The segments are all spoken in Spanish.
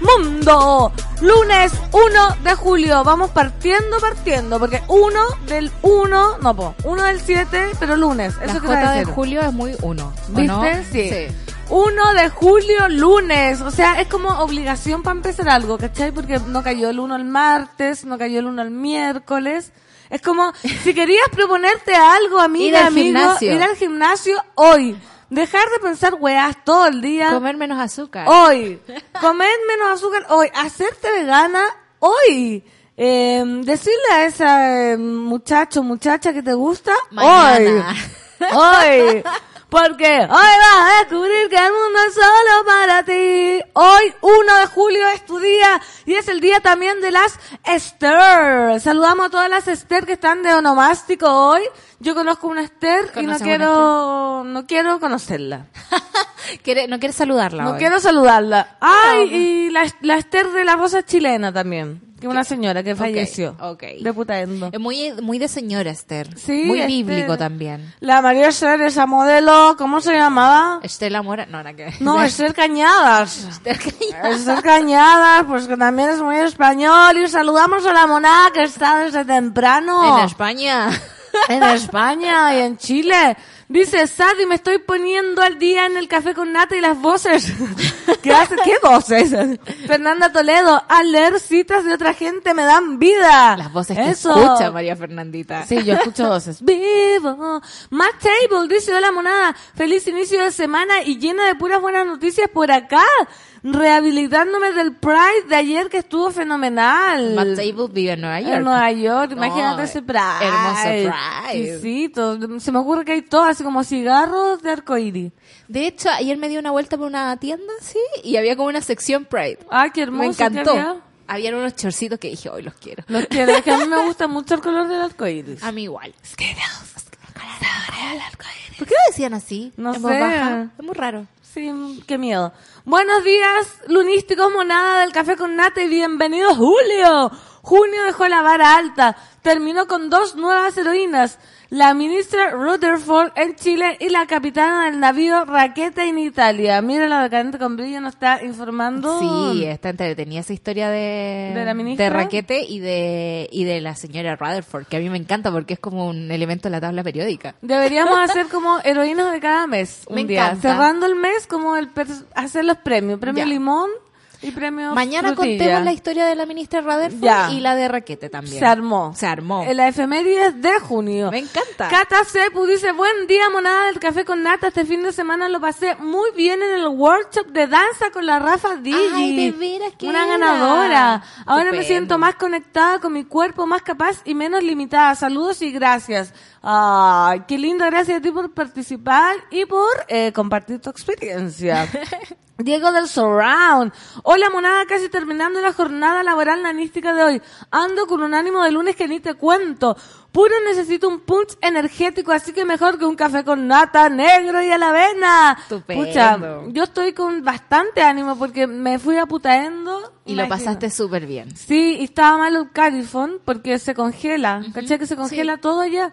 mundo. Lunes 1 de julio. Vamos partiendo, partiendo. Porque 1 del 1, no, po, 1 del 7, pero lunes. Eso La que J de julio es muy uno. ¿o ¿Viste? no? Sí. 1 de julio, lunes. O sea, es como obligación para empezar algo, ¿cachai? Porque no cayó el 1 el martes, no cayó el 1 el miércoles. Es como, si querías proponerte algo, amiga, Ir al amigo, gimnasio. ir al gimnasio hoy. Dejar de pensar weas todo el día. Comer menos azúcar. Hoy. Comer menos azúcar hoy. Hacerte vegana hoy. Eh, decirle a esa eh, muchacho, muchacha que te gusta Mañana. hoy. Hoy. Porque hoy vas a descubrir que el mundo es solo para ti. Hoy, 1 de julio, es tu día y es el día también de las Esther. Saludamos a todas las Esther que están de onomástico hoy. Yo conozco una Esther y no ¿Conoces quiero, no quiero conocerla. ¿Quiere- ¿No quieres saludarla No hoy? quiero saludarla. Ay, y la, la Esther de la Rosa chilena también. Que una señora que falleció. ok. De Putaendo. Es muy, muy de señora, Esther. Sí, Muy bíblico también. La María Esther, esa modelo, ¿cómo se llamaba? Estela Mora, no, la que... No, Esther Cañadas. Esther Cañada. Esther Cañadas, pues que también es muy español. Y saludamos a la monada que está desde temprano. En España. En España y en Chile. Dice, Sadi, me estoy poniendo al día en el café con nata y las voces. ¿Qué hace? ¿Qué voces? Fernanda Toledo, al leer citas de otra gente me dan vida. Las voces que Eso. escucha María Fernandita. Sí, yo escucho voces. Vivo. Matt Table dice, hola monada, feliz inicio de semana y llena de puras buenas noticias por acá. Rehabilitándome del Pride de ayer que estuvo fenomenal. Matt Table vive en Nueva York. En Nueva York, imagínate No, ese Pride. hermoso Pride. Exquisito. Se me ocurre que hay todo así como cigarros de arcoíris. De hecho, ayer me di una vuelta por una tienda, sí, y había como una sección Pride. Ay, qué hermoso. me encantó. había. Habían unos chorcitos que dije, hoy los quiero. Los quiero, es que a mí me gusta mucho el color del arcoíris. A mí igual. ¿Por qué lo decían así? No En voz sé. baja. Es muy raro. Sí, qué miedo. Buenos días, lunísticos monada del café con nata y bienvenido Julio. Junio dejó la vara alta. Terminó con dos nuevas heroínas. La ministra Rutherford en Chile y la capitana del navío Raqueta en Italia. Mira la decadente con brillo nos está informando. Sí, está entretenida esa historia de, ¿De la ministra? de Raquete y de, y de la señora Rutherford, que a mí me encanta porque es como un elemento de la tabla periódica. Deberíamos hacer como heroínas de cada mes. Un Me día. encanta. Cerrando el mes, como el hacer los premios. Premio Ya. limón y premio Mañana frutilla. contemos la historia de la ministra Rutherford Ya. y la de Raquete también. Se armó. Se armó. En la efemérides de junio. Me encanta. Cata Cepu dice, buen día, monada del café con nata. Este fin de semana lo pasé muy bien en el workshop de danza con la Rafa Digi. Ay, de veras, qué Una era. ganadora. Ahora me siento más conectada con mi cuerpo, más capaz y menos limitada. Saludos y gracias. Ay, qué lindo. Gracias a ti por participar y por eh, compartir tu experiencia. Diego del Surround. Hola, monada, casi terminando la jornada laboral nanística de hoy. Ando con un ánimo de lunes que ni te cuento. Puro necesito un punch energético, así que mejor que un café con nata negro y a la avena. Estupendo. Pucha, yo estoy con bastante ánimo porque me fui a putaendo. Y lo pasaste súper bien. Sí, y estaba mal el califón porque se congela. ¿Cachai que se congela todo allá?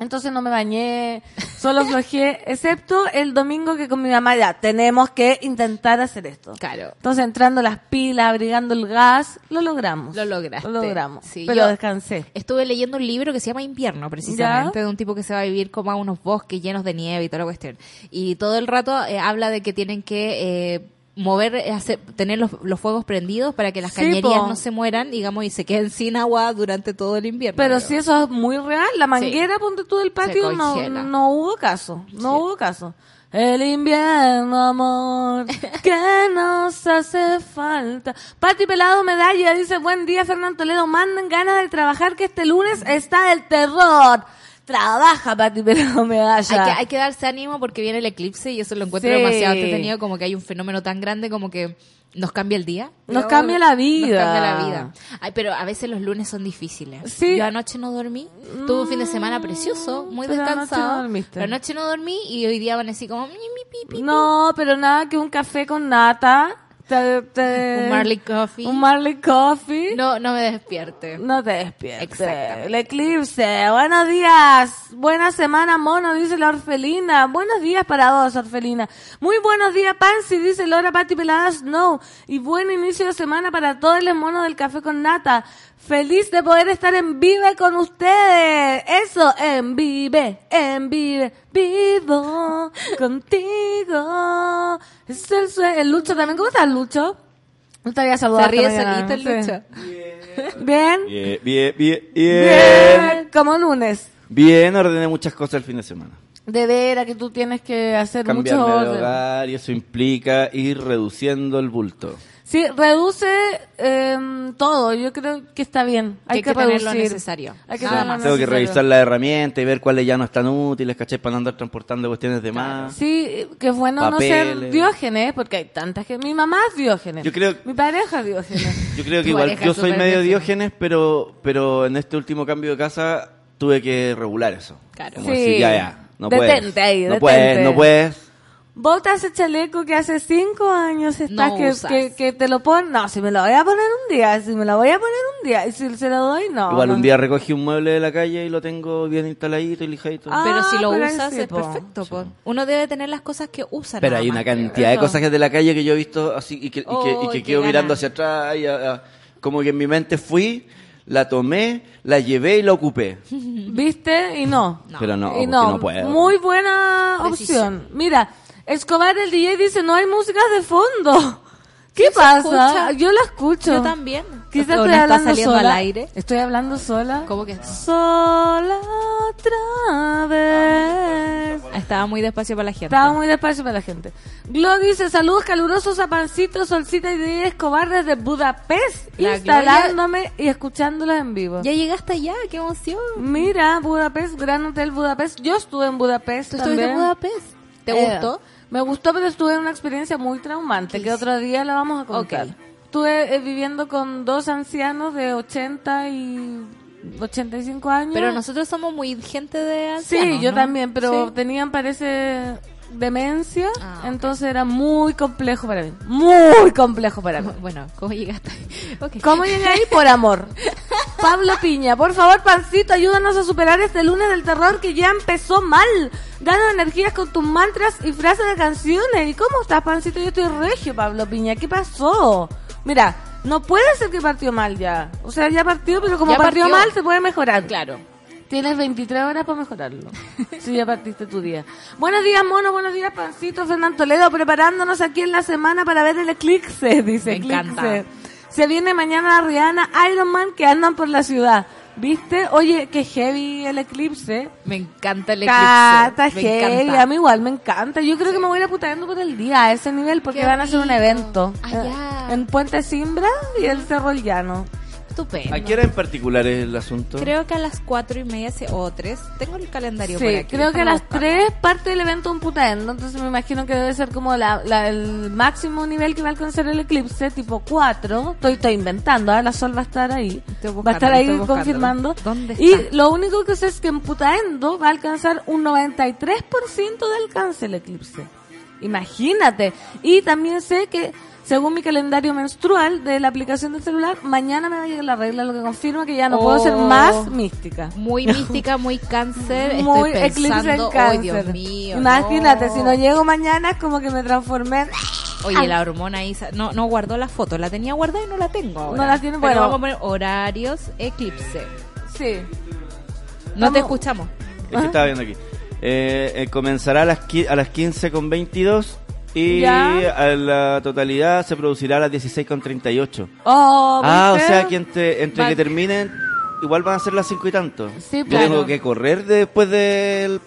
Entonces no me bañé, solo flojeé, excepto el domingo que con mi mamá ya tenemos que intentar hacer esto. Claro. Entonces entrando las pilas, abrigando el gas, lo logramos. Lo lograste. Lo logramos. Sí, pero yo- descansé. Estuve leyendo un libro que se llama Invierno, precisamente, de un tipo que se va a vivir como a unos bosques llenos de nieve y toda la cuestión. Y todo el rato eh, habla de que tienen que eh, mover, eh, hacer- tener los, los fuegos prendidos para que las Sí, cañerías po. no se mueran, digamos, y se queden sin agua durante todo el invierno. Pero si eso es muy real, la manguera, ponte tú del patio, no, no hubo caso, no hubo caso. El invierno, amor, que nos hace falta. Pati Pelado Medalla dice, buen día Fernando Toledo, manden ganas de trabajar que este lunes está el terror. Trabaja Pati Pelado Medalla. Hay que, hay que darse ánimo porque viene el eclipse y eso lo encuentro Sí. demasiado entretenido, como que hay un fenómeno tan grande como que nos cambia el día. Nos cambia la vida. Nos cambia la vida. Ay, pero a veces los lunes son difíciles. Sí. Yo anoche no dormí. Tuve un fin de semana precioso, muy pero anoche descansado. no dormiste. pero anoche no dormí y hoy día amanecí como... mi, mi, pi, pi, No, pero nada que un café con nata. Te- te- Un Marley Coffee. Un Marley Coffee. No, no me despierte. No te. Exactamente. El eclipse. Buenos días. Buena semana, mono, dice la orfelina. Buenos días para vos, orfelina. Muy buenos días, Pansy, dice Laura Patti Pelada Snow. Y buen inicio de semana para todos los monos del café con nata. Feliz de poder estar en Vive con ustedes. Eso, en Vive, en Vive, vivo contigo. Es el sueño. El Lucho también. ¿Cómo estás, Lucho? No te había saludado Se ríe solito el. Lucho. Bien. Bien, bien, bien, bien. Bien, como lunes. Bien, ordené muchas cosas el fin de semana. De veras que tú tienes que hacer mucho Cambiarme de orden. hogar y eso implica ir reduciendo el bulto. Sí, reduce em, todo. Yo creo que está bien. Hay que, que tener reducir. lo necesario. Hay que Nada tener lo más. Tengo que revisar la herramienta y ver cuáles ya no están útiles, ¿cachai? Para no andar transportando cuestiones de más. Sí, que es bueno no ser diógenes, porque hay tantas que... Mi mamá es diógenes. Yo creo- Mi pareja es diógenes. Yo creo que igual yo soy medio diógenes. pero, pero en este último cambio de casa tuve que regular eso. Claro. Como Sí. decir, ya, ya, no Detente puedes. ahí, no detente. puedes, no puedes. Bota ese chaleco que hace cinco años estás No que, usas. que, que te lo ponen. No, si me lo voy a poner un día, si me lo voy a poner un día. Y si se lo doy, no. igual no. un día recogí un mueble de la calle y lo tengo bien instaladito y lijadito. Ah, Pero si lo pero usas sí, es po. perfecto. po. Uno debe tener las cosas que usa. Pero hay una cantidad de cosas que de la calle que yo he visto así y que, y que, y Oh, que quedo mirando hacia atrás. y, ah, ah, como que en mi mente fui, la tomé, la llevé y la ocupé. ¿Viste? Y no. Pero no, y no. no puedo. Muy buena Decisión. opción. Mira, Escobar el DJ dice, no hay música de fondo. ¿Qué Sí pasa? Yo la escucho. Yo también. Quizás ¿O estoy hablando sola. al aire? Estoy hablando sola. ¿Cómo que? Sola otra vez. Estaba muy despacio para la gente. Estaba muy despacio para la gente. Glo dice, saludos calurosos a Pancito, Solcita y de Escobar desde Budapest, La instalándome y escuchándolos en vivo. Ya llegaste allá, qué emoción. Mira, Budapest, Gran Hotel Budapest. Yo estuve en Budapest ¿Tú estuviste también. en Budapest? ¿Te Eh, gustó? Me gustó, pero estuve en una experiencia muy traumante, ¿Qué que otro día la vamos a contar. Ok. Estuve eh, viviendo con dos ancianos de 80 y 85 años. Pero nosotros somos muy gente de Sí, ancianos, yo ¿no? también, pero Sí. tenían, parece, demencia, Ah, entonces era muy complejo para mí. Muy complejo para mí. Bueno, ¿cómo llegaste? Ok. ¿Cómo llegué ahí? Por amor. Pablo Piña, por favor, Pancito, ayúdanos a superar este lunes del terror que ya empezó mal. Danos energías con tus mantras y frases de canciones. ¿Y cómo estás, Pancito? Yo estoy regio, Pablo Piña. ¿Qué pasó? Mira, no puede ser que partió mal ya. O sea, ya partió, pero como partió. mal, se puede mejorar. Claro. Tienes 23 horas para mejorarlo. Si ya partiste tu día. Buenos días, mono. Buenos días, Pancito. Fernando Toledo, preparándonos aquí en la semana para ver el eclipse, dice Me encanta. Eclipse. Se viene mañana Rihanna, Iron Man que andan por la ciudad. ¿Viste? Oye, qué heavy el eclipse. Me encanta el Cata, eclipse. Me heavy. encanta. A mí igual me encanta. Yo creo que me voy a ir aputando por el día a ese nivel porque Qué van a hacer un evento. Allá. Eh, En Puente Simbra y el Cerro Llano. Estupendo. ¿A qué hora en particular es el asunto? Creo que a las cuatro y media o tres. Tengo el calendario Sí, por aquí. creo que a las. 3 parte del evento un putaendo, entonces me imagino que debe ser como la, la- el máximo nivel que va a alcanzar el eclipse, tipo 4. Estoy, estoy inventando, ahora la sol va a estar ahí. Buscando, va a estar ahí confirmando. ¿Dónde Y está? lo único que sé es que en putaendo va a alcanzar un 93% de alcance el eclipse. Imagínate. Y también sé que, según mi calendario menstrual de la aplicación del celular, mañana me va a llegar la regla, lo que confirma que ya no puedo ser Oh. más mística. Muy mística, muy cáncer. Muy Estoy eclipse en pensando, cáncer. ¡ay, Dios mío! Imagínate, si no llego mañana es como que me transformé en... Oye, la hormona ahí sa- no, no guardó la foto. La tenía guardada y no la tengo ahora. No la tiene, Pero bueno. vamos a poner horarios eclipse. Sí. No Vamos. te escuchamos. Es que estaba viendo aquí. Eh, eh, comenzará a las, a las 15 con 22 Y Ya. a la totalidad se producirá a las 16.38. Oh, ah, o sea que entre, entre que terminen, igual van a ser las 5 y tanto. Sí, Yo claro. tengo que correr después del...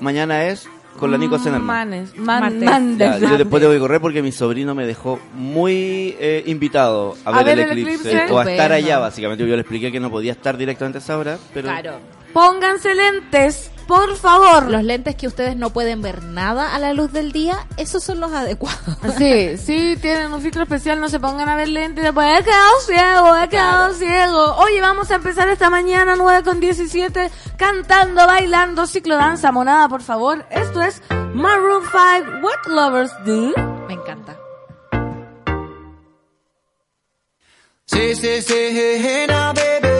Mañana es con la Nico Zenerman. Manes, man-. Ya, yo después tengo que correr porque mi sobrino me dejó muy eh, invitado a, A ver, ver el el eclipse, eclipse. o a estar allá básicamente. Yo le expliqué que no podía estar directamente a esa hora, pero Claro. Pónganse lentes, por favor. Los lentes que ustedes no pueden ver nada a la luz del día, esos son los adecuados. Sí, sí, tienen un filtro especial, no se pongan a ver lentes y después he quedado ciego, he quedado ciego. Oye, vamos a empezar esta mañana 9 con 17 cantando, bailando, ciclodanza, monada, por favor. Esto es Maroon 5, What Lovers Do. Me encanta. Say, say, say, hey, hey now, baby.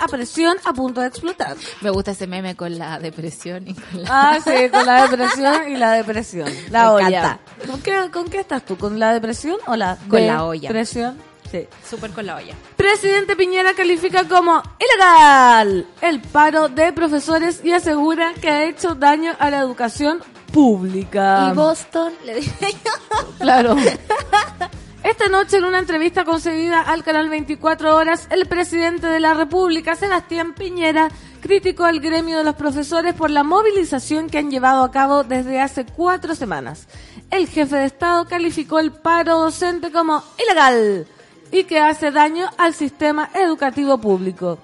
A presión a punto de explotar. Me gusta ese meme con la depresión y con la... Ah, sí, con la depresión y la depresión. La Me olla. ¿Con qué, ¿Con qué estás tú? ¿Con la depresión o la Con la olla. Depresión. Sí. Súper con la olla. Presidente Piñera califica como ilegal el paro de profesores y asegura que ha hecho daño a la educación pública. Y Boston, le dije Claro. Esta noche, en una entrevista concedida al canal 24 Horas, el presidente de la República, Sebastián Piñera, criticó al gremio de los profesores por la movilización que han llevado a cabo desde hace cuatro semanas. El jefe de Estado calificó el paro docente como ilegal y que hace daño al sistema educativo público.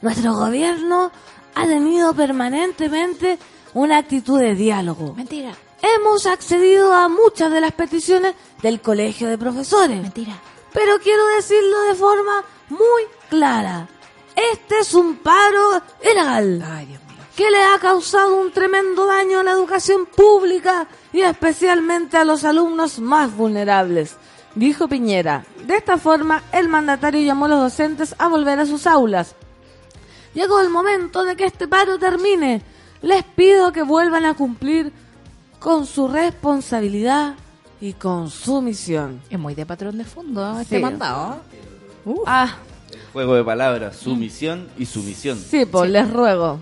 Nuestro gobierno ha tenido permanentemente una actitud de diálogo Mentira. Hemos accedido a muchas de las peticiones del colegio de profesores. Mentira. Pero quiero decirlo de forma muy clara. Este es un paro ilegal Ay, Dios mío. que le ha causado un tremendo daño a la educación pública y especialmente a los alumnos más vulnerables, dijo Piñera. De esta forma, el mandatario llamó a los docentes a volver a sus aulas. Llegó el momento de que este paro termine. Les pido que vuelvan a cumplir con su responsabilidad y con su misión. Es muy de patrón de fondo este Sí. mandado. Ah, Juego de palabras, sumisión y sumisión. Sí, pues les ruego.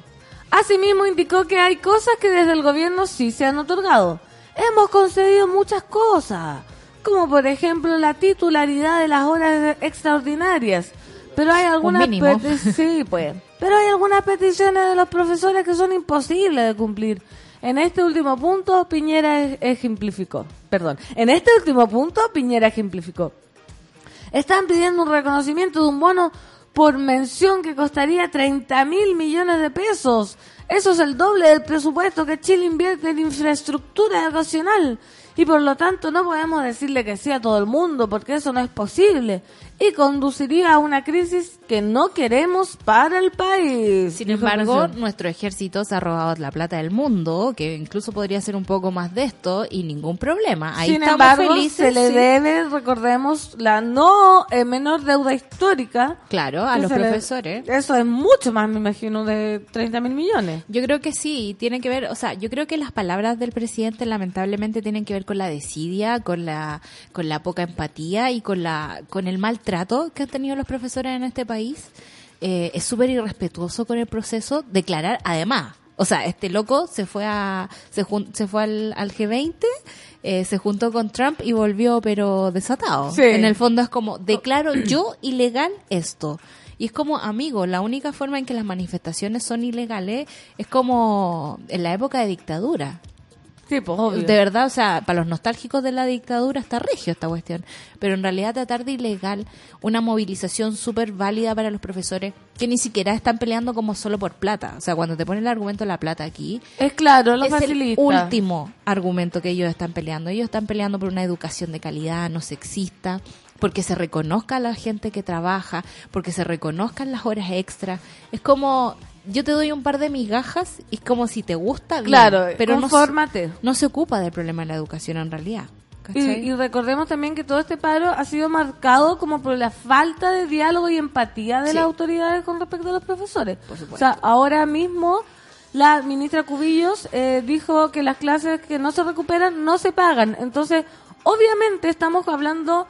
Asimismo indicó que hay cosas que desde el gobierno sí se han otorgado. Hemos concedido muchas cosas, como por ejemplo la titularidad de las horas extraordinarias. Pero hay algunas sí, pues. Pero hay algunas peticiones de los profesores que son imposibles de cumplir. En este último punto Piñera ejemplificó. Perdón. En este último punto Piñera ejemplificó. Están pidiendo un reconocimiento de un bono por mención que costaría 30 mil millones de pesos. Eso es el doble del presupuesto que Chile invierte en infraestructura educacional. Y por lo tanto no podemos decirle que sí a todo el mundo, porque eso no es posible. Y conduciría a una crisis que no queremos para el país. Sin embargo, nuestro ejército se ha robado la plata del mundo, que incluso podría ser un poco más de esto y ningún problema. Ahí Sin estamos embargo, felices. se le sí. debe, recordemos, la no eh, menor deuda histórica. Claro, a los le- profesores. Eso es mucho más, me imagino, de 30 mil millones. Yo creo que sí, tiene que ver, o sea, yo creo que las palabras del presidente lamentablemente tienen que ver con la desidia, con la, con la poca empatía y con la, con el maltrato que han tenido los profesores en este país. Eh, es súper irrespetuoso con el proceso declarar, además, o sea, este loco se fue a, se, jun- se fue al, al G20, eh, se juntó con Trump y volvió pero desatado. Sí. En el fondo es como, declaro yo ilegal esto. Y es como, amigo, la única forma en que las manifestaciones son ilegales es como en la época de dictadura. Sí, pues obvio. De verdad, o sea, para los nostálgicos de la dictadura está regio esta cuestión. Pero en realidad tratar de ilegal una movilización súper válida para los profesores que ni siquiera están peleando como solo por plata. O sea, cuando te ponen el argumento de la plata aquí, Es claro, lo es el último argumento que ellos están peleando. Ellos están peleando por una educación de calidad, no sexista, porque se reconozca a la gente que trabaja, porque se reconozcan las horas extra. Es como, yo te doy un par de migajas y es como si te gusta, bien, Claro, pero no, se- no se ocupa del problema de la educación en realidad. Y, y recordemos también que todo este paro ha sido marcado como por la falta de diálogo y empatía de Sí. las autoridades con respecto a los profesores. O sea, ahora mismo la ministra Cubillos eh, dijo que las clases que no se recuperan no se pagan. Entonces, obviamente estamos hablando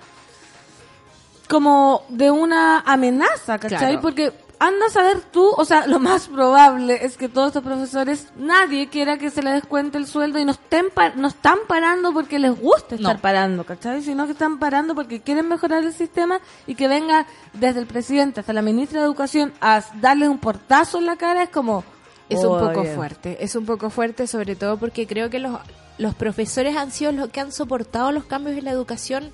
como de una amenaza, ¿cachai? Claro. Porque anda a saber tú, o sea, lo más probable es que todos estos profesores, nadie quiera que se les descuente el sueldo y no estén pa- no están parando porque les gusta estar No. parando, ¿cachai? Sino que están parando porque quieren mejorar el sistema y que venga desde el presidente hasta la ministra de Educación a darles un portazo en la cara es como... Es un poco oye. fuerte, es un poco fuerte sobre todo porque creo que los, los profesores han sido los que han soportado los cambios en la educación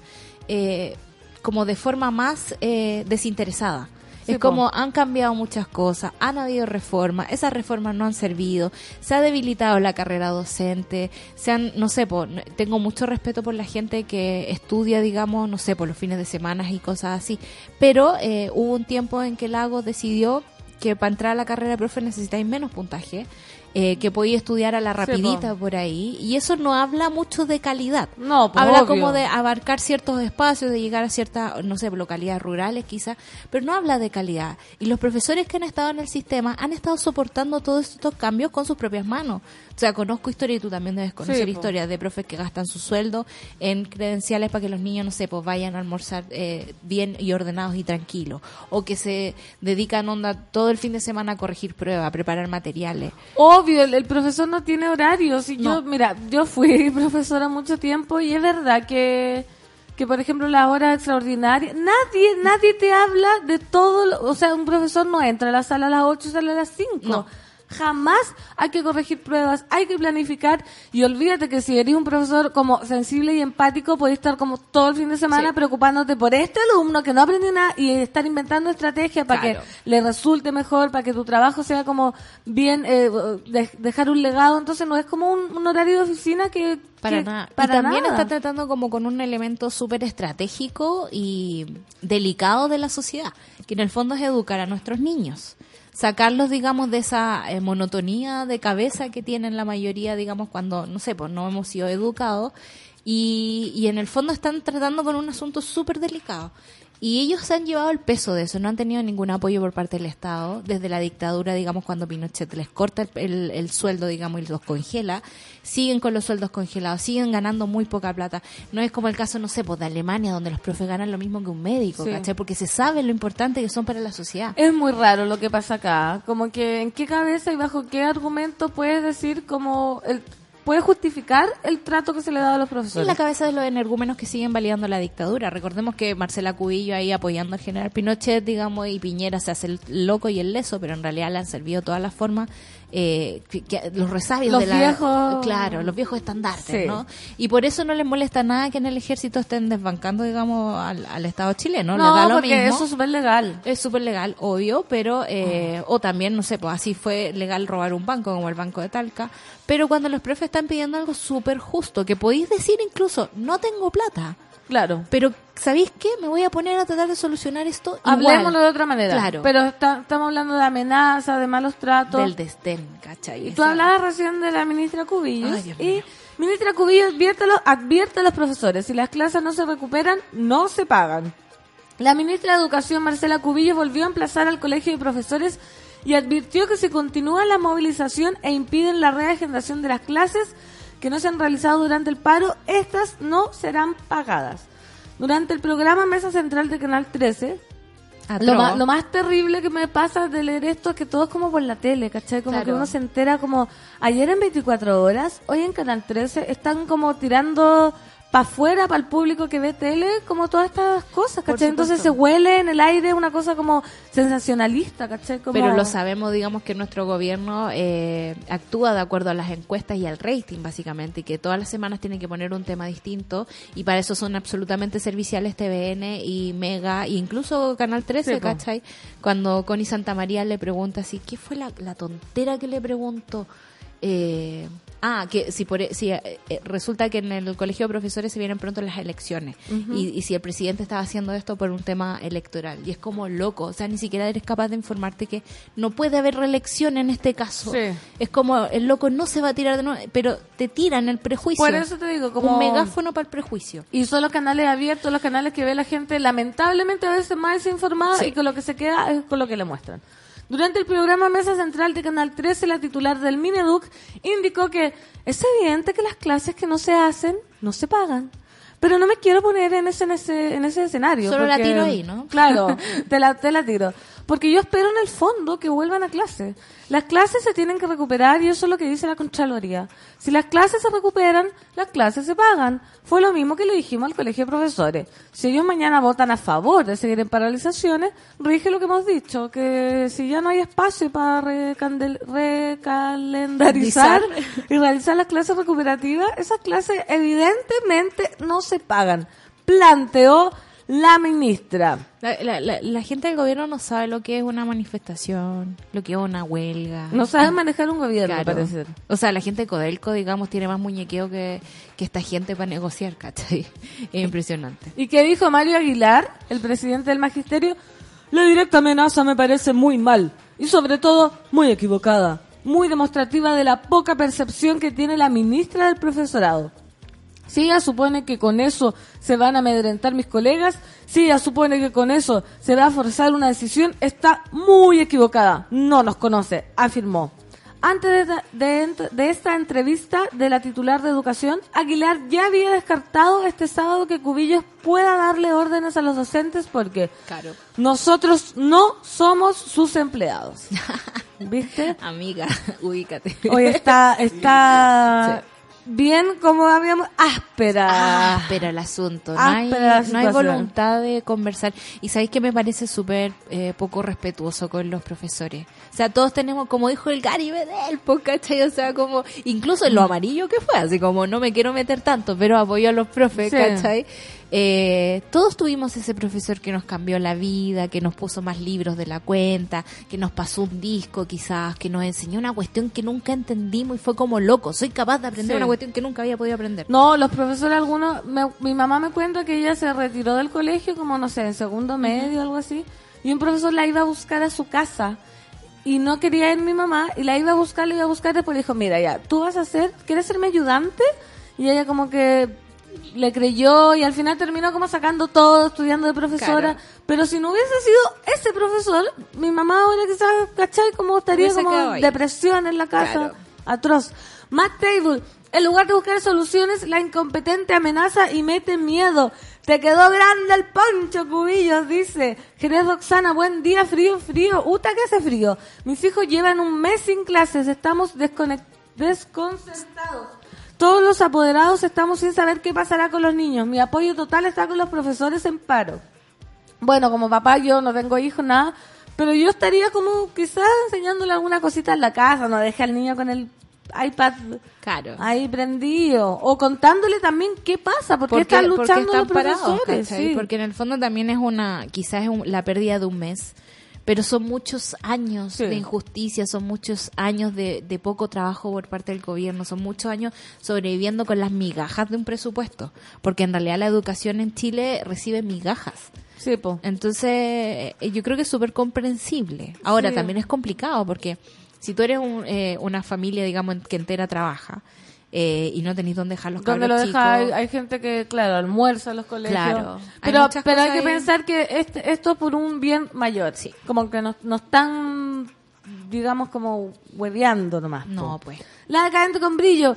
eh, como de forma más eh, desinteresada. Sí, es como han cambiado muchas cosas, han habido reformas, esas reformas no han servido, se ha debilitado la carrera docente, se han, no sé, po, tengo mucho respeto por la gente que estudia, digamos, no sé, por los fines de semana y cosas así, pero eh, hubo un tiempo en que Lagos decidió que para entrar a la carrera de profe necesitáis menos puntaje, eh, que podía estudiar a la rapidita por ahí, y eso no habla mucho de calidad. No, pues, habla obvio. como de abarcar ciertos espacios, de llegar a ciertas, no sé, localidades rurales quizás, pero no habla de calidad. Y los profesores que han estado en el sistema han estado soportando todos estos cambios con sus propias manos. O sea, conozco historia y tú también debes conocer Sí, po. historias de profes que gastan su sueldo en credenciales para que los niños, no sé, pues vayan a almorzar eh, bien y ordenados y tranquilos. O que se dedican onda todo el fin de semana a corregir pruebas, a preparar materiales. Obvio, el, el profesor no tiene horarios. Y yo, mira, yo fui profesora mucho tiempo y es verdad que, que por ejemplo, las horas extraordinarias, nadie, nadie te habla de todo. lo- o sea, un profesor no entra a la sala a las 8 y sale a las 5. No. Jamás hay que corregir pruebas, hay que planificar y olvídate que si eres un profesor como sensible y empático, podés estar como todo el fin de semana Sí. preocupándote por este alumno que no aprendió nada y estar inventando estrategias para Claro. que le resulte mejor, para que tu trabajo sea como bien, eh, de- dejar un legado. Entonces no es como un, un horario de oficina que Para nada. Para y también nada. está tratando como con un elemento súper estratégico y delicado de la sociedad, que en el fondo es educar a nuestros niños. Sacarlos, digamos, de esa eh, monotonía de cabeza que tienen la mayoría, digamos, cuando, no sé, pues no hemos sido educados. Y, y en el fondo están tratando con un asunto súper delicado. Y ellos se han llevado el peso de eso, no han tenido ningún apoyo por parte del Estado, desde la dictadura, digamos, cuando Pinochet les corta el, el- el sueldo, digamos, y los congela, siguen con los sueldos congelados, siguen ganando muy poca plata. No es como el caso, no sé, pues de Alemania, donde los profes ganan lo mismo que un médico, Sí. ¿cachai? Porque se sabe lo importante que son para la sociedad. Es muy raro lo que pasa acá. Como que en qué cabeza y bajo qué argumento puedes decir como el puedes justificar el trato que se le da a los En profesores. la cabeza de los energúmenos que siguen validando la dictadura. Recordemos que Marcela Cubillo ahí apoyando al general Pinochet, digamos, y Piñera se hace el loco y el leso, pero en realidad le han servido todas las formas, eh, que- que- los resabios Los de la... viejos- Claro, los viejos estandartes, Sí. ¿no? Y por eso no les molesta nada que en el ejército estén desbancando, digamos, al, al Estado chileno. no, da lo porque mismo. eso es súper legal. Es súper legal, obvio, pero, eh, o también, no sé, pues así fue legal robar un banco, como el Banco de Talca, pero cuando los profes están pidiendo algo súper justo, que podéis decir incluso, no tengo plata, Claro. pero ¿sabéis qué? Me voy a poner a tratar de solucionar esto Hablemoslo de otra manera. Claro. Pero está- estamos hablando de amenaza, de malos tratos. Del desdén, ¿cachai? Y tú hablabas recién de la ministra Cubillos. Ay, Dios y mío. ministra Cubillos advierte a los profesores, si las clases no se recuperan, no se pagan. La ministra de Educación, Marcela Cubillos, volvió a emplazar al colegio de profesores y advirtió que si continúa la movilización e impiden la reagendación de las clases que no se han realizado durante el paro, estas no serán pagadas. Durante el programa Mesa Central de Canal 13, Atroz. lo más, lo más terrible que me pasa de leer esto es que todo es como por la tele, ¿cachai? Como Claro. que uno se entera como ayer en 24 horas, hoy en Canal 13, están como tirando para afuera, para el público que ve tele, como todas estas cosas, ¿cachai? Entonces se huele en el aire una cosa como sensacionalista, ¿cachai? Como... Pero lo sabemos, digamos, que nuestro gobierno eh, actúa de acuerdo a las encuestas y al rating, básicamente, y que todas las semanas tienen que poner un tema distinto, y para eso son absolutamente serviciales TVN y Mega, e incluso Canal 13, Sí. ¿cachai? Cuando Connie Santamaría le pregunta así, ¿qué fue la, la tontera que le preguntó? Eh, ah, que si, por, e- si eh, eh, resulta que en el colegio de profesores se vienen pronto las elecciones y, y si el presidente estaba haciendo esto por un tema electoral y es como loco, o sea, ni siquiera eres capaz de informarte que no puede haber reelección en este caso. Sí. Es como el loco no se va a tirar de nuevo, pero te tiran el prejuicio. Por eso te digo, como... un megáfono para el prejuicio. Y son los canales abiertos, los canales que ve la gente lamentablemente a veces más desinformada Sí. y con lo que se queda es con lo que le muestran. Durante el programa Mesa Central de Canal 13, la titular del Mineduc indicó que es evidente que las clases que no se hacen no se pagan. Pero no me quiero poner en ese, en ese, en ese escenario. Solo la tiro ahí, ¿no? Claro, te la, te la tiro. Porque yo espero en el fondo que vuelvan a clase. Las clases se tienen que recuperar y eso es lo que dice la Contraloría. Si las clases se recuperan, las clases se pagan. Fue lo mismo que le dijimos al colegio de profesores. Si ellos mañana votan a favor de seguir en paralizaciones, rige lo que hemos dicho, que si ya no hay espacio para recalendarizar y realizar las clases recuperativas, esas clases evidentemente no se pagan. Planteó la ministra. La, la- la- la gente del gobierno no sabe lo que es una manifestación, lo que es una huelga. No saben manejar un gobierno, Claro. parece. O sea, la gente de Codelco, digamos, tiene más muñequeo que, que esta gente para negociar, ¿cachai? Es impresionante. ¿Y qué dijo Mario Aguilar, el presidente del magisterio? La directa amenaza me parece muy mal y sobre todo muy equivocada, muy demostrativa de la poca percepción que tiene la ministra del profesorado. Si ella supone que con eso se van a amedrentar mis colegas, si ella supone que con eso se va a forzar una decisión, está muy equivocada. No nos conoce, afirmó. Antes de, de- de esta entrevista de la titular de educación, Aguilar ya había descartado este sábado que Cubillos pueda darle órdenes a los docentes porque Claro. nosotros no somos sus empleados. ¿Viste? Amiga, ubícate. Hoy está, está bien como habíamos áspera. áspera el asunto. No hay, Áspera no hay voluntad de conversar. Y sabéis que me parece súper eh, poco respetuoso con los profesores. O sea, todos tenemos, como dijo el Gary Bedel, pues, ¿cachai? O sea, como, incluso en lo amarillo que fue, así como no me quiero meter tanto, pero apoyo a los profes, Sí. ¿cachai? Eh, todos tuvimos ese profesor que nos cambió la vida, que nos puso más libros de la cuenta, que nos pasó un disco quizás, que nos enseñó una cuestión que nunca entendimos y fue como loco. Soy capaz de aprender Sí. una cuestión que nunca había podido aprender. No, los profesores algunos, me- mi mamá me cuenta que ella se retiró del colegio como, no sé, en segundo medio algo así, y un profesor la iba a buscar a su casa y no quería ir mi mamá y la iba a buscar, la iba a buscar, después le dijo, mira ya, tú vas a ser, ¿quieres ser mi ayudante? Y ella como que le creyó y al final terminó como sacando todo, estudiando de profesora, Claro. pero si no hubiese sido ese profesor, mi mamá ahora quizás, ¿cachai? Como estaría como depresión en la casa Claro. atroz. Matt Table, en lugar de buscar soluciones, la incompetente amenaza y mete miedo. Te quedó grande el poncho, cubillos, dice. Jerez Roxana, buen día, frío, frío. Uta, que hace frío. Mis hijos llevan un mes sin clases, estamos desconec- desconcertados. Todos los apoderados estamos sin saber qué pasará con los niños. Mi apoyo total está con los profesores en paro. Bueno, como papá yo no tengo hijos, nada, pero yo estaría como quizás enseñándole alguna cosita en la casa, no deje al niño con el iPad Claro. ahí prendido, o contándole también qué pasa, por qué están porque luchando están los parados, profesores. sí. Porque en el fondo también es una, quizás es un- la pérdida de un mes, pero son muchos años Sí. de injusticia, son muchos años de, de poco trabajo por parte del gobierno, son muchos años sobreviviendo con las migajas de un presupuesto, porque en realidad la educación en Chile recibe migajas. Sí, po. Entonces, eh, yo creo que es súper comprensible. Ahora, Sí. también es complicado porque si tú eres un- eh, una familia, digamos, que entera trabaja eh, y no tenéis dónde dejar los cabros lo deja, hay, hay gente que, claro, almuerza en los colegios. Claro. Hay Pero, muchas pero hay que ahí. pensar que este, esto es por un bien mayor. Sí. Como que nos, nos están, digamos, como hueveando nomás. No, pues. La decadente con brillo.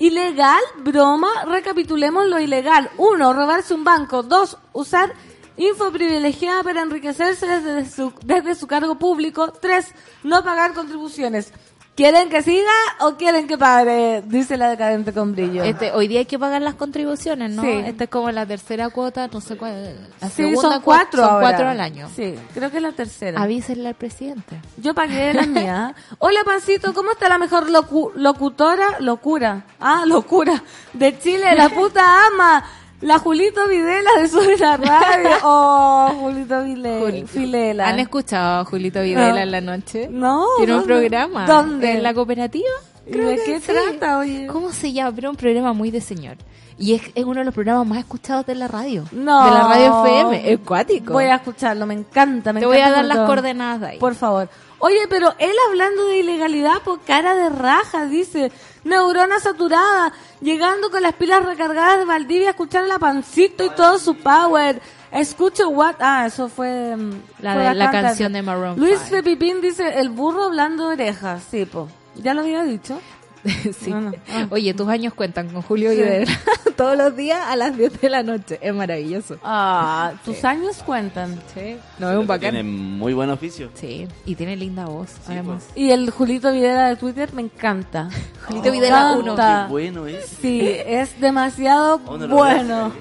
Ilegal, broma, recapitulemos lo ilegal. Uno, robarse un banco. Dos, usar info privilegiada para enriquecerse desde su, desde su cargo público. Tres, no pagar contribuciones. ¿Quieren que siga o quieren que pague? Dice la decadente con brillo. Este, hoy día hay que pagar las contribuciones, ¿no? Sí. Esta es como la tercera cuota, no sé cuál. La Sí, segunda son cuatro Son ahora. cuatro al año. Sí, creo que es la tercera. Avísenle al presidente. Yo pagué las mías. Hola, Pancito, ¿cómo está la mejor locu- locutora? Locura. Ah, locura. De Chile, la puta ama. La Julito Videla de Sube la Radio. Oh, Julito Juli- Filela. ¿Han escuchado a Julito Videla No. en la noche? No, Tiene un programa. ¿Dónde? ¿En la cooperativa? ¿Y de que qué sí. trata, oye? ¿Cómo se llama? Pero un programa muy de señor. Y es, es uno de los programas más escuchados de la radio. No. De la radio FM. Es cuático. Voy a escucharlo, me encanta. Me Te voy a encanta dar las coordenadas de ahí. Por favor. Oye, pero él hablando de ilegalidad por cara de raja, dice, neurona saturada, llegando con las pilas recargadas de Valdivia a escuchar la pancito y todo su power. Escucho what, ah, eso fue mm, La fue de- la canción de Maroon Luis five. Pepipín dice, el burro hablando de orejas, sí, po. Ya lo había dicho. Sí. No, no. Ah. Oye, tus años cuentan con Julio Videla. Todos los días a las 10 de la noche. Es maravilloso. Ah, tus años cuentan. Sí. No, es un bacán. Tiene muy buen oficio. Sí, y tiene linda voz, además. Y el Julito Videla de Twitter me encanta. Julito Videla. Qué bueno es. Sí, es demasiado Oh, no bueno.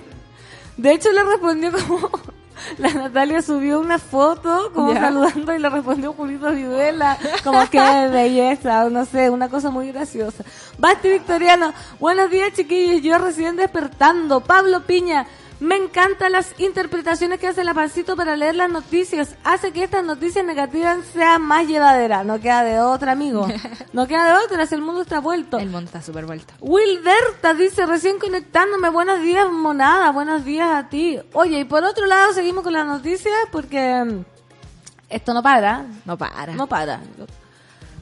De hecho, le respondió como... La Natalia subió una foto como saludando y le respondió Julito Videla. Como que belleza, no sé, una cosa muy graciosa. Basti Victoriano, buenos días chiquillos, yo recién despertando. Pablo Piña, me encantan las interpretaciones que hace la pancito para leer las noticias. Hace que estas noticias negativas sean más llevaderas. No queda de otra, amigo. No queda de otra, si el mundo está vuelto. El monta súper vuelto. Wilberta dice, recién conectándome, buenos días, monada, buenos días a ti. Oye, y por otro lado, seguimos con las noticias porque mm, esto no para, No para. no para.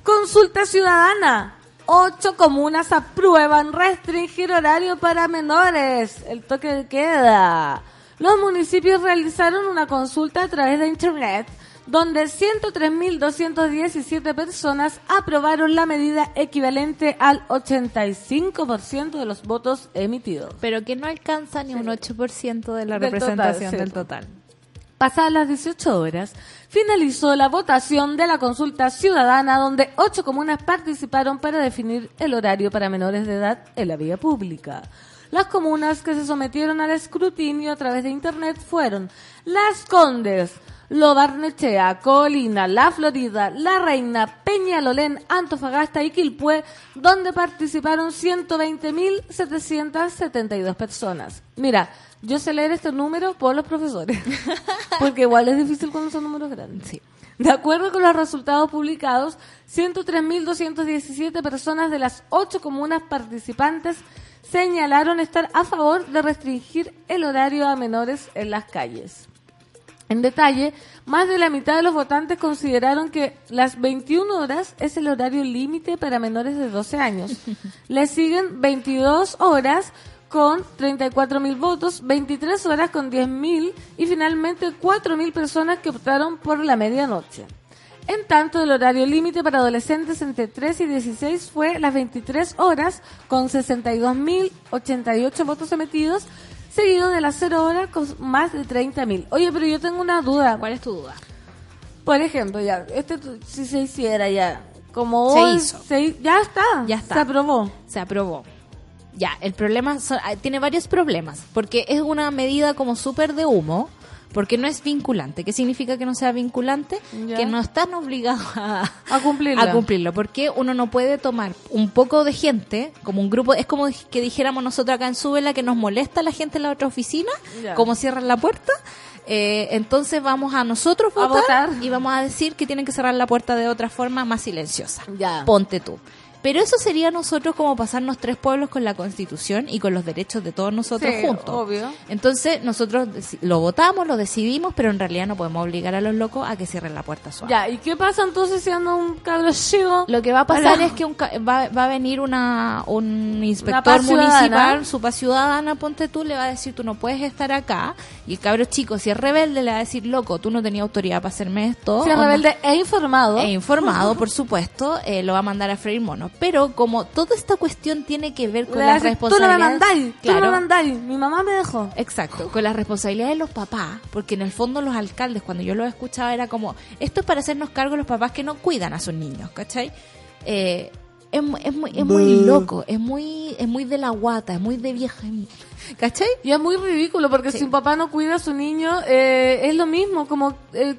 Consulta ciudadana. Ocho comunas aprueban restringir horario para menores. El toque de queda. Los municipios realizaron una consulta a través de internet donde 103.217 personas aprobaron la medida equivalente al 85% de los votos emitidos. Pero que no alcanza ni un 8% de la Del representación total, sí. del total. Pasadas las 18 horas, finalizó la votación de la consulta ciudadana donde ocho comunas participaron para definir el horario para menores de edad en la vía pública. Las comunas que se sometieron al escrutinio a través de Internet fueron Las Condes, Lo Barnechea, Colina, La Florida, La Reina, Peñalolén, Antofagasta y Quilpué, donde participaron 120.772 personas. Mira, yo sé leer estos números por los profesores, porque igual es difícil cuando son números grandes. Sí. De acuerdo con los resultados publicados, 103.217 personas de las ocho comunas participantes señalaron estar a favor de restringir el horario a menores en las calles. En detalle, más de la mitad de los votantes consideraron que las 21 horas es el horario límite para menores de 12 años. Le siguen 22 horas con 34.000 votos, 23 horas con 10.000 y finalmente 4.000 personas que optaron por la medianoche. En tanto, el horario límite para adolescentes entre 3 y 16 fue las 23 horas con 62.088 votos emitidos, seguido de las 0 horas con más de 30.000. Oye, pero yo tengo una duda. ¿Cuál es tu duda? Por ejemplo, ya, este si se hiciera ya, como Se hoy, hizo. se ya está, Ya está. se aprobó. Se aprobó. Ya, el problema son- ah, tiene varios problemas, porque es una medida como súper de humo, porque no es vinculante. ¿Qué significa que no sea vinculante? Ya. Que no están obligados a, A cumplirlo. a cumplirlo, porque uno no puede tomar un poco de gente, como un grupo, es como que dijéramos nosotros acá en Súbela que nos molesta la gente en la otra oficina, Ya. como cierran la puerta. eh, entonces vamos a nosotros A votar, votar. y vamos a decir que tienen que cerrar la puerta de otra forma más silenciosa. Ya. Ponte tú. Pero eso sería nosotros como pasarnos tres pueblos con la constitución y con los derechos de todos nosotros Sí, juntos. obvio. Entonces nosotros lo votamos, lo decidimos, pero en realidad no podemos obligar a los locos a que cierren la puerta suave. Ya, ¿y qué pasa entonces si anda un cabro chico? Lo que va a pasar Hola. es que un ca- va, va a venir una, un inspector municipal, su paz ciudadana, ponte tú, le va a decir, tú no puedes estar acá. Y el cabro chico, si es rebelde, le va a decir, loco, tú no tenías autoridad para hacerme esto. Si es o no- rebelde e informado. e informado, por supuesto, eh, lo va a mandar a freír monos. Pero como toda esta cuestión tiene que ver con las decir, tú no me responsabilidades... mandáis, tú no me Claro, mandáis, mi mamá me dejó. Exacto, con las responsabilidades de los papás, porque en el fondo los alcaldes, cuando yo los escuchaba, era como, esto es para hacernos cargo de los papás que no cuidan a sus niños, ¿cachai? Eh, es, es muy, es muy loco, es muy, es muy de la guata, es muy de vieja, ¿cachai? Y es muy ridículo porque Sí. si un papá no cuida a su niño, eh, es lo mismo, como eh,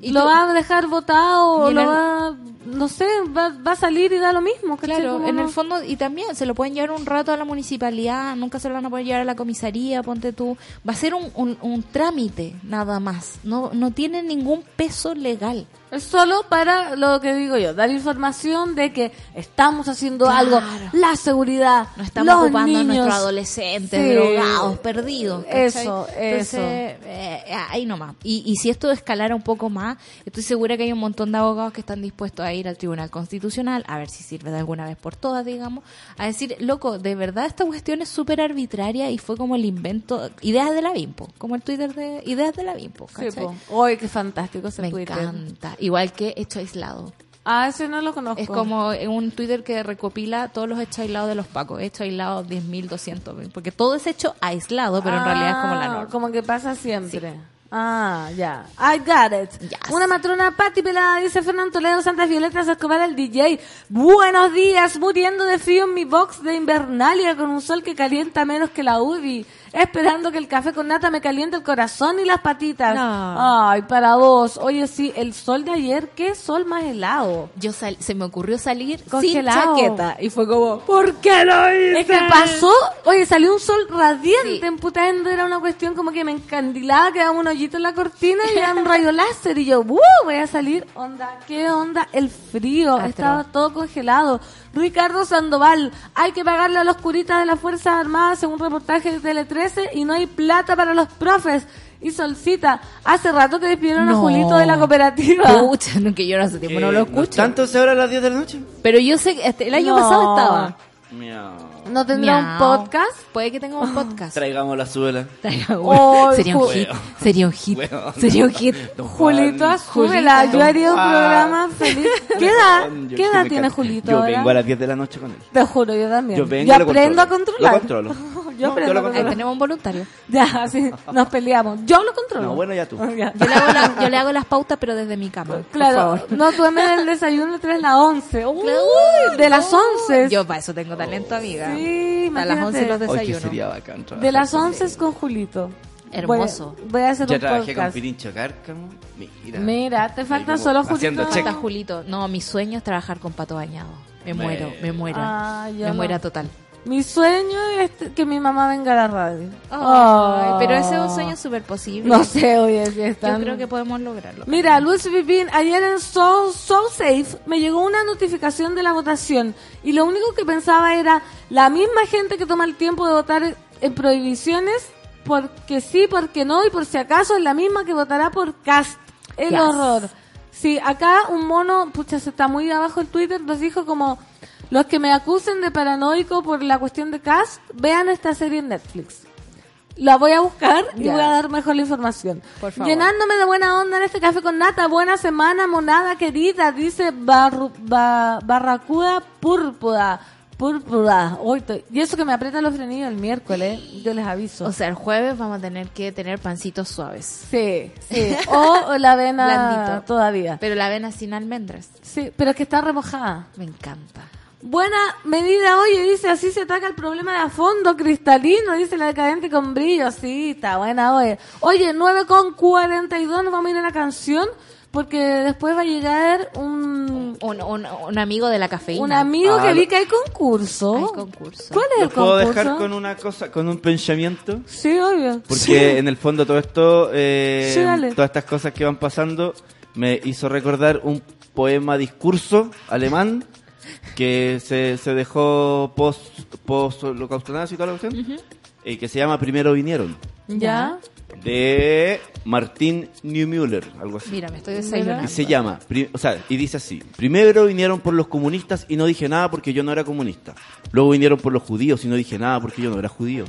Y lo tú- va a dejar botado o Y en lo el- va, no sé, va, va a salir y da lo mismo. ¿cachai? Claro, en no- el fondo, y también se lo pueden llevar un rato a la municipalidad, nunca se lo van a poder llevar a la comisaría, ponte tú. Va a ser un, un, un trámite, nada más. No, no tiene ningún peso legal. Es solo para lo que digo yo, dar información de que estamos haciendo Claro. algo, la seguridad, No estamos los ocupando a nuestros adolescentes, Sí. drogados, perdidos. ¿cachai? Eso, eso. Eh, ahí nomás. Y, y si esto escalara un poco más, estoy segura que hay un montón de abogados que están dispuestos a ir al Tribunal Constitucional, a ver si sirve de alguna vez por todas, digamos, a decir, loco, de verdad esta cuestión es súper arbitraria y fue como el invento, ideas de la Bimpo, como el Twitter de ideas de la Bimpo. Sí, ¿cachai? po. Qué fantástico ese Me Twitter. encanta. Igual que Hecho Aislado. Ah, ese no lo conozco. Es como un Twitter que recopila todos los hechos aislados de los pacos. Hecho aislado 10.000, 200.000. Porque todo es hecho aislado, pero en realidad es como la Ah, norma. Como que pasa siempre. Ah, ya. I got it. Yes. Una matrona Pati pelada, dice Fernando Toledo, Santa Violeta Escobar el DJ. Buenos días, muriendo de frío en mi box de Invernalia con un sol que calienta menos que la UDI. Esperando que el café con nata me caliente el corazón y las patitas. No. Ay, para vos. Oye, sí, el sol de ayer, qué sol más helado. Yo sal- se me ocurrió salir Congelado. sin chaqueta. Y fue como, ¿Por qué lo hice? Es que pasó, oye, salió un sol radiante Sí. en Putaendo, era una cuestión como que me encandilaba, quedaba un hoyito en la cortina y era un rayo láser y yo, ¡uh! Voy a salir, onda, ¿qué onda? El frío, estaba todo congelado. Ricardo Sandoval, hay que pagarle a los curitas de las Fuerzas Armadas según reportaje de Tele 13 y no hay plata para los profes. Y Solcita, hace rato que despidieron a No. Julito de la cooperativa. Pucha, no, que yo no hace tiempo no lo Eh, escucho. ¿Tanto se ahora a las 10 de la noche? Pero yo sé que este- el año No. pasado estaba. Miau. ¿No tendrá un Miau. podcast? Puede que tenga un podcast. Traigamos la suela. Traiga- Oh, sería un hit. Sería un hit. Weón. Sería un hit. Don Julito. Julito. Yo haría un programa feliz. ¿Qué edad? Yo ¿Qué edad tiene. Julito Yo ahora? vengo a las 10 de la noche con él. Te juro, yo también. Yo vengo yo aprendo a controlar. Lo controlo. yo No, aprendo yo lo a Ahí controlar. tenemos un voluntario. Ya, así nos peleamos. Yo lo controlo. No, bueno, ya tú. Ya. Yo le hago, la- yo le hago las pautas, pero desde mi cama. por Claro, favor. no duerme del desayuno entre las 11. Uy, Uy, de las 11. Yo para eso tengo talento, amiga. Sí, a las 11 los imagínate. Hoy que desayuno. sería bacán De las con 11 con Julito. Hermoso. Voy, voy a hacer Ya un trabajé con podcast. Pirincho Cárcamo. Mira. Mira, te falta solo Julito. Falta Julito. No, mi sueño es trabajar con Pato Bañado. Me Bueno. muero, me muero. Ah, yo me no. muera total. Mi sueño es que mi mamá venga a la radio. Ay, Oh. pero ese es un sueño súper posible. No sé, oye, si Yo están... creo que podemos lograrlo. Mira, Luis Vivín, ayer en So, So Safe me llegó una notificación de la votación y lo único que pensaba era la misma gente que toma el tiempo de votar en prohibiciones, porque sí, porque no y por si acaso es la misma que votará por Cast. El Yes. horror. Sí, acá un mono, pucha, se está muy abajo el Twitter, nos dijo como los que me acusen de paranoico por la cuestión de Cast, vean esta serie en Netflix. La voy a buscar y voy a dar mejor la información. Por favor. Llenándome de buena onda en este café con nata. Buena semana, monada querida, dice Barru- Ba- Barracuda Púrpura. Púrpura. Estoy- y eso que me aprietan los frenillos el miércoles, yo les aviso. O sea, el jueves vamos a tener que tener pancitos suaves. sí, sí. O la avena Blandito. todavía. Pero la avena sin almendras. Sí, pero es que está remojada. Me encanta. Buena medida, oye, dice, así se ataca el problema de a fondo cristalino, dice la decadente con brillo. Sí, está buena, oye. Oye, 9 con 42, nos vamos a ir a la canción, porque después va a llegar un, Un, un, un amigo de la cafeína. un amigo que Ah, vi que hay concurso. Hay concurso. ¿Cuál es el ¿Los puedo concurso? dejar con una cosa, con un pensamiento? Sí, obvio. Porque en el fondo todo esto, eh, Sí, todas estas cosas que van pasando, me hizo recordar un poema discurso alemán que se, se dejó post, post holocausto nazi y toda la cuestión, eh, que se llama Primero vinieron, ¿Ya? de Martín Niemöller, algo así. Mira, me estoy Y desayunando. se llama, o sea, y dice así, primero vinieron por los comunistas y no dije nada porque yo no era comunista. Luego vinieron por los judíos y no dije nada porque yo no era judío.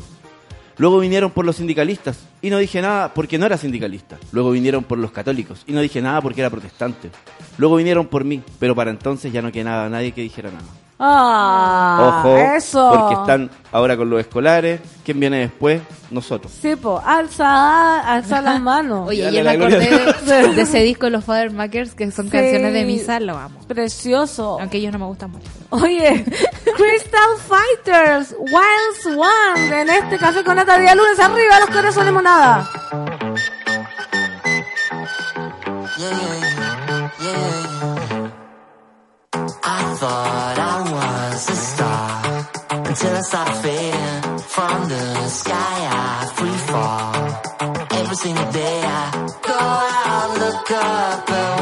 Luego vinieron por los sindicalistas y no dije nada porque no era sindicalista. Luego vinieron por los católicos y no dije nada porque era protestante. Luego vinieron por mí, pero para entonces ya no quedaba nadie que dijera nada. Ah, Ojo, eso. porque están ahora con los escolares. ¿Quién viene después? Nosotros. Sí, po, alza, alza las manos. Oye, Dale yo me acordé de, de ese disco Los Father Makers, que son Sí. canciones de misa, lo amo. Precioso. Aunque ellos no me gustan mucho. Oye, Crystal Fighters, Wild Swan, en este café con nata día lunes arriba, los corazones monada. I thought I was a star until I started fading from the sky. I free fall every single day. I go out, look up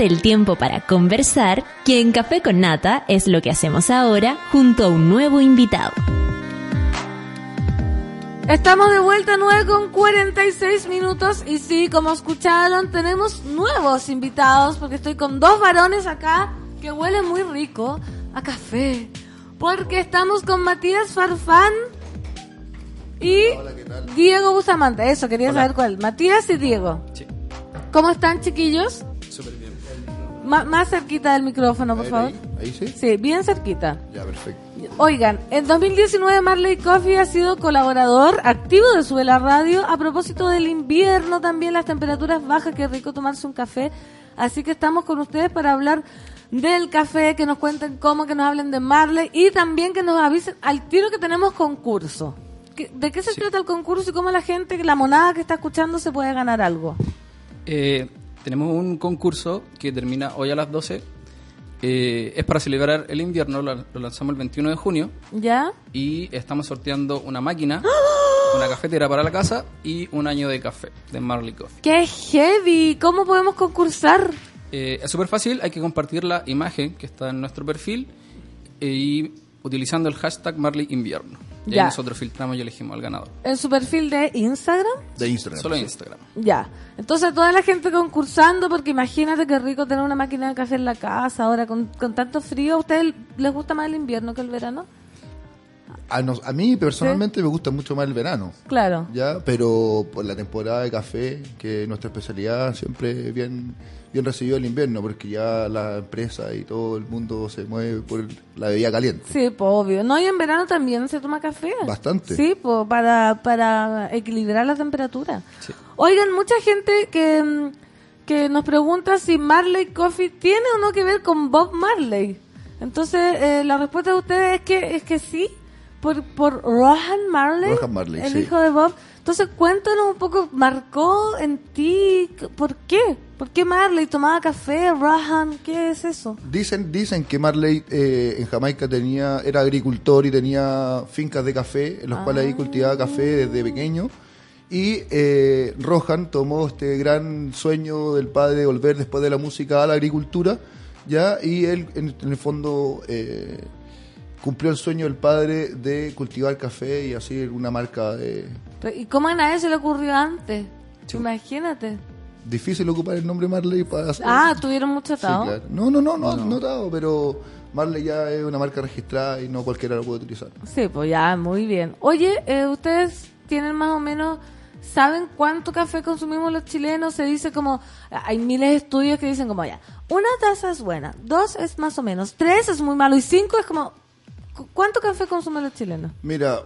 Tómate el tiempo para conversar, que en Café con Nata es lo que hacemos ahora junto a un nuevo invitado. Estamos de vuelta 9 con 46 minutos y sí, como escucharon, tenemos nuevos invitados porque estoy con dos varones acá que huelen muy rico a café. Porque estamos con Matías Farfán y Diego Bustamante. Eso, quería saber cuál. Matías y Diego. ¿Cómo están, chiquillos? Ma- más cerquita del micrófono, por ver, favor. Ahí, ahí sí. Sí, bien cerquita. Ya, perfecto. Oigan, en 2019 Marley Coffee ha sido colaborador activo de Sube la Radio. A propósito del invierno, también las temperaturas bajas, que rico tomarse un café. Así que estamos con ustedes para hablar del café, que nos cuenten cómo, que nos hablen de Marley y también que nos avisen al tiro que tenemos concurso. ¿Qué- ¿De qué se trata el concurso y cómo la gente, la monada que está escuchando, se puede ganar algo? Eh, tenemos un concurso que termina hoy a las 12. Eh, es para celebrar el invierno, lo, lo lanzamos el 21 de junio ¿Ya? y estamos sorteando una máquina, una cafetera para la casa y un año de café de Marley Coffee. ¡Qué heavy! ¿Cómo podemos concursar? Eh, es súper fácil, hay que compartir la imagen que está en nuestro perfil eh, y utilizando el hashtag Marley Invierno. Y Ya. ahí nosotros filtramos y elegimos al ganador. ¿En su perfil de Instagram? De Instagram. Solo sí. Instagram. Ya. Entonces toda la gente concursando, porque imagínate qué rico tener una máquina de café en la casa ahora con, con tanto frío. ¿A ustedes les gusta más el invierno que el verano? A, nos- a mí personalmente me gusta mucho más el verano. Claro. Ya, pero por la temporada de café, que es nuestra especialidad, siempre es bien, bien recibido el invierno, porque ya la empresa y todo el mundo se mueve por la bebida caliente. Sí, pues obvio. No, y en verano también se toma café. Bastante. Sí, pues para, para equilibrar la temperatura. Oigan, mucha gente que, que nos pregunta si Marley Coffee tiene o no que ver con Bob Marley. Entonces, eh, la respuesta de ustedes es que, es que sí, por, por Rohan Marley, Rohan Marley, el sí. hijo de Bob. Entonces, cuéntanos un poco, ¿marcó en ti? ¿Por qué? ¿Por qué Marley tomaba café? Rohan, ¿qué es eso? Dicen, dicen que Marley eh, en Jamaica tenía, era agricultor y tenía fincas de café, en los cuales ahí cultivaba café desde pequeño. Y eh, Rohan tomó este gran sueño del padre de volver después de la música a la agricultura, ya y él en, en el fondo eh, cumplió el sueño del padre de cultivar café y así una marca de... ¿Y cómo a nadie se le ocurrió antes? Imagínate. Difícil ocupar el nombre Marley para hacer... Ah, tuvieron mucho Sí, atado. claro. No, no, no, no, no atado, pero Marley ya es una marca registrada y no cualquiera lo puede utilizar. Sí, pues ya, muy bien. Oye, eh, ustedes tienen más o menos, ¿saben cuánto café consumimos los chilenos? Se dice como, hay miles de estudios que dicen como ya, una taza es buena, dos es más o menos, tres es muy malo y cinco es como, ¿cu- ¿cuánto café consumen los chilenos? Mira,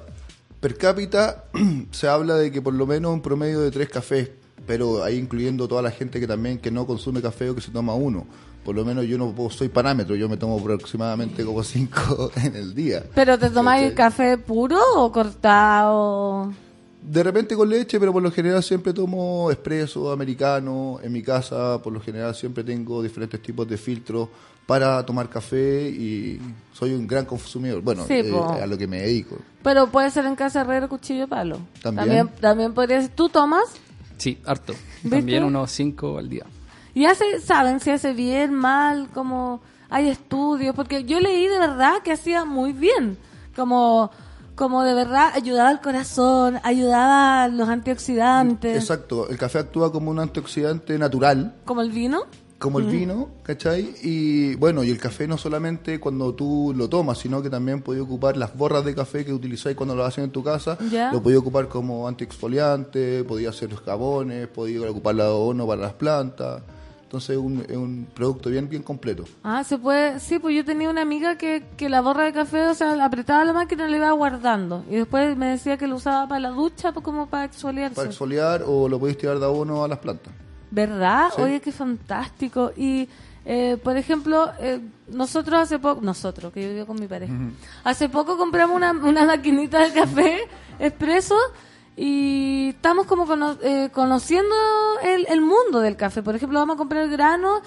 per cápita se habla de que por lo menos un promedio de tres cafés, pero ahí incluyendo toda la gente que también que no consume café o que se toma uno. Por lo menos yo no puedo- soy parámetro, yo me tomo aproximadamente como cinco en el día. ¿Pero te tomáis ¿Cachai? café puro o cortado? De repente con leche, pero por lo general siempre tomo expreso, americano. En mi casa, por lo general, siempre tengo diferentes tipos de filtros para tomar café y soy un gran consumidor. Bueno, Sí, eh, a lo que me dedico. Pero puede ser en casa herrero, cuchillo, palo. También. También, también podría ser. ¿Tú tomas? Sí, harto. ¿Viste? También unos 5 al día. Y hace, saben si hace bien, mal, como hay estudios, porque yo leí de verdad que hacía muy bien, como, como de verdad ayudaba al corazón, ayudaba a los antioxidantes, Exacto, el café actúa como un antioxidante natural, como el vino. Como el vino, ¿cachai? Y bueno, y el café no solamente cuando tú lo tomas, sino que también podéis ocupar las borras de café que utilizáis cuando lo hacen en tu casa, Ya. lo podéis ocupar como antiexfoliante, podía hacer los jabones, podéis ocupar la abono para las plantas. Entonces es un, es un producto bien bien completo. Ah, se puede, sí, pues yo tenía una amiga que, que la borra de café, o sea, la apretaba la máquina y la iba guardando. Y después me decía que lo usaba para la ducha, pues, como para exfoliarse. Para exfoliar o lo podéis tirar de abono a las plantas. ¿Verdad? Sí. Oye, qué fantástico. Y, eh, por ejemplo, eh, nosotros hace poco, nosotros, que yo vivo con mi pareja, hace poco compramos una, una maquinita de café expreso y estamos como cono- eh, conociendo el, el mundo del café. Por ejemplo, vamos a comprar grano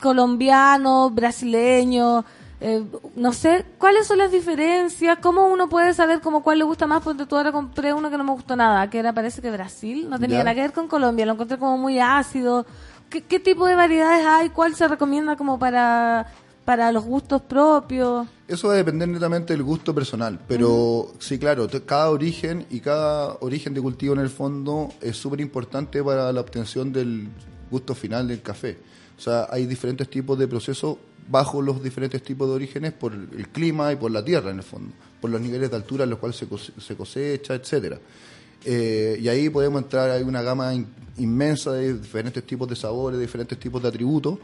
colombiano, brasileño, eh, no sé, ¿cuáles son las diferencias? ¿Cómo uno puede saber como cuál le gusta más? Porque tú ahora compré uno que no me gustó nada, que era parece que Brasil, no tenía Ya. nada que ver con Colombia, lo encontré como muy ácido. ¿qué, qué tipo de variedades hay? ¿Cuál se recomienda como para, para los gustos propios? Eso va a depender netamente del gusto personal, pero sí, claro, cada origen y cada origen de cultivo en el fondo es súper importante para la obtención del gusto final del café. O sea, hay diferentes tipos de procesos bajo los diferentes tipos de orígenes por el clima y por la tierra en el fondo, por los niveles de altura en los cuales se, cose- se cosecha, etcétera. Eh, y ahí podemos entrar, hay una gama in- inmensa de diferentes tipos de sabores, de diferentes tipos de atributos,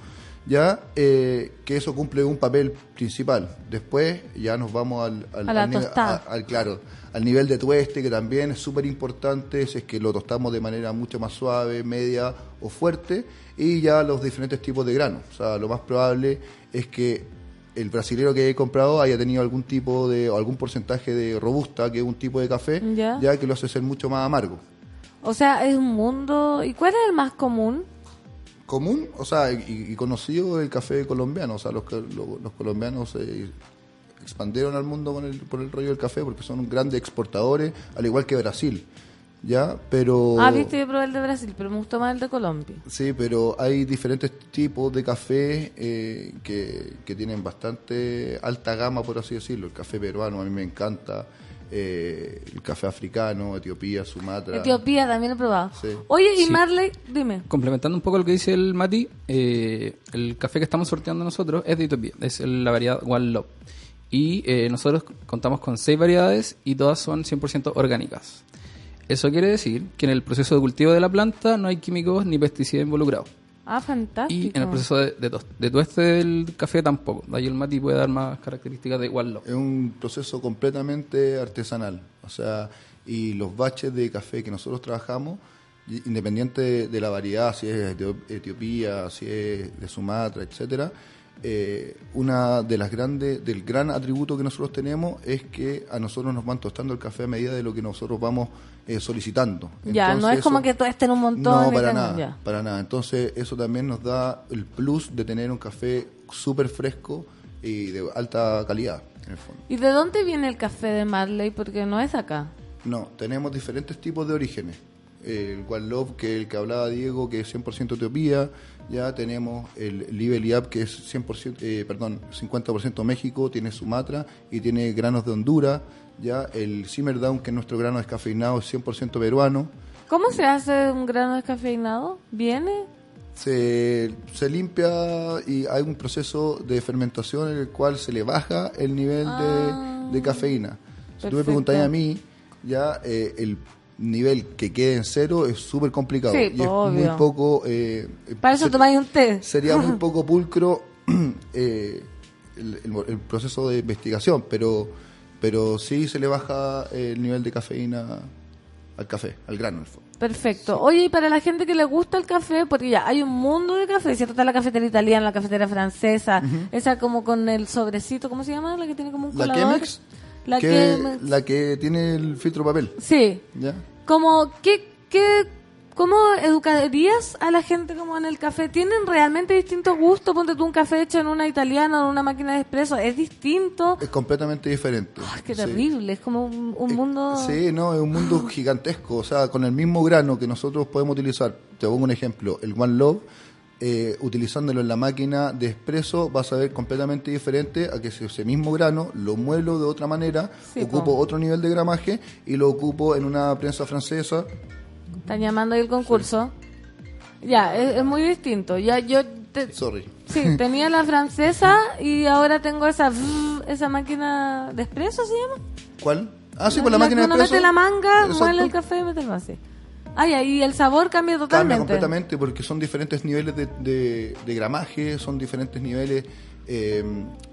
ya eh, que eso cumple un papel principal. Después ya nos vamos al, al, al claro, al nivel de tueste, que también es súper importante, si es que lo tostamos de manera mucho más suave, media o fuerte, y ya los diferentes tipos de grano. O sea, lo más probable es que el brasilero que he comprado haya tenido algún tipo de, o algún porcentaje de robusta, que es un tipo de café, Ya. ya que lo hace ser mucho más amargo. O sea, es un mundo... ¿Y cuál es el más común? común, o sea, y, y conocido el café colombiano, o sea, los, que- lo- los colombianos se expandieron al mundo con el, por el rollo del café porque son grandes exportadores, al igual que Brasil, ¿ya? Pero... Ah, viste, yo probé el de Brasil, pero me gustó más el de Colombia. Sí, pero hay diferentes tipos de café eh, que, que tienen bastante alta gama, por así decirlo. El café peruano a mí me encanta, eh, el café africano, Etiopía, Sumatra. Etiopía también he probado. Sí. Oye, y Sí. Marley, dime. Complementando un poco lo que dice el Mati, eh, el café que estamos sorteando nosotros es de Etiopía, es la variedad One Love. Y eh, nosotros contamos con seis variedades y todas son 100% orgánicas. Eso quiere decir que en el proceso de cultivo de la planta no hay químicos ni pesticidas involucrados. Ah, fantástico. Y en el proceso de, de, tueste del café tampoco. De ahí el Mati puede dar más características de Love. Es un proceso completamente artesanal. O sea, y los baches de café que nosotros trabajamos, independiente de, de la variedad, si es de Etiopía, si es de Sumatra, etcétera, eh, una de las grandes, del gran atributo que nosotros tenemos es que a nosotros nos van tostando el café a medida de lo que nosotros vamos eh, solicitando. Ya, no Entonces, es como eso- que tuesten un montón. no, para nada, ya. para nada. Entonces, eso también nos da el plus de tener un café súper fresco y de alta calidad, en el fondo. ¿Y de dónde viene el café de Marley? Porque no es acá. No, tenemos diferentes tipos de orígenes. El One Love, que es el que hablaba Diego, que es 100% Etiopía. Ya tenemos el Live Liab, que es 100%, eh, perdón, 50% México, tiene Sumatra y tiene granos de Honduras. Ya el Simmer Down, que es nuestro grano descafeinado, es 100% peruano. ¿Cómo se hace un grano descafeinado? ¿Viene? se, se limpia y hay un proceso de fermentación en el cual se le baja el nivel de, de cafeína. Si tú me Perfecto. preguntas a mí, ya eh, el nivel que quede en cero es súper complicado Sí, y es obvio. muy poco... eh, Para eso se- tomáis un té. Sería muy poco pulcro eh, el, el- el proceso de investigación, pero, pero sí se le baja el nivel de cafeína al café, al grano. el fondo. Perfecto. Oye, y para la gente que le gusta el café, porque ya hay un mundo de café, ¿cierto? Está la cafetera italiana, la cafetera francesa, esa como con el sobrecito, ¿cómo se llama? La que tiene como un La colador. Chemex, La que, Chemex. la que tiene el filtro papel. Sí. ¿ya? Como, ¿qué, qué, ¿cómo educarías a la gente como en el café? ¿Tienen realmente distintos gustos? Ponte tú un café hecho en una italiana o en una máquina de espresso. ¿Es distinto? Es completamente diferente. Ay, qué Sí. terrible. Es como un, un Eh, mundo... Sí, no, es un mundo gigantesco. O sea, con el mismo grano que nosotros podemos utilizar, te pongo un ejemplo, el One Love, eh, utilizándolo en la máquina de expreso, vas a ver completamente diferente a que si ese mismo grano lo muelo de otra manera, Sí, ocupo po. otro nivel de gramaje y lo ocupo en una prensa francesa. Están llamando ahí el concurso. Ya, es, es muy distinto. Ya yo... te- Sorry. Sí, tenía la francesa y ahora tengo esa esa máquina de espresso, ¿se llama? ¿Cuál? Ah, sí, por la, que máquina de uno expreso. mete la manga, Exacto. muele el café y mete el así. Ya, y el sabor cambia Cambia totalmente. completamente porque son diferentes niveles de, de- de gramaje, son diferentes niveles eh,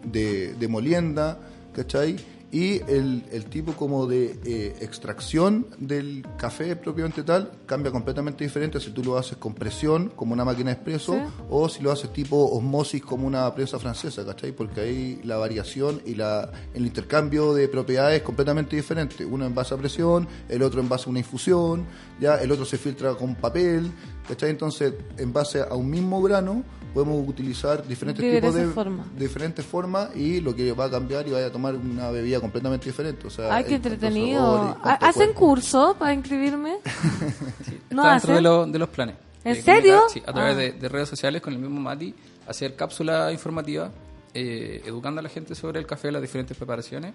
de, de molienda, ¿cachai? Y el, el tipo como de eh, extracción del café propiamente tal cambia completamente diferente si tú lo haces con presión, como una máquina de expreso, Sí. o si lo haces tipo osmosis, como una prensa francesa, ¿cachai? Porque ahí la variación y la, el intercambio de propiedades es completamente diferente. Uno en base a presión, el otro en base a una infusión, ya el otro se filtra con papel, ¿cachai? Entonces, en base a un mismo grano, podemos utilizar diferentes tipos de formas. diferentes formas y lo que va a cambiar y vaya a tomar una bebida completamente diferente. O sea, Ay, qué entretenido. ¿Hacen cuerpo. curso para inscribirme? no Está dentro de, lo- de los planes. ¿En eh, serio? sí, a través Ah. de, de redes sociales con el mismo Mati, hacer cápsula informativa, eh, educando a la gente sobre el café, las diferentes preparaciones.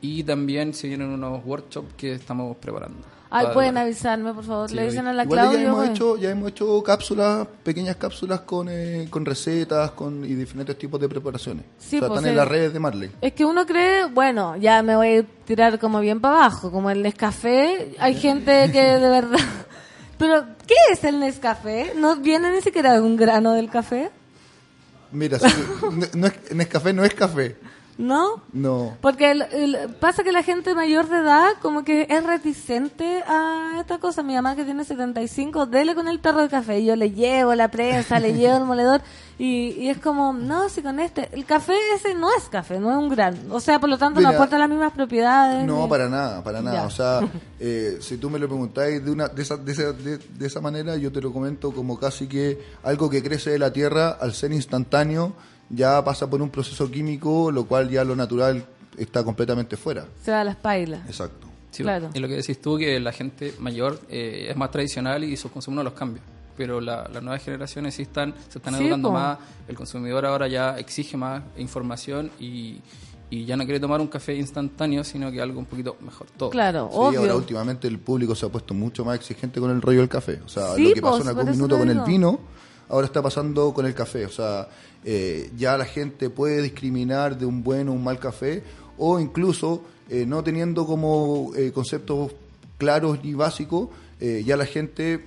Y también se vienen unos workshops que estamos preparando. Ay, pueden avisarme, por favor. Sí, Le dicen a la Igual ya Claudia. hemos güey. hecho, ya hemos hecho cápsulas, pequeñas cápsulas con, eh, con recetas con, y diferentes tipos de preparaciones. Sí, o sea, pues, están en las redes de Marley. Es que uno cree, bueno, ya me voy a tirar como bien para abajo, como el Nescafé. Hay gente que de verdad. Pero, ¿qué es el Nescafé? ¿No viene ni siquiera de un grano del café? Mira, no es, Nescafé no es café. ¿No? No. Porque el- el- pasa que la gente mayor de edad como que es reticente a esta cosa. Mi mamá que tiene 75, dele con el perro de café. Y yo le llevo la prensa, le llevo el moledor. Y, y es como, no, si con este... El café ese no es café, no es un gran. O sea, por lo tanto no aporta las mismas propiedades. No, ni- para nada, para nada. Ya. O sea, eh, si tú me lo preguntáis de, una, de, esa, de, esa, de, de esa manera, yo te lo comento como casi que algo que crece de la tierra al ser instantáneo ya pasa por un proceso químico, lo cual ya lo natural está completamente fuera. Se va a las pailas. Exacto. Sí, Claro. Y lo que decís tú, que la gente mayor eh, es más tradicional y sus consumos no los cambia. Pero la- las nuevas generaciones sí están, se están Sí, educando po. más, el consumidor ahora ya exige más información y, y ya no quiere tomar un café instantáneo, sino que algo un poquito mejor todo. Claro, Sí, ahora últimamente el público se ha puesto mucho más exigente con el rollo del café. O sea, Sí, lo que pasó en algún minuto con el vino, ahora está pasando con el café. O sea, eh, ya la gente puede discriminar de un buen o un mal café, o incluso eh, no teniendo como eh, conceptos claros ni básicos, eh, ya la gente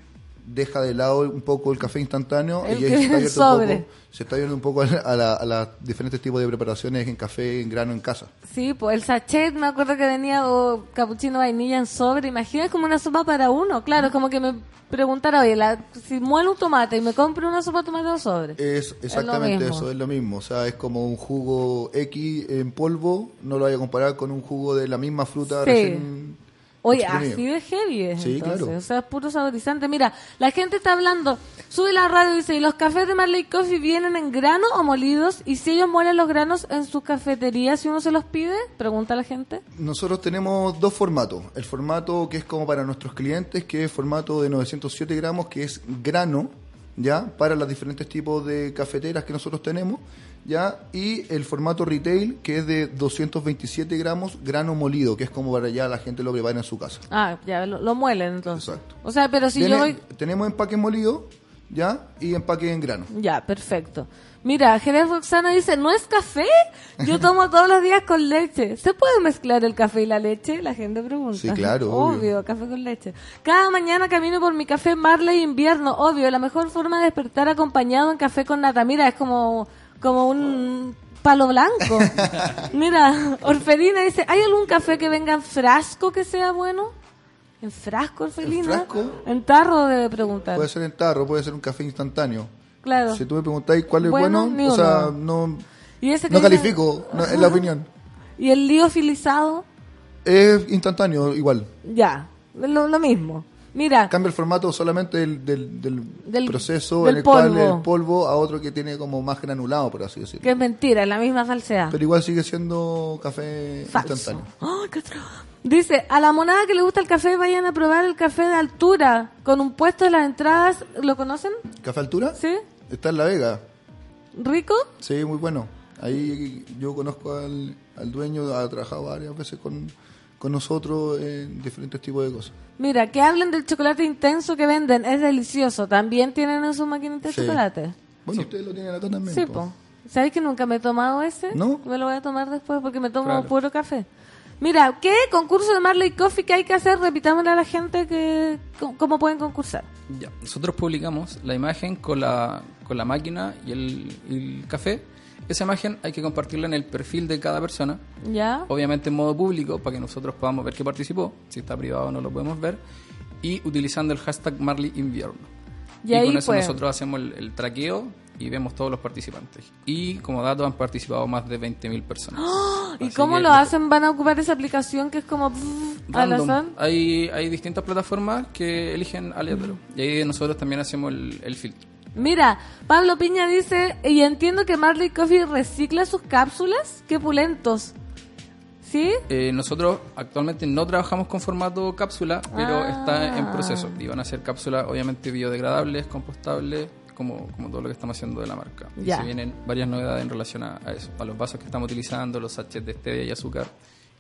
deja de lado un poco el café instantáneo El y se está, abierto un poco, se está viendo un poco a, la- a los diferentes tipos de preparaciones en café, en grano, en casa. Sí, pues el sachet me acuerdo que venía o capuchino vainilla en sobre. Imagina como una sopa para uno. Claro, como que me preguntara, oye, la, si muelo un tomate y me compro una sopa de tomate en sobre. Es exactamente eso, es lo mismo. O sea, es como un jugo X en polvo, no lo vaya a comparar con un jugo de la misma fruta Sí. recién Oye, así de heavy es, Sí, entonces. claro. O sea, es puro saborizante. Mira, la gente está hablando, sube la radio y dice, ¿y los cafés de Marley Coffee vienen en grano o molidos? ¿Y si ellos muelen los granos en sus cafeterías si uno se los pide? Pregunta la gente. Nosotros tenemos dos formatos. El formato que es como para nuestros clientes, que es formato de 907 gramos, que es grano, ¿ya? Para los diferentes tipos de cafeteras que nosotros tenemos, ¿ya? Y el formato retail, que es de 227 gramos, grano molido, que es como para ya la gente lo prepara en su casa. Ah, ya, lo, lo muelen entonces. Exacto. O sea, pero si Tiene- yo voy... Tenemos empaque molido, ¿ya? Y empaque en grano. Ya, perfecto. Mira, Jerez Roxana dice, ¿no es café? Yo tomo todos los días con leche. ¿Se puede mezclar el café y la leche? La gente pregunta. Sí, claro, Obvio, obvio. café con leche. Cada mañana camino por mi café Marley invierno. Obvio, la mejor forma de despertar acompañado en café con nata. Mira, es como, como un palo blanco. Mira, Orfelina dice, ¿hay algún café que venga en frasco que sea bueno? ¿En frasco, Orfelina? frasco? En tarro debe preguntar. Puede ser en tarro, puede ser un café instantáneo. claro. Si tú me preguntáis cuál es Bueno, o sea, no, Y ese que no califico, no, es la opinión. ¿Y el lío filizado? Es instantáneo igual. Ya, lo, lo mismo. Mira, Cambia el formato solamente del, del, del Del- proceso del en el cual polvo. el polvo a otro que tiene como más granulado, por así decirlo. que es mentira, es la misma falsedad. Pero igual sigue siendo café Falso. instantáneo. Tra- Dice, a la monada que le gusta el café, vayan a probar el café de altura, con un puesto de las entradas, ¿lo conocen? ¿Café altura? ¿Sí? Está en La Vega. ¿Rico? Sí, muy bueno. Ahí yo conozco al, al dueño, ha trabajado varias veces con, con nosotros en diferentes tipos de cosas. Mira, que hablen del chocolate intenso que venden, es delicioso. ¿También tienen en su maquinita de Sí. chocolate? Bueno, ustedes lo tienen acá también. Sí, po. ¿Sabéis que nunca me he tomado ese? ¿No? Me lo voy a tomar después porque me tomo Claro. puro café. Mira, ¿qué concurso de Marley Coffee que hay que hacer? Repitámosle a la gente que cómo- pueden concursar. Ya, nosotros publicamos la imagen con la, con la máquina y el, y el café. Esa imagen hay que compartirla en el perfil de cada persona, ¿Ya? obviamente en modo público para que nosotros podamos ver que participó. Si está privado no lo podemos ver. Y utilizando el hashtag Marley Invierno. Y Y, ahí con eso pueden. nosotros hacemos el, el traqueo y vemos todos los participantes. Y como dato han participado más de 20.000 personas. ¿Y Así cómo lo hacen? ¿Van a ocupar esa aplicación que es como al? Hay, hay distintas plataformas que eligen aleatorio. Y ahí nosotros también hacemos el, el filtro. Mira, Pablo Piña dice, y entiendo que Marley Coffee recicla sus cápsulas. ¡Qué pulentos! ¿Sí? Eh, nosotros actualmente no trabajamos con formato cápsula, pero Ah. está en proceso. Y van a ser cápsulas obviamente biodegradables, compostables, como, como todo lo que estamos haciendo de la marca. Y Ya. se vienen varias novedades en relación a, a eso, a los vasos que estamos utilizando, los sachets de stevia y azúcar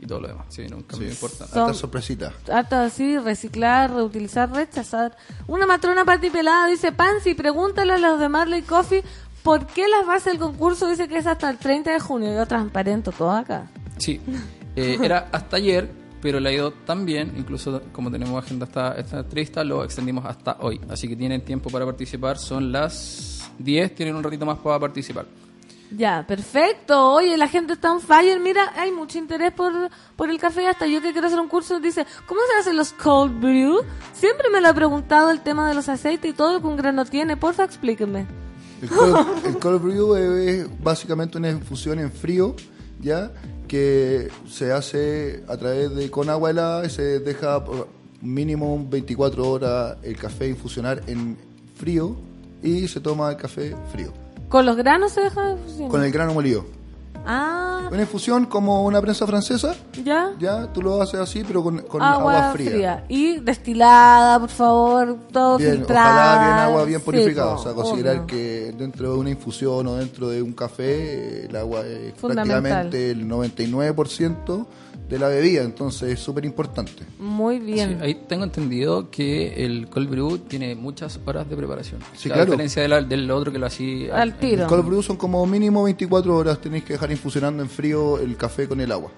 y todo lo demás. Viene un cambio importante. Son- Harta sorpresita. Hasta así, reciclar, reutilizar, rechazar. Una matrona Pati Pelada dice, Pansy, pregúntale a los de Marley Coffee por qué las bases del concurso dice que es hasta el 30 de junio. Yo transparento todo acá. Sí, Eh, era hasta ayer, pero le ha ido tan bien, incluso como tenemos agenda esta, esta entrevista, lo extendimos hasta hoy. Así que tienen tiempo para participar, son las 10, tienen un ratito más para participar. Ya, perfecto. Oye, la gente está on fire. Mira, hay mucho interés por, por el café. Hasta yo que quiero hacer un curso dice, ¿cómo se hacen los cold brew? Siempre me lo he preguntado el tema de los aceites y todo lo que un grano tiene. Porfa, explíquenme. El cold, el cold brew es básicamente una infusión en frío, ¿ya? Que se hace a través de con agua helada y se deja mínimo 24 horas el café infusionar en frío y se toma el café frío. ¿Con los granos se deja de fusionar? Con el grano molido. Ah, Una infusión como una prensa francesa, ya. ya, tú lo haces así, pero con, con agua, fría. Y destilada, por favor, todo Bien, filtrada. ojalá bien agua bien purificada. o sea, considerar obvio. que dentro de una infusión o dentro de un café, el agua es prácticamente el 99% de la bebida, entonces es súper importante. Muy bien. Sí, ahí tengo entendido que el cold brew tiene muchas horas de preparación. Sí, a claro. diferencia de la- del otro que lo hacía Al tiro. El cold brew son como mínimo 24 horas, tenéis que dejar infusionando en frío el café con el agua.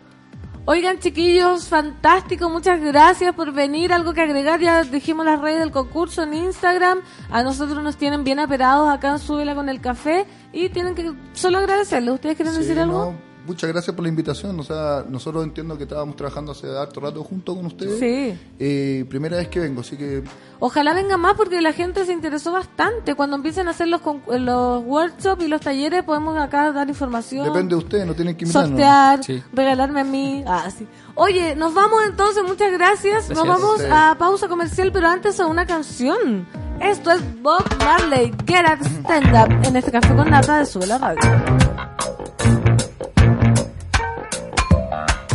Oigan, chiquillos, fantástico, muchas gracias por venir. Algo que agregar, ya dijimos las redes del concurso en Instagram. A nosotros nos tienen bien aperados acá en Súbela con el café y tienen que solo agradecerle. ¿Ustedes quieren Sí, decir algo? no, muchas gracias por la invitación. O sea, nosotros entiendo que estábamos trabajando hace harto rato junto con ustedes. Sí. Eh, primera vez que vengo, así que Ojalá venga más porque la gente se interesó bastante. Cuando empiecen a hacer los, con- los workshops y los talleres, podemos acá dar información. depende de ustedes, no tienen que invitarnos. sortear, Sí. regalarme a mí. Ah, sí. Oye, nos vamos entonces, muchas gracias. Nos Gracias. vamos Sí. a pausa comercial, pero antes a una canción. Esto es Bob Marley, Get Up, Stand Up, en este café con nata de Sube la Radio.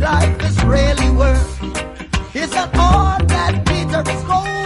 Life is really worth. It's an art that Peter Score.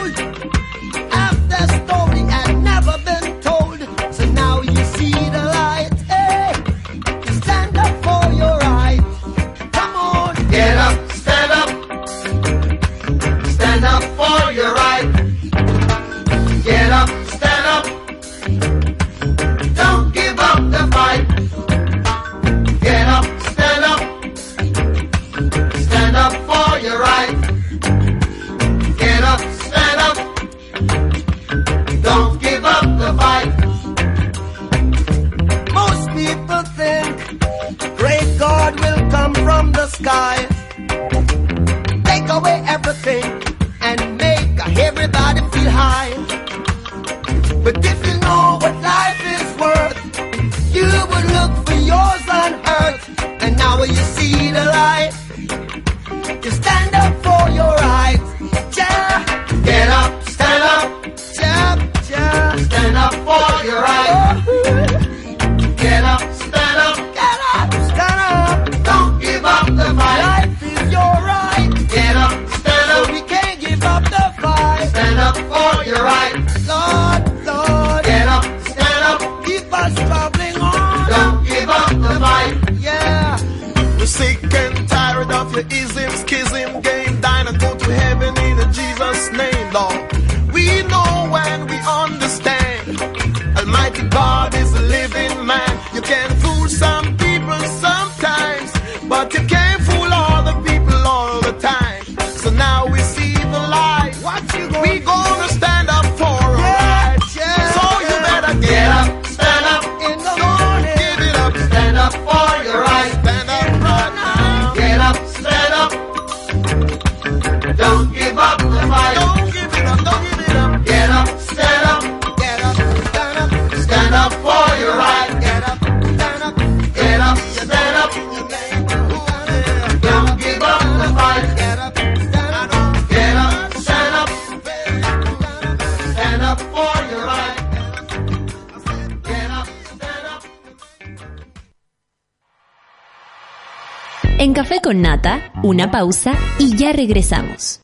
Pausa y ya regresamos.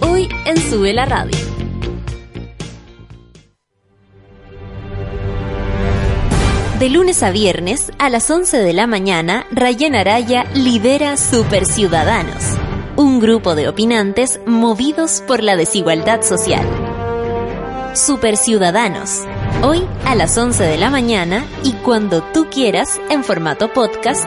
Hoy en Sube la Radio. De lunes a viernes, a las 11 de la mañana, Rayen Araya lidera Super Ciudadanos, un grupo de opinantes movidos por la desigualdad social. Super Ciudadanos, hoy a las 11 de la mañana y cuando tú quieras en formato podcast,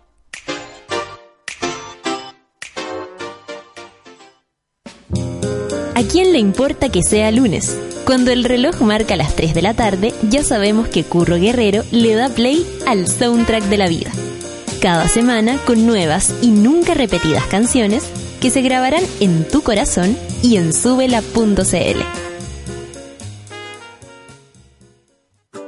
¿A quién le importa que sea lunes? Cuando el reloj marca las 3 de la tarde, ya sabemos que Curro Guerrero le da play al soundtrack de la vida. Cada semana con nuevas y nunca repetidas canciones que se grabarán en tu corazón y en subela.cl.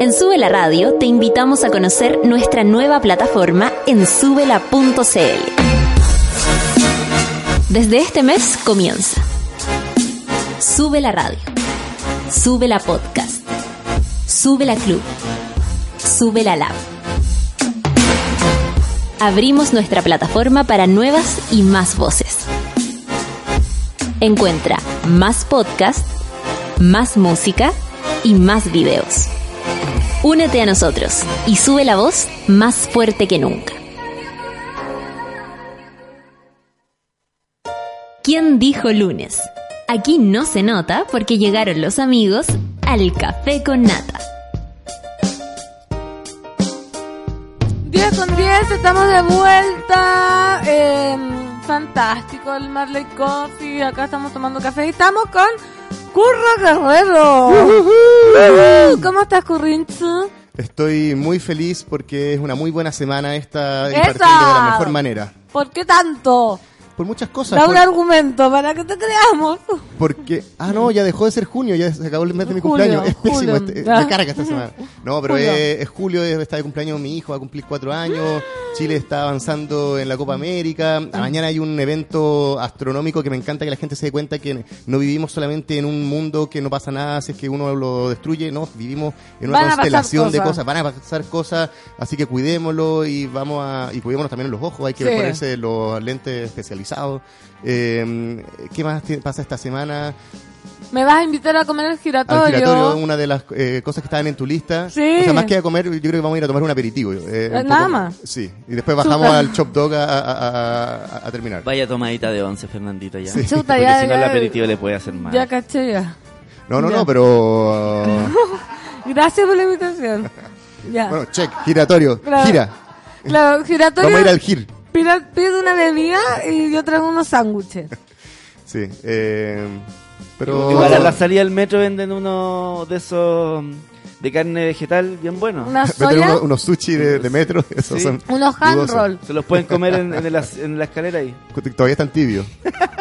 En Sube la Radio te invitamos a conocer nuestra nueva plataforma en subela.cl. Desde este mes comienza. Sube la Radio. Sube la Podcast. Sube la Club. Sube la Lab. Abrimos nuestra plataforma para nuevas y más voces. Encuentra más podcast, más música y más videos. Únete a nosotros y sube la voz más fuerte que nunca. ¿Quién dijo lunes? Aquí no se nota porque llegaron los amigos al café con nata. 10 con 10, estamos de vuelta. Fantástico el Marley Coffee. Acá estamos tomando café y estamos con Curro Guerrero. ¿Cómo estás, Currincho? Estoy muy feliz porque es una muy buena semana esta y ¡Esa! partiendo de la mejor manera. ¿Por qué tanto? Por muchas cosas. Da un argumento para que te creamos. porque, ah, no, ya dejó de ser junio, ya se acabó el mes de mi Julio, cumpleaños. Es pésimo, este, me carga esta semana. No, pero Julio. es, es julio, es- está de cumpleaños mi hijo, va a cumplir cuatro años. Chile está avanzando en la Copa América. Mañana hay un evento astronómico que me encanta que la gente se dé cuenta que no vivimos solamente en un mundo que no pasa nada si es que uno lo destruye, no, vivimos en una Van constelación de cosas. van a pasar cosas, así que cuidémoslo y vamos a y cuidémonos también en los ojos, hay que Sí. ponerse los lentes especializados. Eh, ¿Qué más pasa esta semana? Me vas a invitar a comer el giratorio. Al giratorio, una de las eh, cosas que estaban en tu lista. Sí. O sea, más que a comer, yo creo que vamos a ir a tomar un aperitivo. eh, un nada poco- más. Sí, y después bajamos Chuta. al Chop Dog a, a- a- a- terminar. Vaya tomadita de once, Fernandito, ya. Sí. Chuta, Porque ya, si no, el aperitivo le puede hacer mal. Ya caché ya. No, no, Ya. no, pero... Gracias por la invitación. Ya. bueno, check, giratorio, Claro. gira. Claro, giratorio. Vamos a ir al gir. Pide una bebida y yo traigo unos sándwiches. Sí, eh, pero... Igual a la salida del metro venden uno de esos de carne vegetal bien buenos. Unos, unos sushi de, de metro, esos Sí. son unos hand roll. Se los pueden comer en, en, la escalera ahí. Todavía están tibios.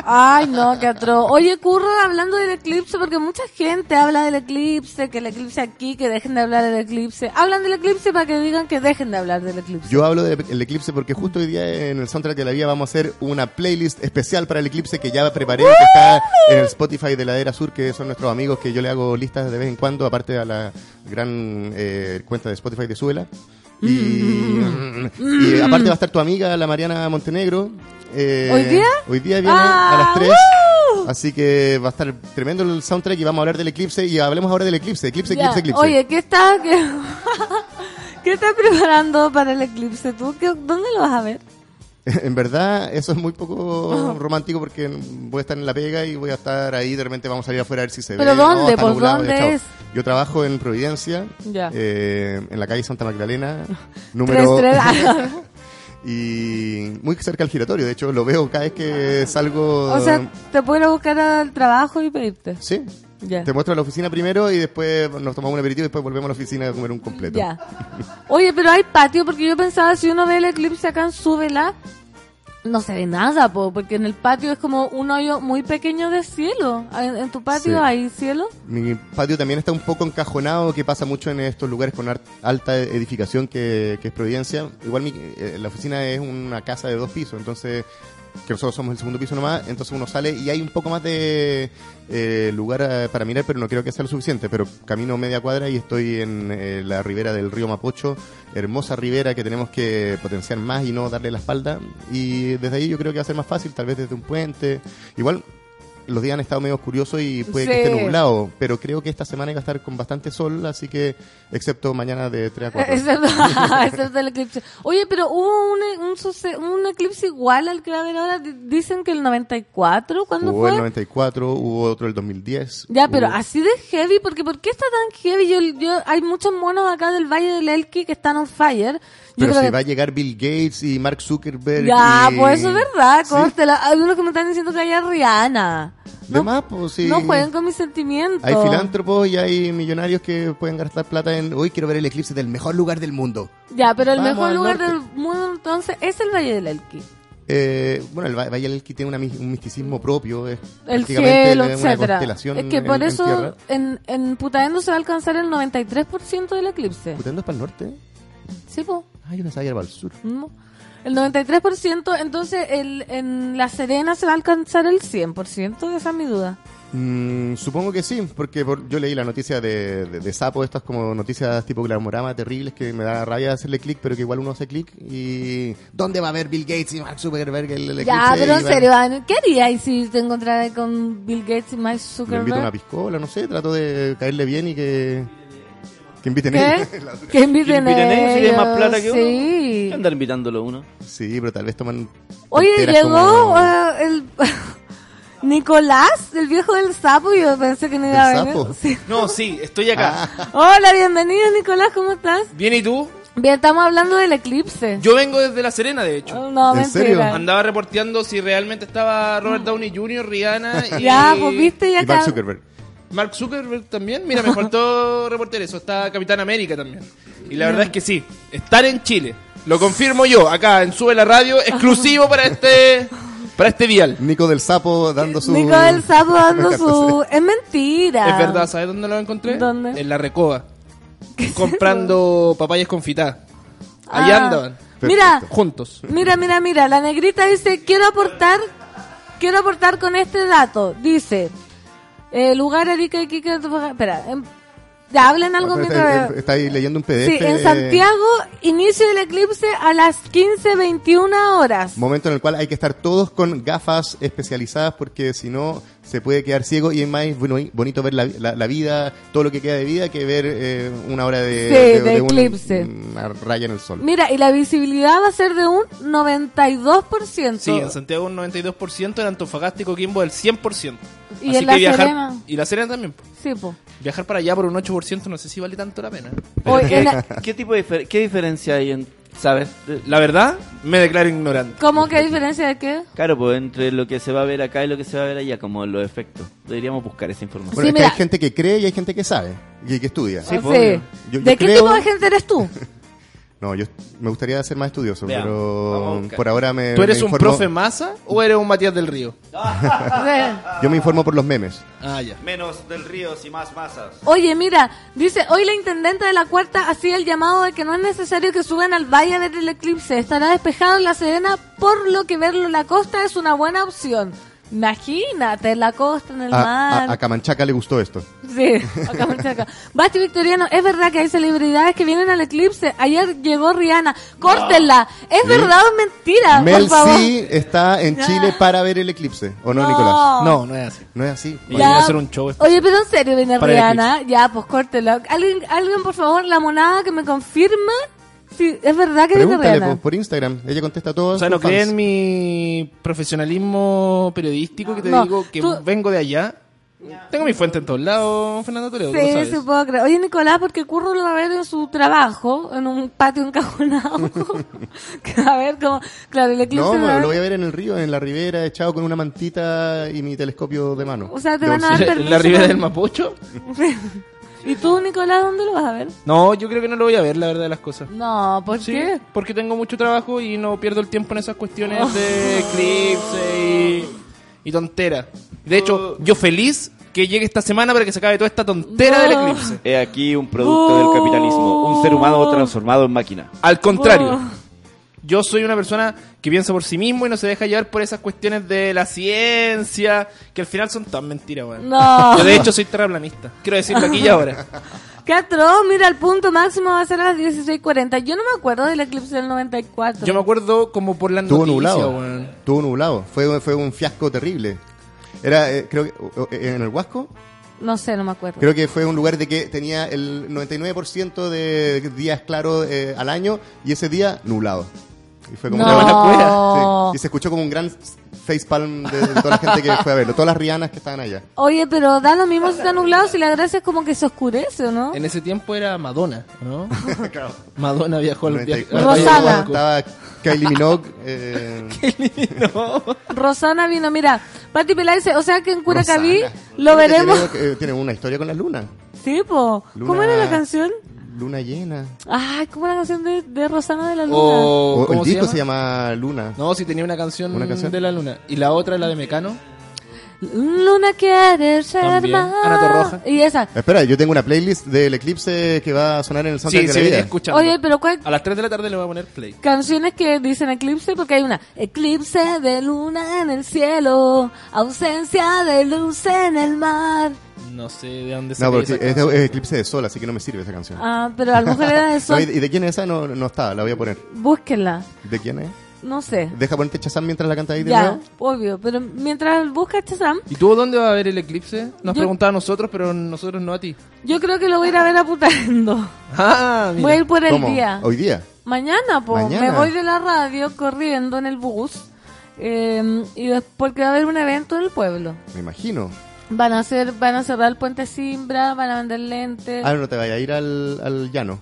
Ay, no, qué atroz. Oye, Curro, hablando del eclipse, porque mucha gente habla del eclipse, que el eclipse aquí, que dejen de hablar del eclipse. Hablan del eclipse para que digan que dejen de hablar del eclipse. Yo hablo del eclipse porque justo hoy día en el soundtrack de la vida vamos a hacer una playlist especial para el eclipse que ya preparé, que está en el Spotify de la Era Sur, que son nuestros amigos que yo le hago listas de vez en cuando, aparte a la gran eh, cuenta de Spotify de Suela. Y, y aparte va a estar tu amiga, la Mariana Montenegro. eh, ¿Hoy día? Hoy día viene Ah, a las 3. ¡woo! Así que va a estar tremendo el soundtrack y vamos a hablar del eclipse y hablemos ahora del eclipse, eclipse, Ya. eclipse, eclipse. Oye, ¿qué estás qué, ¿qué estás preparando para el eclipse tú? ¿Qué- ¿Dónde lo vas a ver? En verdad, eso es muy poco romántico porque voy a estar en la pega y voy a estar ahí. De repente vamos a salir afuera a ver si se ¿Pero ve. dónde? está ¿Por nublado, dónde es? Yo trabajo en Providencia, Ya. eh, en la calle Santa Magdalena, número. Tres. y muy cerca al giratorio. De hecho, lo veo cada vez que salgo. o sea, te puedo ir a buscar al trabajo y pedirte. sí. Ya. Te muestro la oficina primero y después nos tomamos un aperitivo y después volvemos a la oficina a comer un completo. Ya. Oye, pero hay patio porque yo pensaba si uno ve el eclipse acá en Súbela, no se ve nada, po, porque en el patio es como un hoyo muy pequeño de cielo. En, en tu patio Sí. hay cielo. Mi patio también está un poco encajonado, que pasa mucho en estos lugares con alta edificación que, que es Providencia. Igual mi- eh, la oficina es una casa de dos pisos, entonces que nosotros somos el segundo piso nomás, entonces uno sale y hay un poco más de eh, lugar eh, para mirar, pero no creo que sea lo suficiente. Pero camino media cuadra y estoy en eh, la ribera del río Mapocho, hermosa ribera que tenemos que potenciar más y no darle la espalda. Y desde ahí yo creo que va a ser más fácil, tal vez desde un puente. Igual los días han estado medio curiosos y puede que esté nublado, pero creo que esta semana iba a estar con bastante sol, así que, excepto mañana de 3 a 4. Excepto, excepto el eclipse. Oye, pero hubo un, un, un eclipse igual al que va a haber ahora. Dicen que el 94, ¿cuándo Hubo fue? el 94, hubo otro el 2010. Ya, pero hubo- así de heavy, porque ¿por qué está tan heavy? Yo, yo, hay muchos monos acá del Valle del Elqui que están on fire. Pero si que- va a llegar Bill Gates y Mark Zuckerberg. Ya, y- pues eso es verdad, Sí. córtela. Hay algunos que me están diciendo que haya Rihanna. De más, pues sí. No jueguen con mis sentimientos. Hay filántropos y hay millonarios que pueden gastar plata en. Hoy quiero ver el eclipse del mejor lugar del mundo. Ya, pero el Vamos mejor lugar norte. del mundo entonces es el Valle del Elqui. Eh, bueno, el Va- Valle del Elqui tiene una un misticismo propio. Es El cielo, etcétera. constelación Es que en- por en eso tierra. en, en Putaendo se va a alcanzar el 93% del eclipse. ¿Putendo es para el norte? Sí, po. Ah, yo pensaba que era para el sur. No. El 93%, entonces el, en La Serena se va a alcanzar el 100%, esa es mi duda. Mm, supongo que sí, porque por- yo leí la noticia de, de, de Sapo, estas como noticias tipo glamorama terribles que me da rabia hacerle clic, pero que igual uno hace clic y... ¿Dónde va a ver Bill Gates y Mark Zuckerberg el, el Ya, pero en Y van- serio, Ana, ¿qué harías si te encontraras con Bill Gates y Mike Le invito a una Zuckerberg? piscola, no sé, trato de caerle bien y que... Que inviten ¿Qué? ellos. Que inviten Que inviten ellos, si tienen más plata que uno. Sí. ¿Qué andar invitándolo uno? Sí, pero tal vez toman... Oye, llegó como- eh, el... Nicolás, el viejo del sapo, y yo pensé que no iba a ¿Del venir. sapo? Sí. No, sí, estoy acá. Hola, bienvenido Nicolás, ¿cómo estás? Bien, ¿y tú? Bien, estamos hablando del eclipse. Yo vengo desde La Serena, de hecho. Oh, no, ¿En mentira. serio? Andaba reporteando si realmente estaba Robert Downey Jr., Rihanna y... Ya, pues viste, ya Y Mark. Zuckerberg. Mark Zuckerberg también. Mira, me faltó reportar eso. Está Capitán América también. Y la verdad es que sí, estar en Chile. Lo confirmo yo, acá en Sube la Radio, exclusivo para este para este dial. Nico del Sapo dando su... Nico del sapo dando su... Es mentira. Es verdad, ¿sabes dónde lo encontré? ¿Dónde? En la Recoba. Comprando papayas confitadas. Allá Ah. andaban. Mira, Juntos. mira, mira, mira. La negrita dice, quiero aportar, quiero aportar con este dato. Dice, eh, lugar Arica y Quique... Espera, em, ya hablen algo Está, mientras... está- está ahí leyendo un PDF. Sí, en Santiago, inicio del eclipse a las 15.21 horas. Momento en el cual hay que estar todos con gafas especializadas porque si no se puede quedar ciego y es más boni- bonito ver la, la- la vida, todo lo que queda de vida que ver eh, una hora de, Sí, de un- eclipse. una raya en el sol. Mira, y la visibilidad va a ser de un 92%. Sí, en Santiago un 92%, en Antofagasta y Coquimbo el 100%. Y Así en La que viajar, Serena. Y La Serena también. Sí, po. Viajar para allá por un 8% no sé si vale tanto la pena. Oye, ¿Qué, la- tipo de difer- qué diferencia hay en, sabes? La verdad, me declaro ignorante. ¿Cómo que diferencia de qué? Claro, pues entre lo que se va a ver acá y lo que se va a ver allá, como los efectos. Deberíamos buscar esa información. Bueno, Sí, es que mira. hay gente que cree y hay gente que sabe y que estudia. Sí, Sí. pues, obvio. Yo- yo ¿De qué tipo de gente eres tú? No, yo me gustaría ser más estudioso, Veamos, pero por ahora me ¿Tú eres me un informo- profe masa o eres un Matías del Río? Yo me informo por los memes. Ah, ya. Menos del río y más masas. Oye, mira, dice, hoy la intendente de la cuarta hacía el llamado de que no es necesario que suban al valle a ver el eclipse. Estará despejado en la Serena, por lo que verlo en la costa es una buena opción. Imagínate, en la costa, en el A, mar. a- a Camanchaca le gustó esto. Sí, acá me saca. Basti Victoriano, es verdad que hay celebridades que vienen al eclipse. Ayer llegó Rihanna. Córtenla. ¿Es Sí. verdad o es mentira? Mel por favor. C está en Ya. Chile para ver el eclipse. ¿O no, No. Nicolás? No, no es así. No es así. Viene a hacer un show especial. Oye, pero en serio viene Rihanna. Ya, pues córtela. ¿Alguien, alguien, por favor, la monada que me confirma Sí, es verdad que Pregúntale Rihanna. por, por Instagram. Ella contesta todo. O sea, ¿no creen mi profesionalismo periodístico que te No, digo que tú- vengo de allá? Tengo mi fuente en todos lados, Fernando Toledo, Sí, sabes. sí puedo creer. Oye, Nicolás, porque Curro lo va a ver en su trabajo, en un patio encajonado. a ver como, claro, el eclipse No, lo voy a ver en el río, en la ribera, echado con una mantita y mi telescopio de mano. O sea, te van a dar permiso. ¿La ribera del Mapocho? ¿Y tú, Nicolás, dónde lo vas a ver? No, yo creo que no lo voy a ver, la verdad de las cosas. No, ¿por Sí, qué? porque tengo mucho trabajo y no pierdo el tiempo en esas cuestiones Oh. de eclipse y, y tontera. De hecho, yo feliz que llegue esta semana para que se acabe toda esta tontera del eclipse. He aquí un producto del capitalismo, un ser humano transformado en máquina. Al contrario, Oh. Yo soy una persona que piensa por sí mismo y no se deja llevar por esas cuestiones de la ciencia, que al final son tan mentiras, weón. No. Yo de hecho soy terraplanista. Quiero decirlo aquí y ahora. Qué atroz, mira, el punto máximo va a ser a las 16.40. Yo no me acuerdo del eclipse del 94. Yo me acuerdo como por la Estuvo noticia, nublado. Estuvo nublado. Fue, fue un fiasco terrible. Era, eh, creo que, o- en el Huasco, No sé, no me acuerdo. creo que fue un lugar de que tenía el 99% de días claros eh, al año y ese día nublado. Y fue como No. una buena cueva. Sí. Y se escuchó como un gran facepalm de, de toda la gente que fue a verlo, todas las rianas que estaban allá. Oye, pero da lo mismo si está nublado, si la gracia es como que se oscurece, ¿o no? En ese tiempo era Madonna, ¿no? Madonna viajó al 90 viaje. Rosana. Estaba Kylie Minogue. eh, Rosana vino, mira, Pati Peláez dice, o sea que en Curacaví lo veremos. Tiene, eh, tiene una historia con la luna. Sí, po. ¿Cómo Luna- era la canción? Luna llena. Ay, ¿cómo era la canción de, de Rosana de la Luna? O, ¿cómo el se disco llama? se llama Luna. No, si tenía una canción, ¿Una canción? de la luna. Y la otra, la de Mecano. Luna quiere ser También. más. Ana Torroja. Y esa. Espera, yo tengo una playlist del eclipse que va a sonar en el soundtrack Sí, de sí, vida. escuchando. Oye, pero ¿cuál? A las 3 de la tarde le voy a poner play. Canciones que dicen eclipse porque hay una eclipse de luna en el cielo, ausencia de luz en el mar. No sé de dónde se No, porque es, de- es eclipse de sol, así que no me sirve esa canción. Ah, pero a lo mejor era de No, sol. ¿y, de quién es esa? No, no está, la voy a poner. Búsquenla. ¿De quién es? No sé. Deja ponerte Chazam mientras la canta ahí de Ya, nuevo. obvio. Pero mientras busca Chazam, ¿Y tú dónde vas a ver el eclipse? Nos Yo- preguntaba a nosotros, pero nosotros no a ti. yo creo que lo voy a ir a ver a Putando. Ah, mira. Voy a ir por el ¿Cómo? día. ¿Hoy día? Mañana, pues. Mañana. Me voy de la radio corriendo en el bus. eh, y después porque va a haber un evento en el pueblo. Me imagino. Van a hacer, van a cerrar el puente Simbra, van a vender lentes. Ah, no te vayas a ir al, al llano.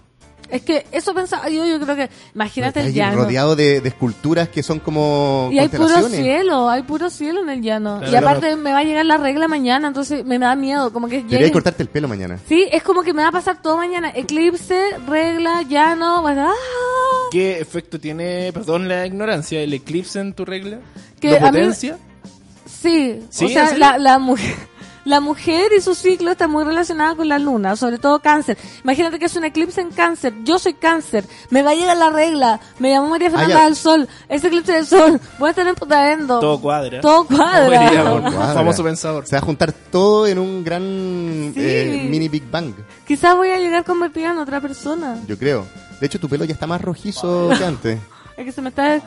Es que eso pensaba yo, yo creo que, imagínate el llano. rodeado de, de esculturas que son como Y hay puro cielo, hay puro cielo en el llano. Claro. y aparte me va a llegar la regla mañana, entonces me da miedo, como que Deberías llegue... cortarte el pelo mañana. Sí, es como que me va a pasar todo mañana. Eclipse, regla, llano, bueno, ¡ah! ¿Qué efecto tiene, perdón la ignorancia, el eclipse en tu regla? Que ¿Lo mí- potencia? Sí, ¿Sí? o sea, la mujer... La mujer y su ciclo está muy relacionada con la luna, sobre todo cáncer. Imagínate que es un eclipse en cáncer. Yo soy cáncer. Me va a llegar la regla. Me llamo María Fernanda Ah, ya. del Sol. Es eclipse del Sol. Voy a estar en Putaendo. Todo cuadra. Todo cuadra. Un Cuadra. famoso pensador. Se va a juntar todo en un gran Sí. eh, mini Big Bang, Quizás voy a llegar convertida en otra persona. yo creo. De hecho, tu pelo ya está más rojizo que antes. Es que se me está...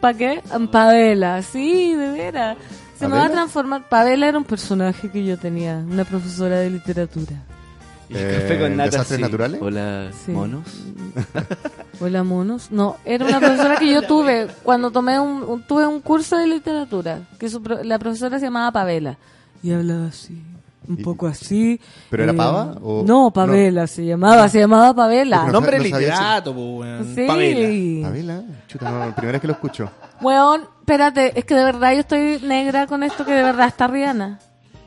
¿Para qué? Pavela. Sí, de veras. Se me va a transformar... Pavela era un personaje que yo tenía. Una profesora de literatura. Y el Eh, café con nata, ¿Desastres sí. naturales? Hola, Sí. monos. Hola, monos. No, era una profesora que yo tuve cuando tomé un, un- tuve un curso de literatura. que su pro- La profesora se llamaba Pavela. Y hablaba así. Un poco así. ¿Pero era eh, pava o- No, Pavela se llamaba, se llamaba Pavela. No, Nombre no si- literato. Sí. Pavela. Pavela, chuta, no, primera vez que lo escucho. Weón, espérate, es que de verdad yo estoy negra con esto que de verdad está Rihanna.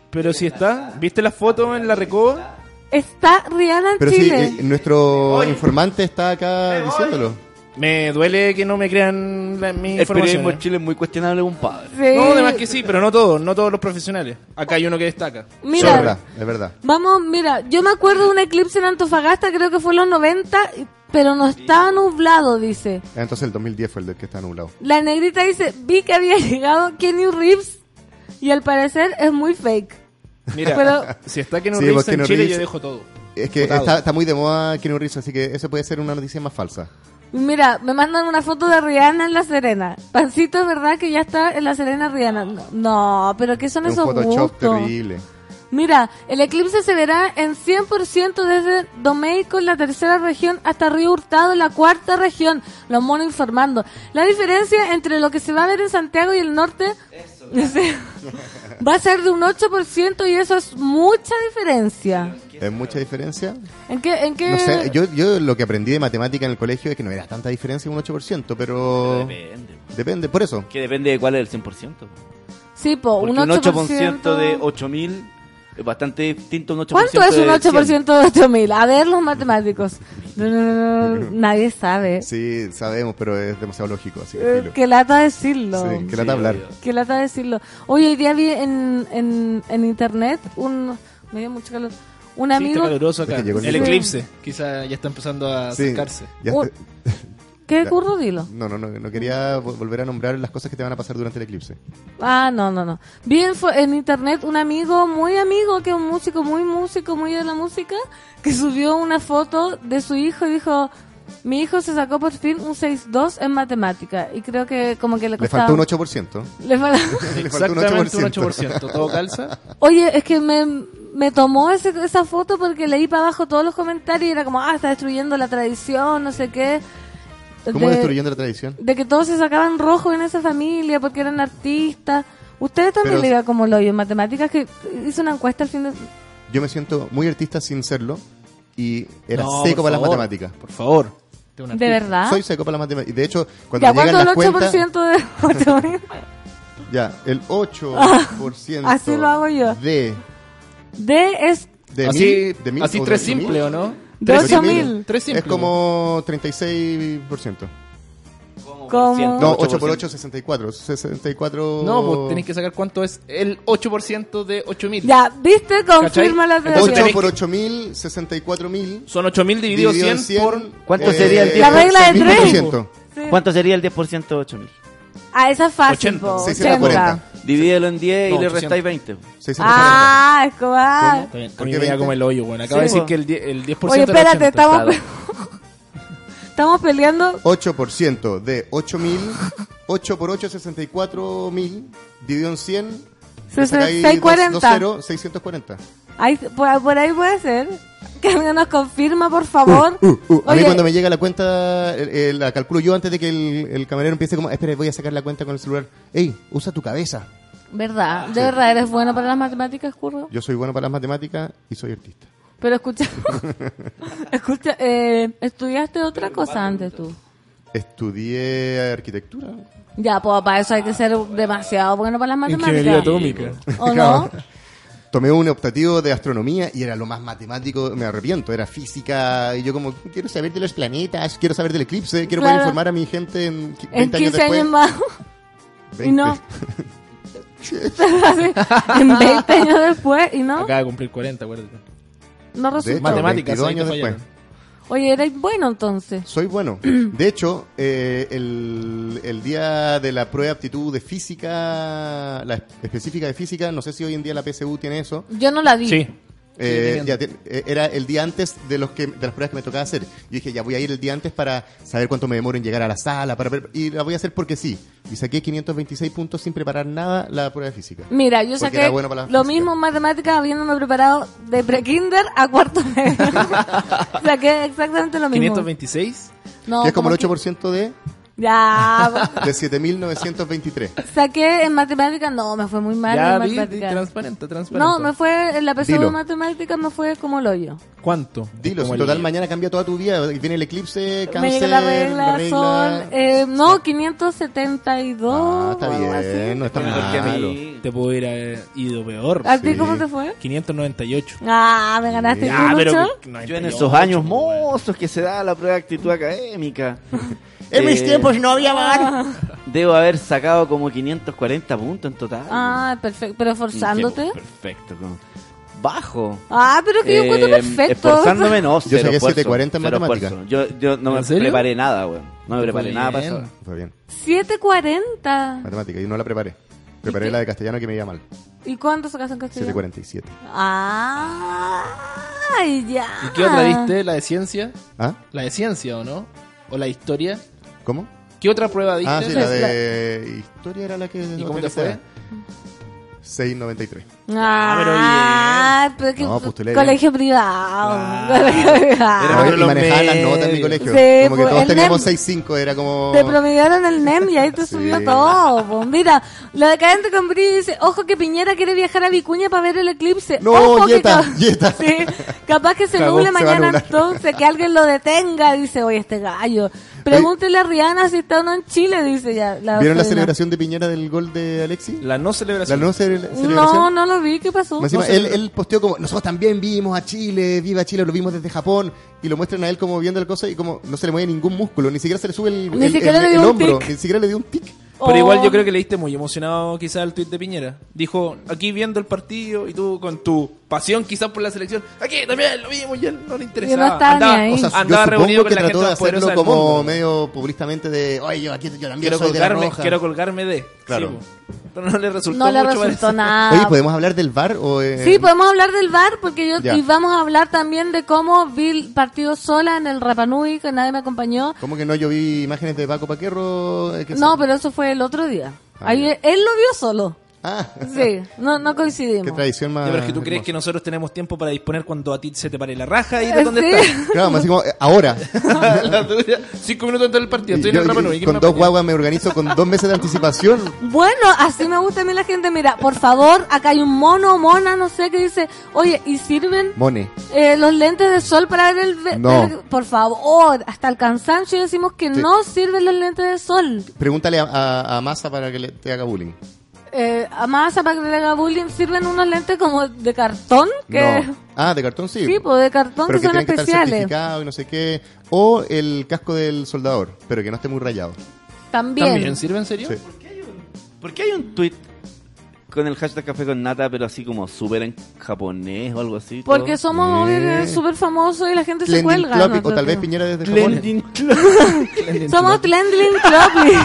Pero si está, ¿viste la foto en la recoba? Está Rihanna en Pero sí, Chile. eh, nuestro informante está acá diciéndolo. Me duele que no me crean la, mi El información. periodismo ¿eh? en Chile es muy cuestionable, compadre. Sí. No, además que sí, pero no todos, no todos los profesionales. Acá hay uno que destaca. Mira, Es verdad, es verdad. Vamos, mira, yo me acuerdo de un eclipse en Antofagasta, creo que fue en los 90, pero no estaba nublado, dice. Entonces el 2010 fue el del que está nublado. La negrita dice, vi que había llegado Kenny Reeves y al parecer es muy fake. Mira, Pero- si está Sí, Reeves pues en Keanu Chile, Reeves- yo dejo todo. Es que Votado. está, está muy de moda Keanu Reeves, así que eso puede ser una noticia más falsa. Mira, me mandan una foto de Rihanna en La Serena. Pancito, es verdad que ya está en La Serena Rihanna. No, No, pero ¿qué son Es un esos Photoshop gustos? terrible. Mira, el eclipse se verá en 100% desde Domeico en la tercera región hasta Río Hurtado en la cuarta región. Los monos informando. La diferencia entre lo que se va a ver en Santiago y el norte va a ser de un 8% y eso es mucha diferencia. ¿Es mucha diferencia? ¿En qué? En qué? No sé, yo, yo lo que aprendí de matemática en el colegio es que no era tanta diferencia un 8%, pero... Depende. Depende, por eso. Que depende de cuál es el 100%. Sí, po, un un 8%, 8% de 8000 es bastante distinto un 8% ¿Cuánto es un de 8% de 8000? A ver, los matemáticos. No, no, no, no, nadie sabe. Sí, sabemos, pero es demasiado lógico, así que Eh. Qué lata decirlo. Sí, que lata hablar. Qué lata decirlo. Hoy hoy día vi en, en, en internet un... Me dio mucho calor. Un Sí, amigo... está caluroso acá. Es que llegó el el Sí. eclipse, quizá ya está empezando a Sí, acercarse. ya Uh, te- ¿Qué Ya. curro? Dilo. No, no, no, no quería vo- volver a nombrar las cosas que te van a pasar durante el eclipse. Ah, no, no, no. Vi en, en internet un amigo, muy amigo, que es un músico, muy músico, muy de la música, que subió una foto de su hijo y dijo, mi hijo se sacó por fin un 6-2 en matemática. Y creo que como que le Le costaba... faltó un 8%. Le Le faltó un Exactamente un 8%. 8%. ¿Todo calza? Oye, es que me, me tomó ese- esa foto porque leí para abajo todos los comentarios y era como, ah, está destruyendo la tradición, no sé qué. ¿Cómo De- destruyendo la tradición? De que todos se sacaban rojo en esa familia porque eran artistas. Ustedes también le iba como lo en matemáticas, que hizo una encuesta al fin de... Yo me siento muy artista sin serlo y era No, seco para las matemáticas. Por favor. De una ¿De artista. verdad? Soy seco para las matemáticas. Y de hecho, cuando ¿Ya me llegan cuánto las el cuentas... 8% de 8000? Ya, el 8% Así lo hago yo. de... D es de Así, mil, de mil así tres simple, ¿o no? De Tres 8000. Tres simple. Es como 36%. Como... No, 8 por 8, 64. 64... No, pues tenéis que sacar cuánto es el 8% de 8000. Ya, ¿viste? Confirma la Entonces 8 teoría. por 8 mil, 64 mil. Son 8000 dividido 100, por. ¿Cuánto sería el La regla de tres. 6.400. Sí. ¿Cuánto sería el 10% de 8000? Ah, esa es fácil, 80, po, 640. 80. Divídelo en 10 y No, le 800. restáis 20. 640. Ah, Escobar. Está bien, a ¿Por mí me 20? como el hoyo, bueno. Acaba Sí, de decir que el 10%, el 10 Oye, era espérate, 80. estamos, estamos peleando. 8% de 8 mil. 8 por 8, 64 mil. Dividido en 100. le sacáis 640. dos- dos ceros, 640. Ahí, por, por ahí puede ser. Que alguien nos confirma, por favor. Uh, uh, a mí cuando me llega la cuenta, eh, eh, la calculo yo antes de que el, el camarero empiece como, espera, voy a sacar la cuenta con el celular. Ey, usa tu cabeza. ¿Verdad? ¿De verdad eres bueno para las matemáticas, Curro? Yo soy bueno para las matemáticas y soy artista. Pero escucha, escucha, eh, ¿estudiaste otra cosa antes tú? Estudié arquitectura. Ya, pues para eso hay que ser demasiado bueno para las matemáticas. Ingeniería atómica. ¿O no? Tomé un optativo de astronomía y era lo más matemático, me arrepiento, era física y yo como, quiero saber de los planetas, quiero saber del eclipse, quiero poder informar a mi gente en qui- 20 En 15 años después. años más. Y 20. no. Así, en 20 años después y no. Acaba de cumplir 40, acuérdate. No resultó. Matemáticas, 22 ahí te años después. Oye, eres bueno entonces. Soy bueno. De hecho, eh, el, el día de la prueba de aptitud de física, la específica de física, no sé si hoy en día la PSU tiene eso. Yo no la vi. Sí. Eh, teniendo. ya te- eh, era el día antes de los que de las pruebas que me tocaba hacer. Yo dije, ya voy a ir el día antes para saber cuánto me demoro en llegar a la sala, para ver- y la voy a hacer porque sí. Y saqué 526 puntos sin preparar nada la prueba de física. Mira, yo saqué era bueno para la lo física. mismo en matemáticas habiéndome preparado de pre-kinder a cuarto medio. saqué exactamente lo mismo. 526. No, que es como el ¿cómo que- 8% de, Ya, de 7923. saqué en matemáticas, no, me fue muy mal Ya en matemáticas. transparente, transparente. No, me fue, en la PSU de matemáticas me fue como el hoyo. ¿Cuánto? Dilo, si total mañana cambia toda tu vida. Viene el eclipse, cáncer, la regla, la regla. sol, eh, no, 572. Ah, está algo así. bien, no está Mejor que a malo. mí te pudo ir eh, ido peor. ¿A ti Sí. cómo te fue? 598. Ah, me ganaste. Ya, ¿Tú, pero Lucho? Yo en esos años mozos que se da la prueba de actitud académica. En mis eh, tiempos no había bar. Debo haber sacado como 540 puntos en total. Ah, perfecto, pero forzándote. Perfecto. como Bajo. Ah, pero que yo encuentro Eh, perfecto. Esforzándome no, Yo saqué esfuerzo, 740 en cero matemática. esfuerzo. Yo, yo no me ¿En serio? preparé nada, weón. No me preparé nada para eso. Fue bien. 740. Matemática, y no la preparé. Preparé la de castellano que me iba mal. ¿Y cuánto sacas en castellano? 747. Ah, ay, ya. ¿Y qué otra diste? ¿La de ciencia? ¿Ah? ¿La de ciencia o no? ¿O la historia? ¿Cómo? ¿Qué otra prueba diste? Ah, sí, la de historia era la que... ¿Y cómo te fue? Sea. 6.93. Ah, pero que No, postulé colegio privado. Colegio privado. Oye, y manejaban las notas en mi colegio. Sí, como que pues, todos teníamos NEM. 6.5, era como... Te promediaron el NEM y ahí te Sí. subió todo. po. Mira, la decadente con brillo dice, ojo que Piñera quiere viajar a Vicuña para ver el eclipse. No, ojo Yeta, Yeta. Sí, capaz que se nuble mañana entonces, que alguien lo detenga, dice, oye, este gallo. Pregúntele a Rihanna si está o no en Chile, dice ya. La ¿Vieron la celebración de Piñera del gol de Alexi? La no La celebración. no cele- celebración. No, no lo vi, ¿qué pasó? Encima, él, él posteó como, nosotros también vimos a Chile, viva Chile, lo vimos desde Japón, y lo muestran a él como viendo la cosa y como no se le mueve ningún músculo, ni siquiera se le sube el, Ni el- siquiera el- le dio el un hombro, tic. ni siquiera le dio un tic. Pero Oh. igual yo creo que leíste muy emocionado quizás el tuit de Piñera. Dijo, aquí viendo el partido y tú con tu pasión quizás por la selección, aquí también lo vimos y a él no le interesaba. ni andaba, ahí. O sea, andaba reunido con que la trató gente de más poderosa del como mundo. medio populistamente de, oye, yo aquí yo también Quiero soy de la colgarme, roja. quiero colgarme de. Claro. Sí, pero no le resultó No le mucho resultó nada. Oye, ¿podemos hablar del VAR o...? eh, Sí, podemos hablar del bar porque yo Ya. y vamos a hablar también de cómo vi el partido sola en el Rapanui que nadie me acompañó. ¿Cómo que no? Yo vi imágenes de Paco Paquerro. eh, que No, se- pero eso fue el otro día. Ah, Ahí él lo vio solo. Ah, Sí, no, no qué coincidimos. tradición más... Ya, pero es que tú crees que nosotros tenemos tiempo para disponer cuando a ti se te pare la raja y Eh, de dónde sí. estás. Claro, más así como, eh, ahora. La tuya, Cinco minutos antes del partido, estoy Yo- en el yo- Rapa Nui, ¿quién con me dos guaguas me organizo con dos meses de anticipación. Bueno, así me gusta a mí la gente. Mira, por favor, acá hay un mono, mona, no sé, que dice, oye, ¿y sirven Mone. eh, los lentes de sol para ver el... No. por favor, hasta el cansancio decimos que Sí. no sirven los lentes de sol. Pregúntale a, a, a Massa para que le, te haga bullying. Eh, además, para que le haga bullying, sirven unos lentes como de cartón que... No. Ah, de cartón sí. Sí, pues de cartón pero que, son tienen que estar especiales. certificados y no sé qué. O el casco del soldador, pero que no esté muy rayado. También. ¿También sirve en serio? Sí. ¿Por qué hay un tweet con el hashtag café con nata, pero así como súper en japonés o algo así? Porque todo? somos Eh. súper famosos y la gente se cuelga. Club, nosotros. o tal vez Piñera desde Japón. Blending Club. Somos Tlendlin Club.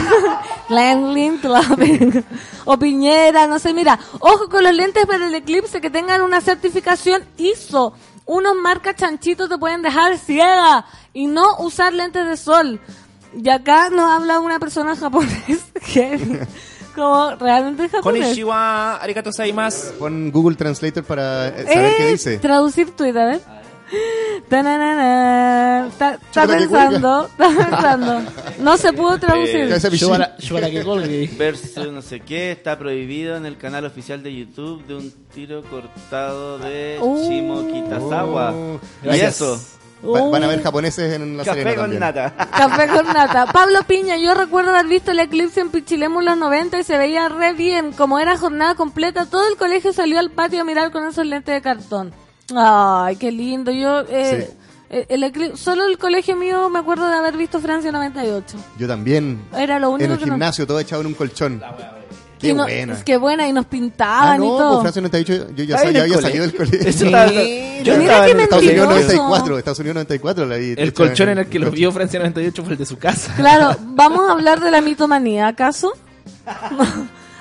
Tlendlin Club. o Piñera, no sé. Mira, ojo con los lentes para el eclipse que tengan una certificación ISO. Unos marcas chanchitos te pueden dejar ciega y no usar lentes de sol. Y acá nos habla una persona japonés que como realmente japonés. Konnichiwa, arigato gozaimasu. Pon Google Translator para eh, saber qué Eh, dice. Traducir tweet, a ver. Tananana. Está, está que pensando, está pensando. No se pudo traducir. Eh. Versus no sé qué está prohibido en el canal oficial de YouTube de un tiro cortado de Uh. Shimo Kitazawa. Oh, y gracias. eso, Va- van a ver japoneses en la café Serena con también. nata. Café con nata. Pablo Piña, yo recuerdo haber visto el eclipse en Pichilemu en los 90 y se veía re bien. Como era jornada completa, todo el colegio salió al patio a mirar con esos lentes de cartón. Ay, qué lindo. Yo, eh, Sí. eh, el eclipse, solo el colegio mío me acuerdo de haber visto Francia 98. Yo también. Era lo único En el que no- gimnasio, todo echado en un colchón. Qué Y no- buena. Es que buena, y nos Ah, pintaban no, y pues todo. Francia 98, yo ya, Ay, sa- en ya el había salido del colegio. Eso estaba- yo Mira estaba qué Estados Unidos mentiroso. 94, Estados Unidos 94 la vi. El colchón en- el que lo vio Francia 98 fue el de su casa. Claro, vamos a hablar de la mitomanía, ¿acaso?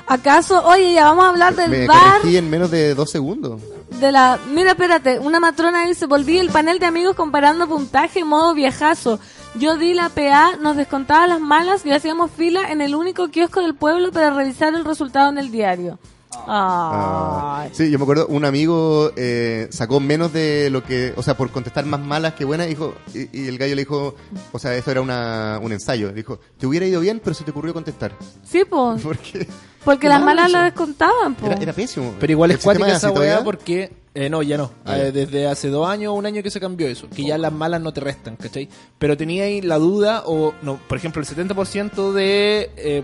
¿Acaso? Oye, ya vamos a hablar del Me bar, en menos de dos segundos. de la... Mira, espérate, una matrona dice, volví el panel de amigos comparando puntaje en modo viejazo. Yo di la PA, nos descontaba las malas y hacíamos fila en el único kiosco del pueblo para revisar el resultado en el diario. Ah, Ay. sí, yo me acuerdo, un amigo eh, sacó menos de lo que, o sea, por contestar más malas que buenas, dijo, y, y el gallo le dijo, o sea, eso era una, un ensayo, dijo, te hubiera ido bien, pero se te ocurrió contestar. Sí, pues, Porque las mal malas las descontaban, pues. era, era pésimo. Pero igual ¿El es cuática esa weá porque... eh, no, ya no. Ah, Eh, desde hace dos años o un año que se cambió eso. Que ya las malas no te restan, ¿cachai? Pero tenía ahí la duda o, no, por ejemplo, el 70% de eh,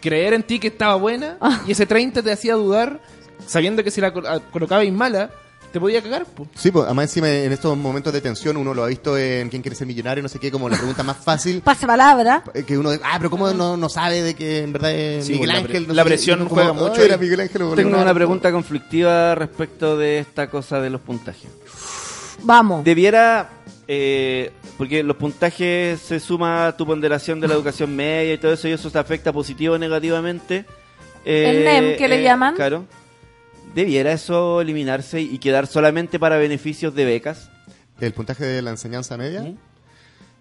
creer en ti que estaba buena Ah. y ese 30% te hacía dudar sabiendo que si la col- a- colocabais mala te podía cagar. po. Sí, pues, además encima en estos momentos de tensión uno lo ha visto en ¿Quién quiere ser millonario? No sé qué, como la pregunta más fácil. Pase palabra. eh, Que uno, ah, pero ¿cómo no, no sabe de que en verdad es Sí, Miguel la Ángel? pre- No la sé presión uno juega como, mucho "Ay, Era ahí". Miguel Ángel Tengo Leonardo". una pregunta conflictiva respecto de esta cosa de los puntajes. Vamos. Debiera, eh, porque los puntajes se suma a tu ponderación de la educación media y todo eso, y eso te afecta positivo o negativamente. Eh, El NEM, que le llaman. Claro. ¿Debiera eso eliminarse y quedar solamente para beneficios de becas? El puntaje de la enseñanza media.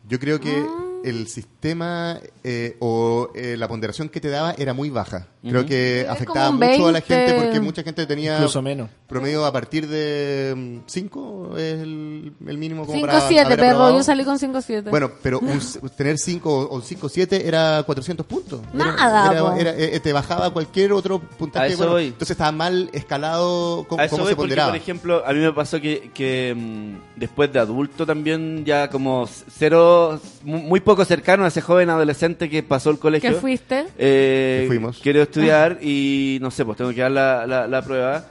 Yo creo que el sistema eh, o eh, la ponderación que te daba era muy baja. Creo Ujú. que Es afectaba mucho a la 20. gente porque mucha gente tenía Incluso menos. promedio a partir de 5 es el, el mínimo como para 5-7, haber perro. aprobado. Yo salí con 5-7. Bueno, pero un tener 5 o 5 7 era 400 puntos. Era- Nada, era- po. era- eh, te bajaba cualquier otro puntaje. A eso bueno, voy. Entonces estaba mal escalado cómo, A eso cómo voy se porque, ponderaba. por ejemplo, a mí me pasó que, que, mm, después de adulto también, ya como cero, mu- muy poco cercano a ese joven adolescente que pasó el colegio. ¿Qué fuiste? Eh, fuimos. Quiero estudiar y no sé, pues tengo que dar la, la, la prueba,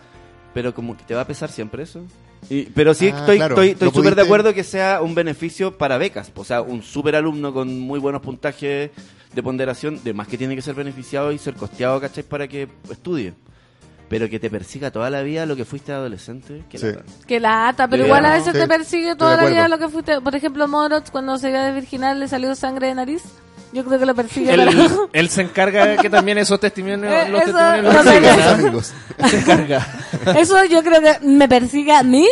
pero como que te va a pesar siempre eso. Y- pero sí, Ah, estoy claro. estoy estoy súper de acuerdo que sea un beneficio para becas. O sea, un súper alumno con muy buenos puntajes de ponderación, de más que tiene que ser beneficiado y ser costeado, ¿cachai? Para que estudie. Pero que te persiga toda la vida lo que fuiste adolescente. que Sí. lata. Que lata, pero Sí. igual a veces Sí, te persigue toda la vida lo que fuiste. Por ejemplo, Moroch, cuando se iba a virginal, le salió sangre de nariz. Yo creo que lo persigue. Él, él se encarga que también esos testimonios, Eh, los eso- testimonios lo los amigos. Se encarga. Eso yo creo que me persigue a mí,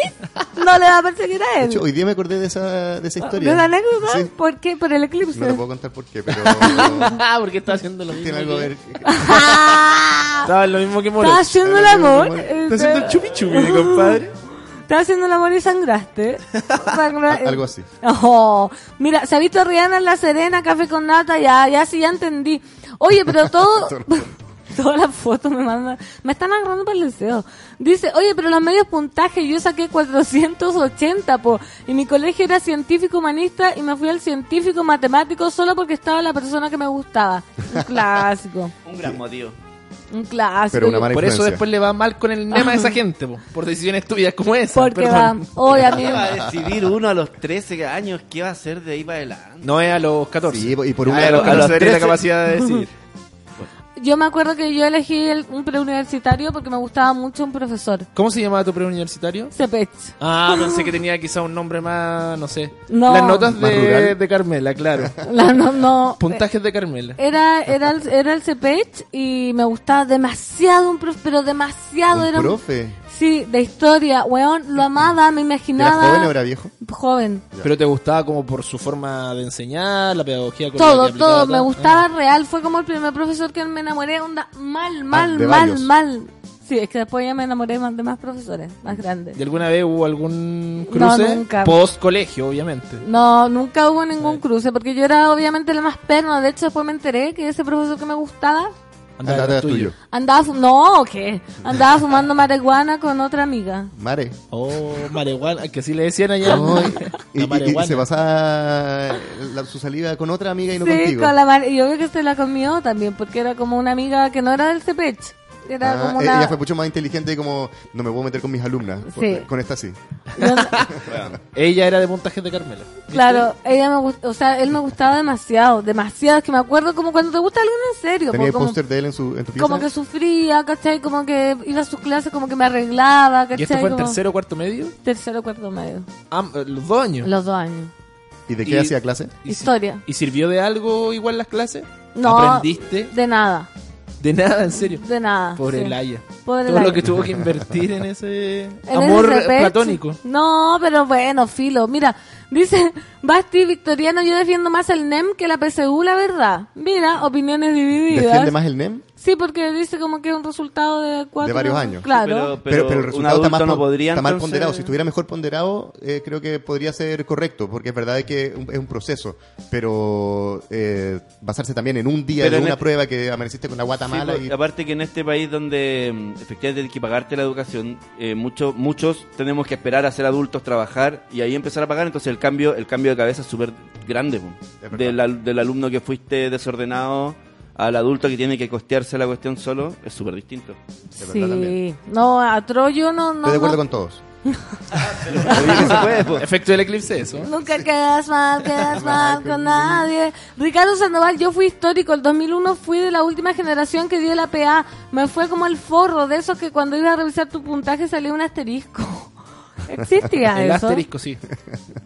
no le va a perseguir a De él. hecho, hoy día me acordé de esa, de esa historia. ¿De la anécdota? Sí. ¿Por qué? Por el eclipse. No te puedo contar por qué, pero Ah, porque está haciendo lo mismo. tiene algo que- ver. Ah, Estaba lo mismo que Moro. Estaba haciendo el amor. Está haciendo el chupi chupi, mi compadre. Estaba haciendo el amor y sangraste. Sangra- Algo así. Oh, mira, se ha visto Rihanna en La Serena, café con nata, ya, ya sí, ya entendí. Oye, pero todo, todas las fotos me mandan, me están agarrando para el deseo. Dice, oye, pero los medios puntajes, yo saqué 480, po, y mi colegio era científico humanista y me fui al científico matemático solo porque estaba la persona que me gustaba. Un clásico, Un gran motivo. Un clásico. Pero una mala Por eso después le va mal con el nema de esa gente, po, por decisiones tuyas como esa. Porque va, perdón. ¿Qué va a decidir uno a los 13 años qué va a hacer de ahí para adelante? No es a los 14. Sí, y por un lado- a los a los 14 tenés la 13. capacidad de decidir. Yo me acuerdo que yo elegí el- un preuniversitario porque me gustaba mucho un profesor. ¿Cómo se llamaba tu preuniversitario? Cepech. Ah, pensé que tenía quizá un nombre más, no sé. No. Las notas de, de Carmela, claro. La- no, no, Puntajes de Carmela. Era, era, el, era el CPH y me gustaba demasiado un profe, pero demasiado. Un era un- profe. Sí, de historia, weón, lo amaba, me ¿Era imaginaba. joven o era viejo? Joven. Pero te gustaba como por su forma de enseñar, la pedagogía con la Todo, que todo, me gustaba real. Fue como el primer profesor que me enamoré, onda, mal, mal, de mal, varios. mal. Sí, es que después ya me enamoré más de más profesores, más grandes. ¿Y alguna vez hubo algún No, cruce? nunca. Post colegio, obviamente. No, nunca hubo ningún cruce, porque yo era obviamente la más perna. De hecho, después me enteré que ese profesor que me gustaba Andaba Andate tuyo. tuyo. andaba, no, ¿qué? Andaba fumando marihuana con otra amiga. Mare. Oh, marihuana, que así le decían allá. No, y, y- y- se pasaba la- su salida con otra amiga y no sí, contigo. con la mar- y obvio que se la comió también, porque era como una amiga que no era del CPECH. Era Ah, como e- una... Ella fue mucho más inteligente y como no me puedo meter con mis alumnas. Sí. Con esta sí. yo- Ella era de puntajes de Carmela. ¿viste? claro, ella me gust- o sea, él me gustaba demasiado, demasiado, es que me acuerdo como cuando te gusta alguien en serio. Tenía el como, póster de él en, su, en tu pieza. como que sufría, ¿cachai? Como que iba a sus clases, como que me arreglaba, ¿cachai? ¿Y esto fue en Como- tercero o cuarto medio? Tercero, cuarto medio. Ah, los dos años. Los dos años. ¿Y de qué Y- hacía clase? ¿Y si- Historia. ¿Y sirvió de algo igual las clases? No. ¿Aprendiste? De nada, De nada, en serio. de nada. Pobre sí. Laia. Pobre Todo Laia. lo que tuvo que invertir en ese En amor ese platónico. No, pero bueno, filo. Mira, dice Basti Victoriano, yo defiendo más el NEM que la PSU, la verdad. Mira, opiniones divididas. ¿Defiende más el NEM? Sí, porque dice como que es un resultado de cuatro... De varios años. Claro. Pero- Pero, pero el resultado está, más, no podría, está mal entonces- ponderado. Si estuviera mejor ponderado, eh, creo que podría ser correcto, porque es verdad que un- es un proceso. Pero eh, basarse también en un día Pero de en una el- prueba que amaneciste con la guata Sí, mala. pues, y... Aparte que en este país donde mm, efectivamente hay que pagarte la educación, eh, mucho- muchos tenemos que esperar a ser adultos, trabajar y ahí empezar a pagar, entonces el cambio el cambio de cabeza es súper grande. verdad. Del, al- del alumno que fuiste desordenado al adulto que tiene que costearse la cuestión solo, es súper distinto. Sí. No, a Troyo no... no Estoy de acuerdo no- con todos. Efecto del eclipse, eso. Nunca quedas mal, quedas mal con nadie. Ricardo Sandoval, yo fui histórico. El 2001 fui de la última generación que dio la PA. Me fue como el forro de esos que cuando ibas a revisar tu puntaje salía un asterisco. ¿Existía El eso? asterisco, sí.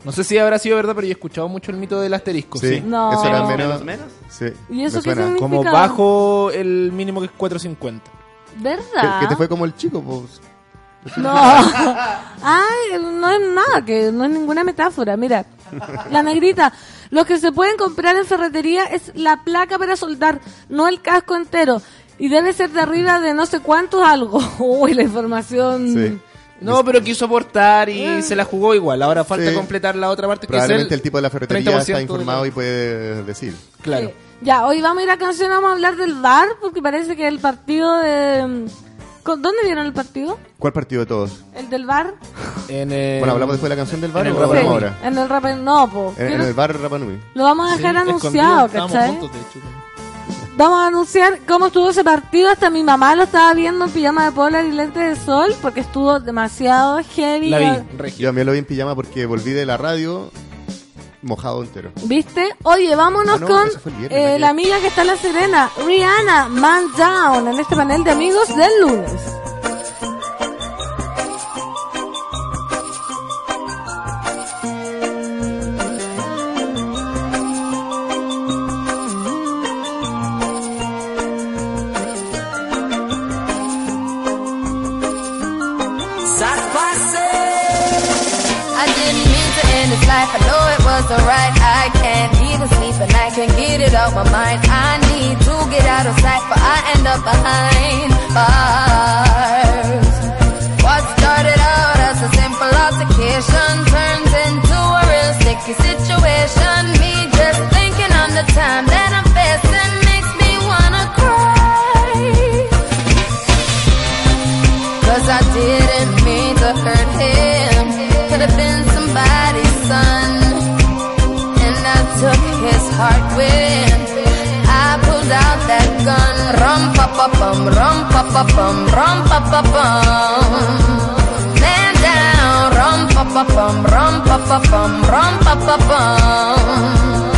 No sé si habrá sido verdad, pero yo he escuchado mucho el mito del asterisco, sí. Sí, No. eso era Menos, menos. menos. Sí, ¿Y eso me qué suena. significa? Como bajo el mínimo que es 450. ¿Verdad? Que, que te fue como el chico, pues. No. Ay, no es nada, que no es ninguna metáfora. Mira, La negrita. Lo que se pueden comprar en ferretería es la placa para soldar, no el casco entero. Y debe ser de arriba de no sé cuántos algo. Uy, la información. No, pero quiso aportar y se la jugó igual. Ahora falta Sí. completar la otra parte que es Probablemente el, el tipo de la ferretería 30% está informado y puede decir. Claro. Ya, hoy vamos a ir a canción, vamos a hablar del VAR, porque parece que el partido de... ¿Con- ¿Dónde vieron el partido? ¿Cuál partido de todos? ¿El del? En, eh, Bueno, ¿hablamos después de la canción del bar en o el Sí, ahora? En el rap... No, po. En, en el bar Rapa Nui. Lo vamos a dejar Sí, anunciado, ¿cachai? juntos, de hecho. Vamos a anunciar cómo estuvo ese partido. Hasta mi mamá lo estaba viendo en pijama de polar y lentes de sol porque estuvo demasiado heavy. La vi, Regio. Yo también lo vi en pijama porque volví de la radio mojado entero. ¿Viste? Oye, vámonos Ah, no, con viernes, eh, la amiga que está en La Serena, Rihanna, Man Down, en este panel de amigos del lunes. This life. I know it wasn't right. I can't even sleep and I can't get it out my mind. I need to get out of sight, but I end up behind bars. What started out as a simple altercation turns into a real sticky situation. Pa bum, rum pa pa bum, rum pa pa bum. Man down, rum pa pa bum, rum pa pa bum, rum pa pa bum.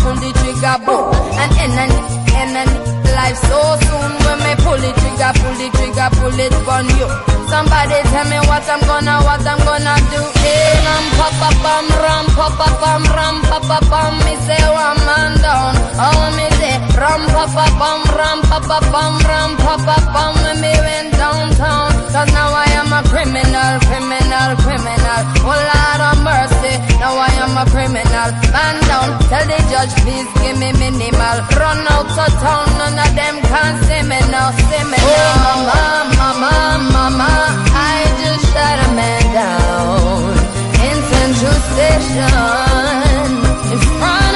Pull the trigger, boom? And in an life so soon when me pull the trigger, pull the trigger, pull it on you. Somebody tell me what I'm gonna, what I'm gonna do. Hey, ram pa pa bum, ram pa pa bum, ram pa pa bum. Me say one man down. Oh, me say ram pa pa bum, ram pa pa bum, ram pa pa bum. When me went downtown, cause now I am a criminal, criminal, criminal. Oh Lord of mercy, now I am a criminal. Man down, tell the judge please give me minimal. Run out of town, none of them can see me now, see me oh. now. Oh mama, mama, mama, I just shot a man down in Central Station in front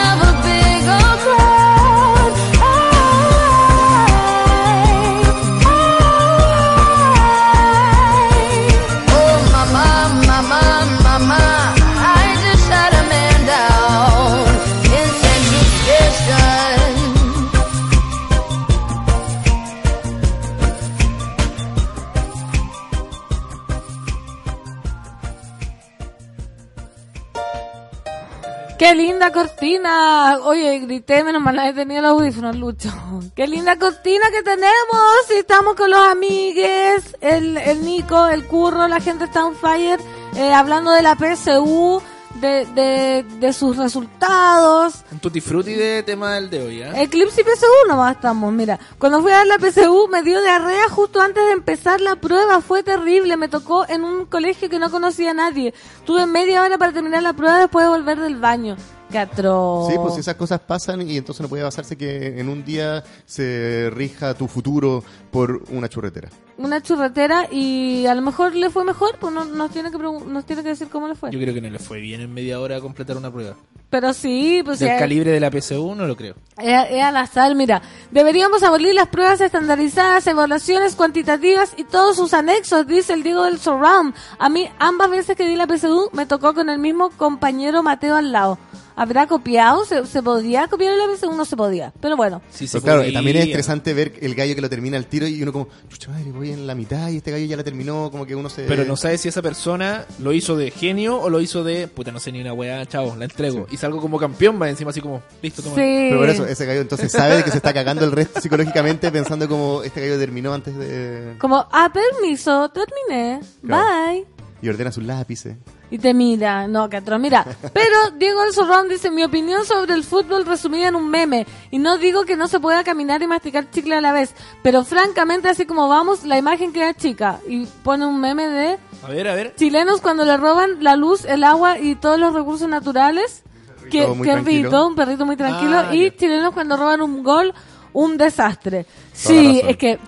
linda cortina! Oye, grité, menos mal nadie tenía los audífonos, Lucho. ¡Qué linda cortina que tenemos! Y estamos con los amigues, el, el Nico, el Curro, la gente está on fire, eh, hablando de la PSU, de, de, de sus resultados. Un tutti frutti de tema del de hoy, ¿eh? Eclipse y PSU nomás estamos, mira. Cuando fui a dar la PSU me dio diarrea justo antes de empezar la prueba, fue terrible, me tocó en un colegio que no conocía a nadie. Tuve media hora para terminar la prueba después de volver del baño. Qué atroz. Sí, pues esas cosas pasan y entonces no puede basarse que en un día se rija tu futuro por una churretera. Una churretera y a lo mejor le fue mejor, pues no, nos, tiene que nos tiene que decir cómo le fue. Yo creo que no le fue bien en media hora completar una prueba. Pero sí, pues Del sí, calibre de la PSU no lo creo. Es, es al azar, mira. Deberíamos abolir las pruebas estandarizadas, evaluaciones cuantitativas y todos sus anexos, dice el Diego del Surround. A mí, ambas veces que di la PSU, me tocó con el mismo compañero Mateo al lado. ¿Habrá copiado? ¿Se, se podía copiar en la PSU? No se podía. Pero bueno. Pero claro, y también es estresante ver el gallo que lo termina al tiro y uno como, chucha madre, voy en la mitad y este gallo ya la terminó, como que uno se... Pero no sabes si esa persona lo hizo de genio o lo hizo de, puta, no sé ni una weá, chao, la entrego. Y salgo como campeón, va encima así como, listo, toma. Pero por eso, ese gallo entonces sabe de que se está cagando el resto psicológicamente pensando como este gallo terminó antes de... Como, ah, permiso, terminé. Claro. Bye. Y ordena sus lápices. Y te mira, no, que atroz, mira. Pero Diego del Zorrón dice, mi opinión sobre el fútbol resumida en un meme. Y no digo que no se pueda caminar y masticar chicle a la vez. Pero francamente, así como vamos, la imagen queda chica. Y pone un meme de A ver, a ver. chilenos cuando le roban la luz, el agua y todos los recursos naturales. Que, rico, un perrito muy tranquilo. Ah, y chilenos cuando roban un gol, un desastre. Toda Sí, es que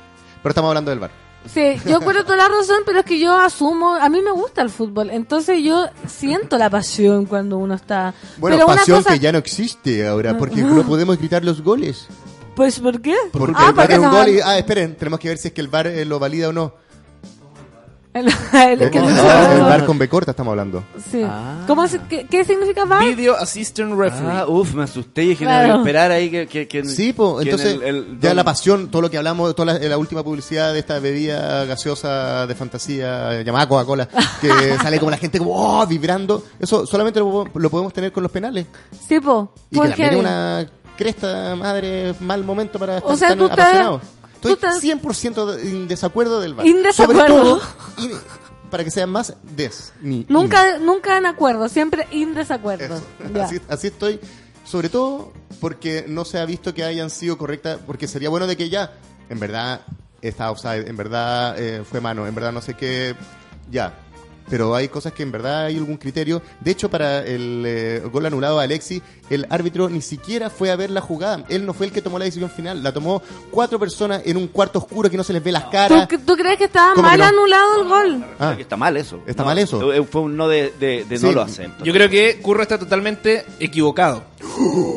Pero estamos hablando del bar. Sí, yo encuentro toda la razón, pero es que yo asumo, a mí me gusta el fútbol, entonces yo siento la pasión cuando uno está... Bueno, pero una pasión cosa- que ya no existe ahora, porque no podemos gritar los goles. Pues, ¿por qué? Porque Ah, el bar porque es un gol y... Ah, esperen, tenemos que ver si es que el bar eh, lo valida o no. El, el- que el, no- bar con B corta estamos hablando. Sí. ¿Cómo se- qué, qué significa VAR? Video Assistant Referee. Ah, uf, me asusté y dije, no, Claro. voy a esperar ahí que... que, que Sí, pues, entonces el- el- ya la pasión, todo lo que hablamos, toda la, la última publicidad de esta bebida gaseosa de fantasía llamada Coca-Cola, que sale como la gente como oh, vibrando, eso solamente lo, lo podemos tener con los penales. Sí, po. Y que también es una cresta madre, mal momento para estar O sea, tan tú estás- apasionado. Estoy tú estás- 100% de- en desacuerdo del. En desacuerdo. Sobre todo, para que sean más des. Ni, Nunca, nunca en acuerdo, siempre in desacuerdo. Así, así estoy. Sobre todo porque no se ha visto que hayan sido correctas. Porque sería bueno de que ya, en verdad, está offside, en verdad eh, fue mano, en verdad no sé qué. Ya. Pero hay cosas que en verdad hay algún criterio. De hecho, para el eh, gol anulado a Alexi, el árbitro ni siquiera fue a ver la jugada. Él no fue el que tomó la decisión final. La tomó cuatro personas en un cuarto oscuro que no se les ve las caras. ¿Tú, tú crees que estaba ¿Cómo mal no? anulado el gol? Ah, está mal eso. Está No, mal eso. eh, Fue un no de, de, de Sí. no lo acepto. Yo creo que Curro está totalmente equivocado.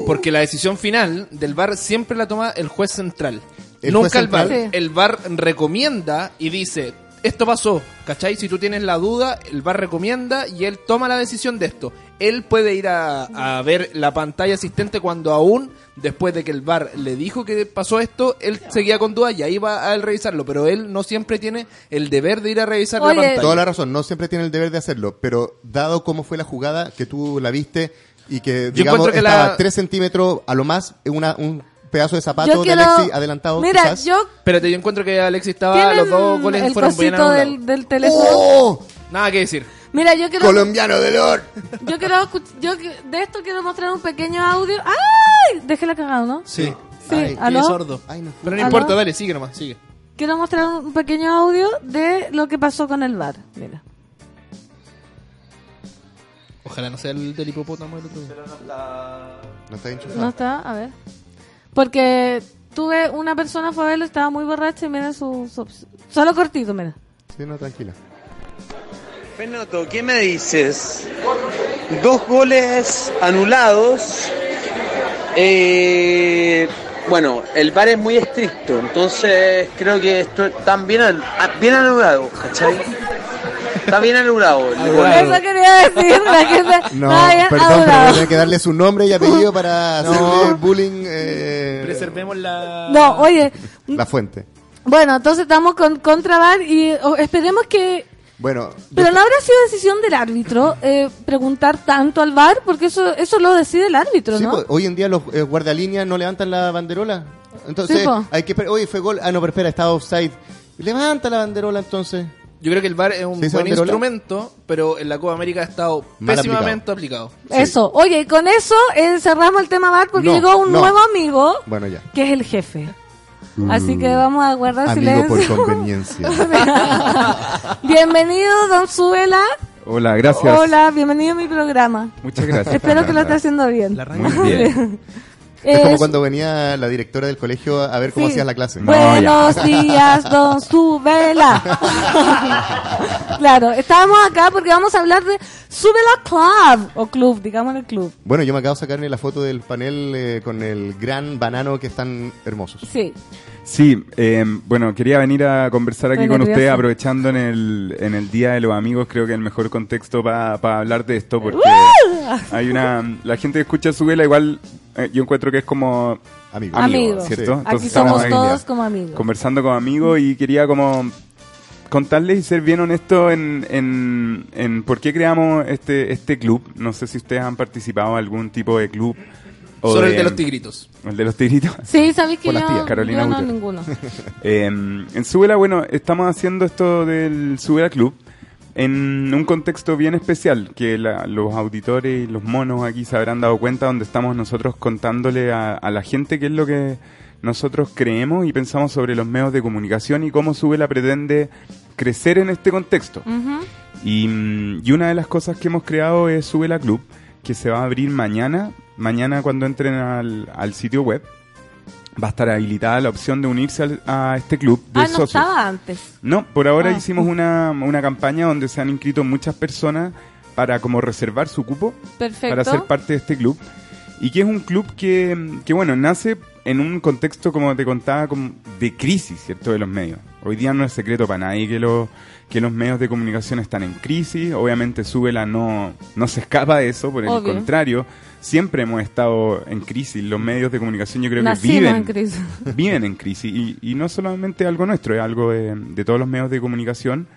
Porque la decisión final del VAR siempre la toma el juez central. ¿El Nunca juez el VAR. Sí. El VAR recomienda y dice, esto pasó, ¿cachai? Si tú tienes la duda, el VAR recomienda y él toma la decisión de esto. Él puede ir a, a ver la pantalla asistente cuando aún, después de que el VAR le dijo que pasó esto, él seguía con dudas y ahí va a él revisarlo. Pero él no siempre tiene el deber de ir a revisar Oye. la pantalla. Toda la razón, no siempre tiene el deber de hacerlo, pero dado cómo fue la jugada, que tú la viste y que, digamos, que estaba la- 3 centímetros a lo más, en una, un pedazo de zapato de quiero- Alexi adelantado, Mira, quizás. yo... Espérate, yo encuentro que Alexis estaba, ¿Tienen los dos goles el fueron bien del, del teléfono? ¡Oh! Nada que decir. Mira, yo quiero... Colombiano de Lord. Yo quiero yo de esto quiero mostrar un pequeño audio. ¡Ay! Dejé la cagada, ¿no? Sí. Sí, Ay, ¿aló? Sordo. Ay, no. Pero no ¿Aló? importa, dale, sigue nomás, sigue. Quiero mostrar un pequeño audio de lo que pasó con el bar. Mira. Ojalá no sea el del hipopótamo del otro día. No está enchufado. ¿No está? A ver. Porque tuve una persona fue a verlo, estaba muy borracha y mira su, su- Solo cortito, mira. Sí, no, tranquila. Fenoto, ¿qué me dices? Dos goles anulados. Eh, bueno, el VAR es muy estricto, entonces creo que esto está bien, an- ah, bien anulado, ¿cachai? Está bien anulado. Eso quería decir, la gente. No, Ay, perdón, pero voy a tener que darle su nombre y apellido para hacerle bullying eh, Preservemos la... No, oye, la fuente. Bueno, entonces estamos con contra VAR y oh, esperemos que Bueno, Pero no habrá sido decisión del árbitro eh, preguntar tanto al VAR, porque eso eso lo decide el árbitro, Sí, ¿no? pues, hoy en día los eh, guardalíneas no levantan la banderola. Entonces, Sí, hay que. Oye, fue gol. Ah, no, pero espera, estaba offside. Levanta la banderola entonces. Yo creo que el VAR es un ¿Se hizo buen instrumento, pero en la Copa América ha estado Mal pésimamente aplicado. Eso. Oye, y con eso eh, cerramos el tema VAR porque No, llegó un no. nuevo amigo, Bueno, ya. que es el jefe. Así que vamos a guardar Amigo por silencio. conveniencia. bienvenido, don Subela. Hola, gracias. Hola, bienvenido a mi programa. Muchas gracias. Espero que lo esté haciendo bien. Muy bien. Es como cuando venía la directora del colegio a ver cómo Sí. hacías la clase. Buenos días, don Subela. claro, estábamos acá porque vamos a hablar de Subela Club, o club, digamos el club. Bueno, yo me acabo de sacarme la foto del panel eh, con el gran banano que están hermosos. Sí. Sí, eh, bueno, quería venir a conversar aquí Estoy con ustedes nerviosa. aprovechando en el, en el Día de los Amigos, creo que el mejor contexto para hablar de esto, porque hay una... La gente que escucha su vela igual, eh, yo encuentro que es como... Amigo. Amigos. ¿cierto? Sí. Entonces Aquí estamos somos todos como amigos. Conversando como amigos y quería como contarles y ser bien honesto en, en, en por qué creamos este, este club. No sé si ustedes han participado en algún tipo de club. Solo el de los tigritos. El de los tigritos. Sí, ¿sabéis que yo, tías, Carolina yo no Uter. ninguno? Eh, en Subela, bueno, estamos haciendo esto del Subela Club en un contexto bien especial, que la- los auditores y los monos aquí se habrán dado cuenta, donde estamos nosotros contándole a, a la gente qué es lo que nosotros creemos y pensamos sobre los medios de comunicación y cómo Subela pretende crecer en este contexto. Y, mm, y una de las cosas que hemos creado es Subela Club, que se va a abrir mañana. Mañana cuando entren al, al sitio web va a estar habilitada la opción de unirse al- a este club de Ah, no socios. estaba antes. No, por ahora Ah. hicimos una, una campaña donde se han inscrito muchas personas para como reservar su cupo Perfecto. para ser parte de este club. Y que es un club que, que, bueno, nace en un contexto, como te contaba, como de crisis, ¿cierto?, de los medios. Hoy día no es secreto para nadie que, lo, que los medios de comunicación están en crisis. Obviamente Súbela no, no se escapa de eso, por el Obvio. contrario, siempre hemos estado en crisis. Los medios de comunicación yo creo Nacimos que viven en crisis. viven en crisis y, y no solamente algo nuestro, es algo de, de todos los medios de comunicación.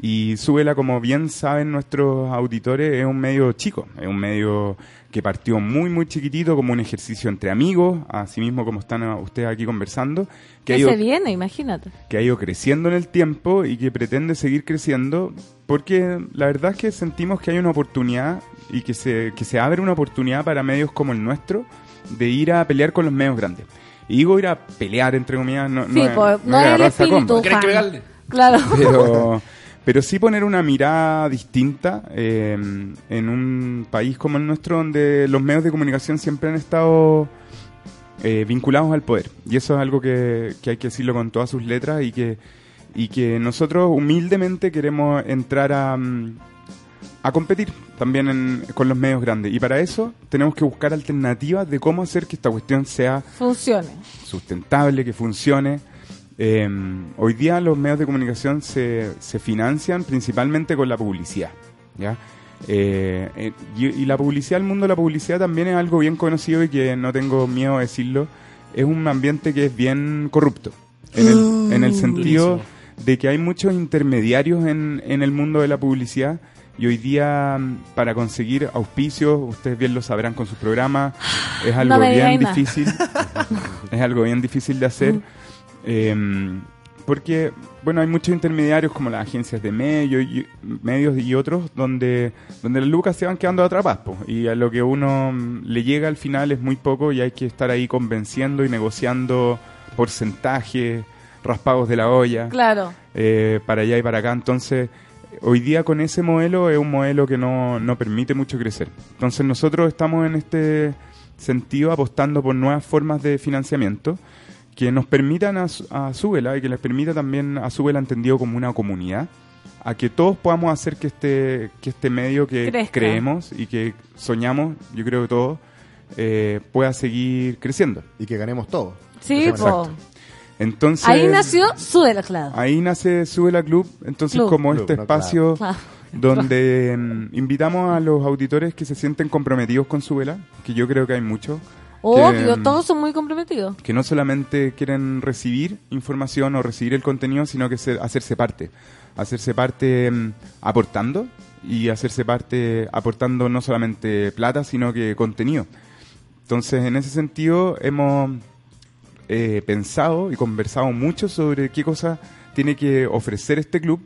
Y Súbela, como bien saben nuestros auditores, es un medio chico, es un medio que partió muy, muy chiquitito como un ejercicio entre amigos, así mismo como están ah, ustedes aquí conversando, que ha, ido, se viene, imagínate. que ha ido creciendo en el tiempo y que pretende seguir creciendo, porque la verdad es que sentimos que hay una oportunidad y que se, que se abre una oportunidad para medios como el nuestro de ir a pelear con los medios grandes. Y digo ir a pelear, entre comillas, no, Sí, no, pues, no es es el espíritu. Claro. Pero, pero sí poner una mirada distinta eh, en un país como el nuestro, donde los medios de comunicación siempre han estado eh, vinculados al poder. Y eso es algo que, que hay que decirlo con todas sus letras y que, y que nosotros humildemente queremos entrar a, mm, a competir también en- con los medios grandes. Y para eso tenemos que buscar alternativas de cómo hacer que esta cuestión sea Funcione. sustentable, que funcione. Eh, hoy día los medios de comunicación se, se financian principalmente con la publicidad. ¿ya? Eh, eh, y, y la publicidad, el mundo de la publicidad también es algo bien conocido y que no tengo miedo a decirlo. Es un ambiente que es bien corrupto. En el, en el sentido Durísimo. de que hay muchos intermediarios en, en el mundo de la publicidad y hoy día mm, para conseguir auspicios, ustedes bien lo sabrán con sus programas, es algo bien difícil. es algo bien difícil de hacer. Eh, porque, bueno, hay muchos intermediarios como las agencias de medios y, medios y otros donde, donde las lucas se van quedando atrapadas. po, y a lo que uno mm, le llega al final es muy poco y hay que estar ahí convenciendo y negociando porcentajes, raspados de la olla Claro. eh, para allá y para acá. Entonces, hoy día con ese modelo es un modelo que no, no permite mucho crecer. Entonces, nosotros estamos en este sentido apostando por nuevas formas de financiamiento que nos permitan a, Su- a Súbela y que les permita también a Súbela entendido como una comunidad a que todos podamos hacer que este que este medio que Crezca. creemos y que soñamos, yo creo que todos, eh, pueda seguir creciendo. Y que ganemos todo. Sí. Entonces, Ahí nació Sube Club. Ahí nace Súbela Club, entonces Club. como Club, este no, espacio Claro. donde mm, invitamos a los auditores que se sienten comprometidos con Súbela, que yo creo que hay muchos, Obvio, mm, todos son muy comprometidos. que no solamente quieren recibir información o recibir el contenido, sino que ser- hacerse parte. hacerse parte mm, aportando y hacerse parte aportando no solamente plata, sino que contenido. Entonces, en ese sentido, hemos eh, pensado y conversado mucho sobre qué cosas tiene que ofrecer este club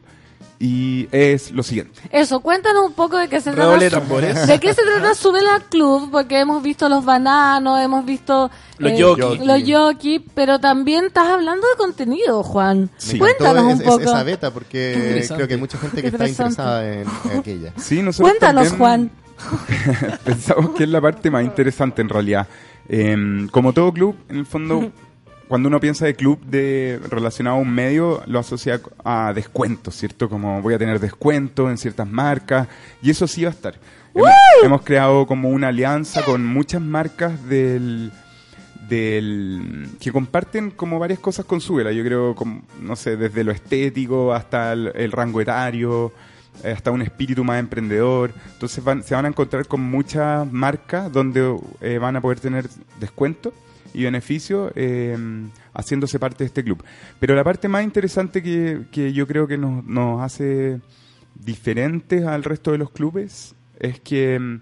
y es lo siguiente. Eso, cuéntanos un poco de qué se trata. Redoble tambores. ¿De qué se trata Súbela Club? Porque hemos visto los bananos, hemos visto Los eh, yoki. los yoki, pero también estás hablando de contenido, Juan. Me Cuéntanos un poco. es- esa beta porque creo que hay mucha gente que está interesada en, en aquella. Sí, nosotros Cuéntanos, Juan. pensamos que es la parte más interesante en realidad. Eh, como todo club, en el fondo, cuando uno piensa de club de relacionado a un medio, lo asocia a descuentos, ¿cierto? Como voy a tener descuentos en ciertas marcas, y eso sí va a estar. Hemos, hemos creado como una alianza con muchas marcas del del que comparten como varias cosas con Súbela. Yo creo, como, no sé, desde lo estético hasta el, el rango etario, hasta un espíritu más emprendedor. Entonces van, se van a encontrar con muchas marcas donde eh, van a poder tener descuentos y beneficios eh, haciéndose parte de este club. Pero la parte más interesante que, que yo creo que nos, nos hace diferentes al resto de los clubes es que mm,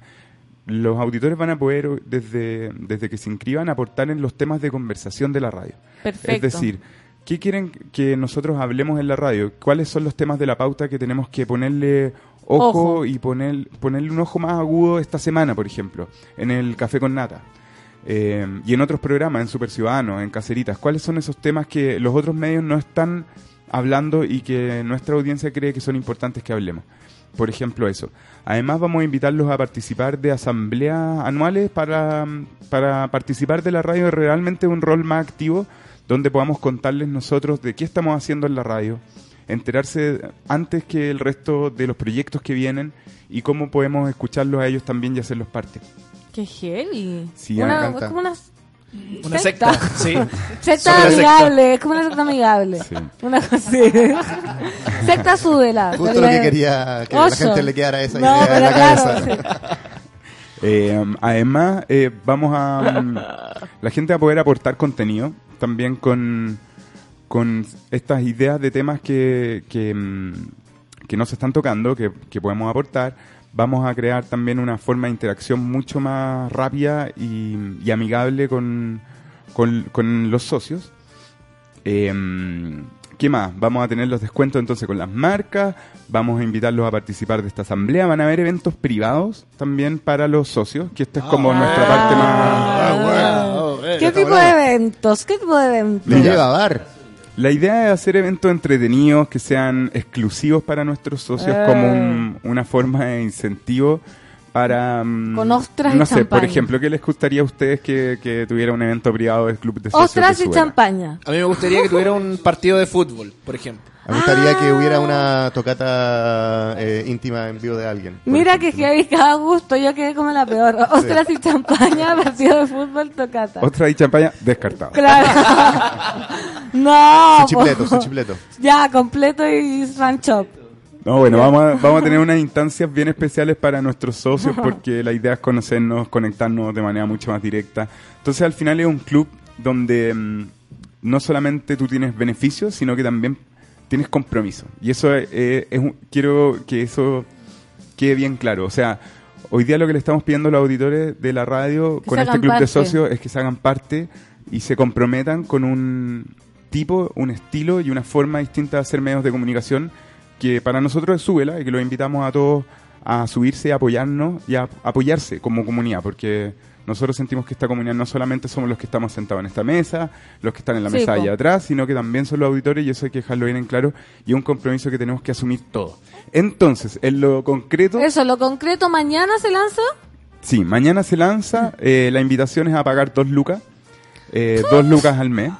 los auditores van a poder, desde, desde que se inscriban, aportar en los temas de conversación de la radio. Perfecto. Es decir, ¿qué quieren que nosotros hablemos en la radio? ¿Cuáles son los temas de la pauta que tenemos que ponerle ojo, Ojo. y poner, ponerle un ojo más agudo esta semana, por ejemplo, en el Café con Nata? Eh, y en otros programas, en Super Ciudadanos, en Caceritas, ¿cuáles son esos temas que los otros medios no están hablando y que nuestra audiencia cree que son importantes que hablemos? Por ejemplo, eso. Además, vamos a invitarlos a participar de asambleas anuales para, para participar de la radio realmente un rol más activo, donde podamos contarles nosotros de qué estamos haciendo en la radio, enterarse antes que el resto de los proyectos que vienen y cómo podemos escucharlos a ellos también y hacerlos parte. Qué heavy. Sí, me una, encanta. es como una Una secta, sí. Secta Sobre secta. amigable, es como una secta amigable. Una cosa así. secta súbela. Justo lo que quería que la gente le quedara esa No, idea en la claro, cabeza. Eh, um, además, eh, vamos a. um, la gente va a poder aportar contenido también con, con estas ideas de temas que, que, mm, que no se están tocando, que, que podemos aportar. Vamos a crear también una forma de interacción mucho más rápida y, y amigable con, con, con los socios. Eh, ¿Qué más? Vamos a tener los descuentos entonces con las marcas, vamos a invitarlos a participar de esta asamblea, van a haber eventos privados también para los socios, que esta es como nuestra parte más... ¿Qué tipo de eventos? ¿Qué tipo de eventos? La idea- La idea es hacer eventos entretenidos que sean exclusivos para nuestros socios como un- una forma de incentivo para... mm, Con ostras y No sé, por champaña. ejemplo, ¿qué les gustaría a ustedes que, que tuviera un evento privado del Club de Socios Ostras y champaña. A mí me gustaría que tuviera un partido de fútbol, por ejemplo. Me gustaría Ah. que hubiera una tocata eh, íntima en vivo de alguien. por Mira ejemplo. que heavy cada gusto, yo quedé como la peor. Ostras y champaña, partido de fútbol, tocata. Otra y champaña, descartado. Claro. no. Su chipleto, po. su chipleto. Ya, completo y rancho. No, bueno, vamos a, vamos a tener unas instancias bien especiales para nuestros socios porque la idea es conocernos, conectarnos de manera mucho más directa. Entonces, al final es un club donde mm, no solamente tú tienes beneficios, sino que también tienes compromiso. Y eso es, eh, es un- quiero que eso quede bien claro. O sea, hoy día lo que le estamos pidiendo a los auditores de la radio Que con este club de socios es que se hagan parte y se comprometan con un tipo, un estilo y una forma distinta de hacer medios de comunicación que para nosotros es súbela y que los invitamos a todos a subirse, a apoyarnos y a apoyarse como comunidad, porque nosotros sentimos que esta comunidad no solamente somos los que estamos sentados en esta mesa, los que están en la Sí, mesa allá atrás, sino que también son los auditores y eso hay que dejarlo bien en claro y es un compromiso que tenemos que asumir todos. Entonces, en lo concreto, Eso, lo concreto, mañana se lanza. Sí, mañana se lanza. eh, la invitación es a pagar dos lucas. eh, dos lucas al mes.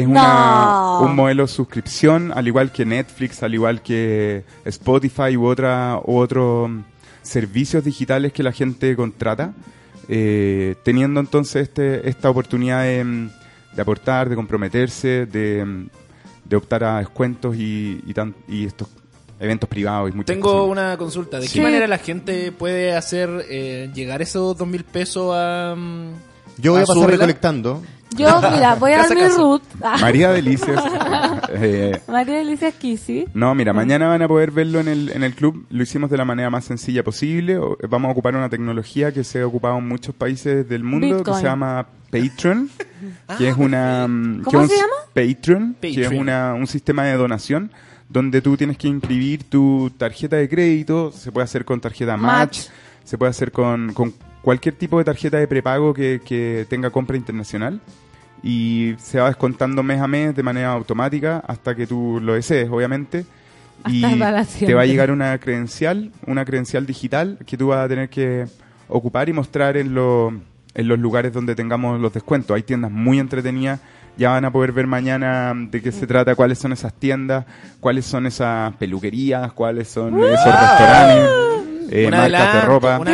Es una, No. un modelo de suscripción, al igual que Netflix, al igual que Spotify u, otra, u otros mm, servicios digitales que la gente contrata. eh, teniendo entonces este, esta oportunidad de, mm, de aportar, de comprometerse, de, mm, de optar a descuentos y, y, tan- y estos eventos privados y muchas Tengo cosas. una consulta. ¿De Sí. qué manera la gente puede hacer eh, llegar esos dos mil pesos a. Yo voy a pasar Súbela? recolectando. Yo, mira, voy a dar mi root. Ah. María Delicias. Eh, María Alicia Kisi. no, mira, mañana van a poder verlo en el, en el club. Lo hicimos de la manera más sencilla posible. O- Vamos a ocupar una tecnología que se ha ocupado en muchos países del mundo Bitcoin. que se llama Patreon, que es una... mm, ¿Cómo que es un se llama? Patreon, que es una, un sistema de donación donde tú tienes que inscribir tu tarjeta de crédito, se puede hacer con tarjeta Match, Match. se puede hacer con, con cualquier tipo de tarjeta de prepago que, que tenga compra internacional y se va descontando mes a mes de manera automática hasta que tú lo desees, obviamente. Y Hasta te va a llegar una credencial, una credencial digital que tú vas a tener que ocupar y mostrar en, lo- en los lugares donde tengamos los descuentos. Hay tiendas muy entretenidas, ya van a poder ver mañana de qué se trata, cuáles son esas tiendas, cuáles son esas peluquerías, cuáles son esos restaurantes, eh, marcas de ropa. un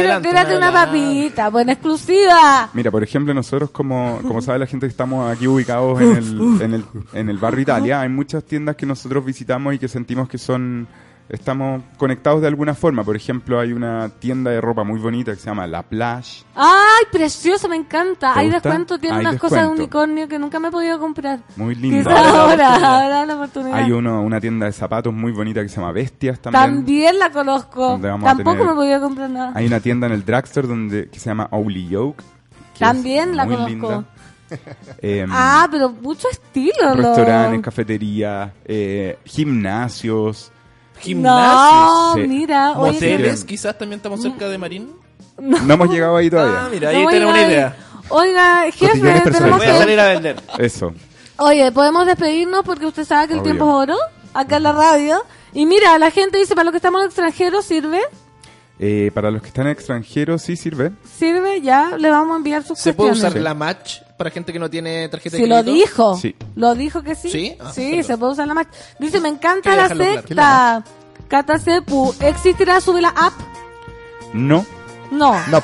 una papita, buena exclusiva. Mira, por ejemplo, nosotros como, como sabe la gente que estamos aquí ubicados en el, en el, en el barrio Italia, hay muchas tiendas que nosotros visitamos y que sentimos que son, estamos conectados de alguna forma. Por ejemplo, hay una tienda de ropa muy bonita que se llama La Plage. Ay, precioso, me encanta. ¿Te Hay gusta? descuento, tiene Hay unas cosas de unicornio que nunca me he podido comprar. Muy linda. ahora, ahora la oportunidad. Hay uno, una tienda de zapatos muy bonita que se llama Bestias también. También la conozco. Tampoco tener- me he podido comprar nada. Hay una tienda en el drugstore donde, que se llama Owly Yoke. También la conozco. linda. Em, Ah, pero mucho estilo. lo- restaurantes, cafeterías, eh, gimnasios. No, Sí. mira, Moteles, quizás también estamos cerca de Marín. No hemos llegado ahí todavía. Ah, mira, No ahí voy tenemos una idea. Oiga, jefe, tenemos. Voy a que... salir a vender. Eso. Oye, ¿podemos despedirnos? Porque usted sabe que el Obvio. tiempo es oro. Acá en la radio. Y mira, la gente dice, para los que estamos en el extranjero, ¿sirve? Eh, para los que están extranjeros, sí sirve. ¿Sirve? Ya, le vamos a enviar sus ¿Se puede usar la match para gente que no tiene tarjeta Si de lo crédito? dijo. Sí. Lo dijo que sí. ¿Sí? Ah, sí, se puede usar la match. Dice, me encanta la secta. Cata Sepu, ¿existirá sube la app? No. No. No.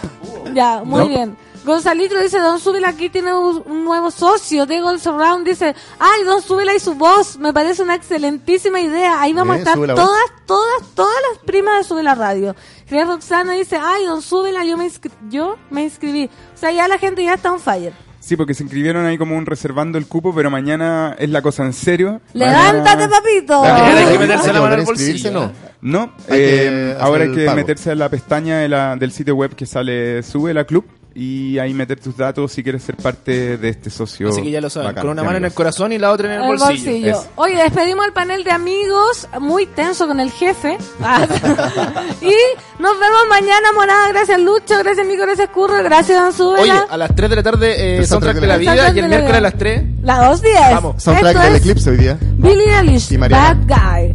Ya, muy No. bien. Gonzalito dice, Don Súbela aquí tiene un, nuevo socio. Diego Surround dice, ay, Don Súbela y su voz, me parece una excelentísima idea. Ahí vamos Bien, a estar la voz. todas, todas, todas las primas de Súbela Radio. Crea Roxana dice, ay, Don Súbela, yo me, inscri- yo me inscribí. O sea, ya la gente ya está on fire. Sí, porque se inscribieron ahí como un reservando el cupo, pero mañana es la cosa en serio. ¡Levántate, Mañana- papito! Hay que meterse la mano al bolsillo. ¿no? No, Hay que eh, ahora hay que pago. meterse en la pestaña de la- del sitio web que sale Sube la Club y ahí meter tus datos si quieres ser parte de este socio. Así que ya lo saben, bacán con una mano en el corazón y la otra en el, El bolsillo. bolsillo. Oye, despedimos al panel de amigos, muy tenso con el jefe. y nos vemos mañana, monada. Gracias, Lucho. Gracias, Mico. Gracias, Curro. Gracias, Don Oye, a las 3 de la tarde eh, Soundtrack de la de vida y el miércoles a las 3 La 2.10. Vamos. Soundtrack Esto del es Eclipse hoy día. Billie Eilish. Bad Guy.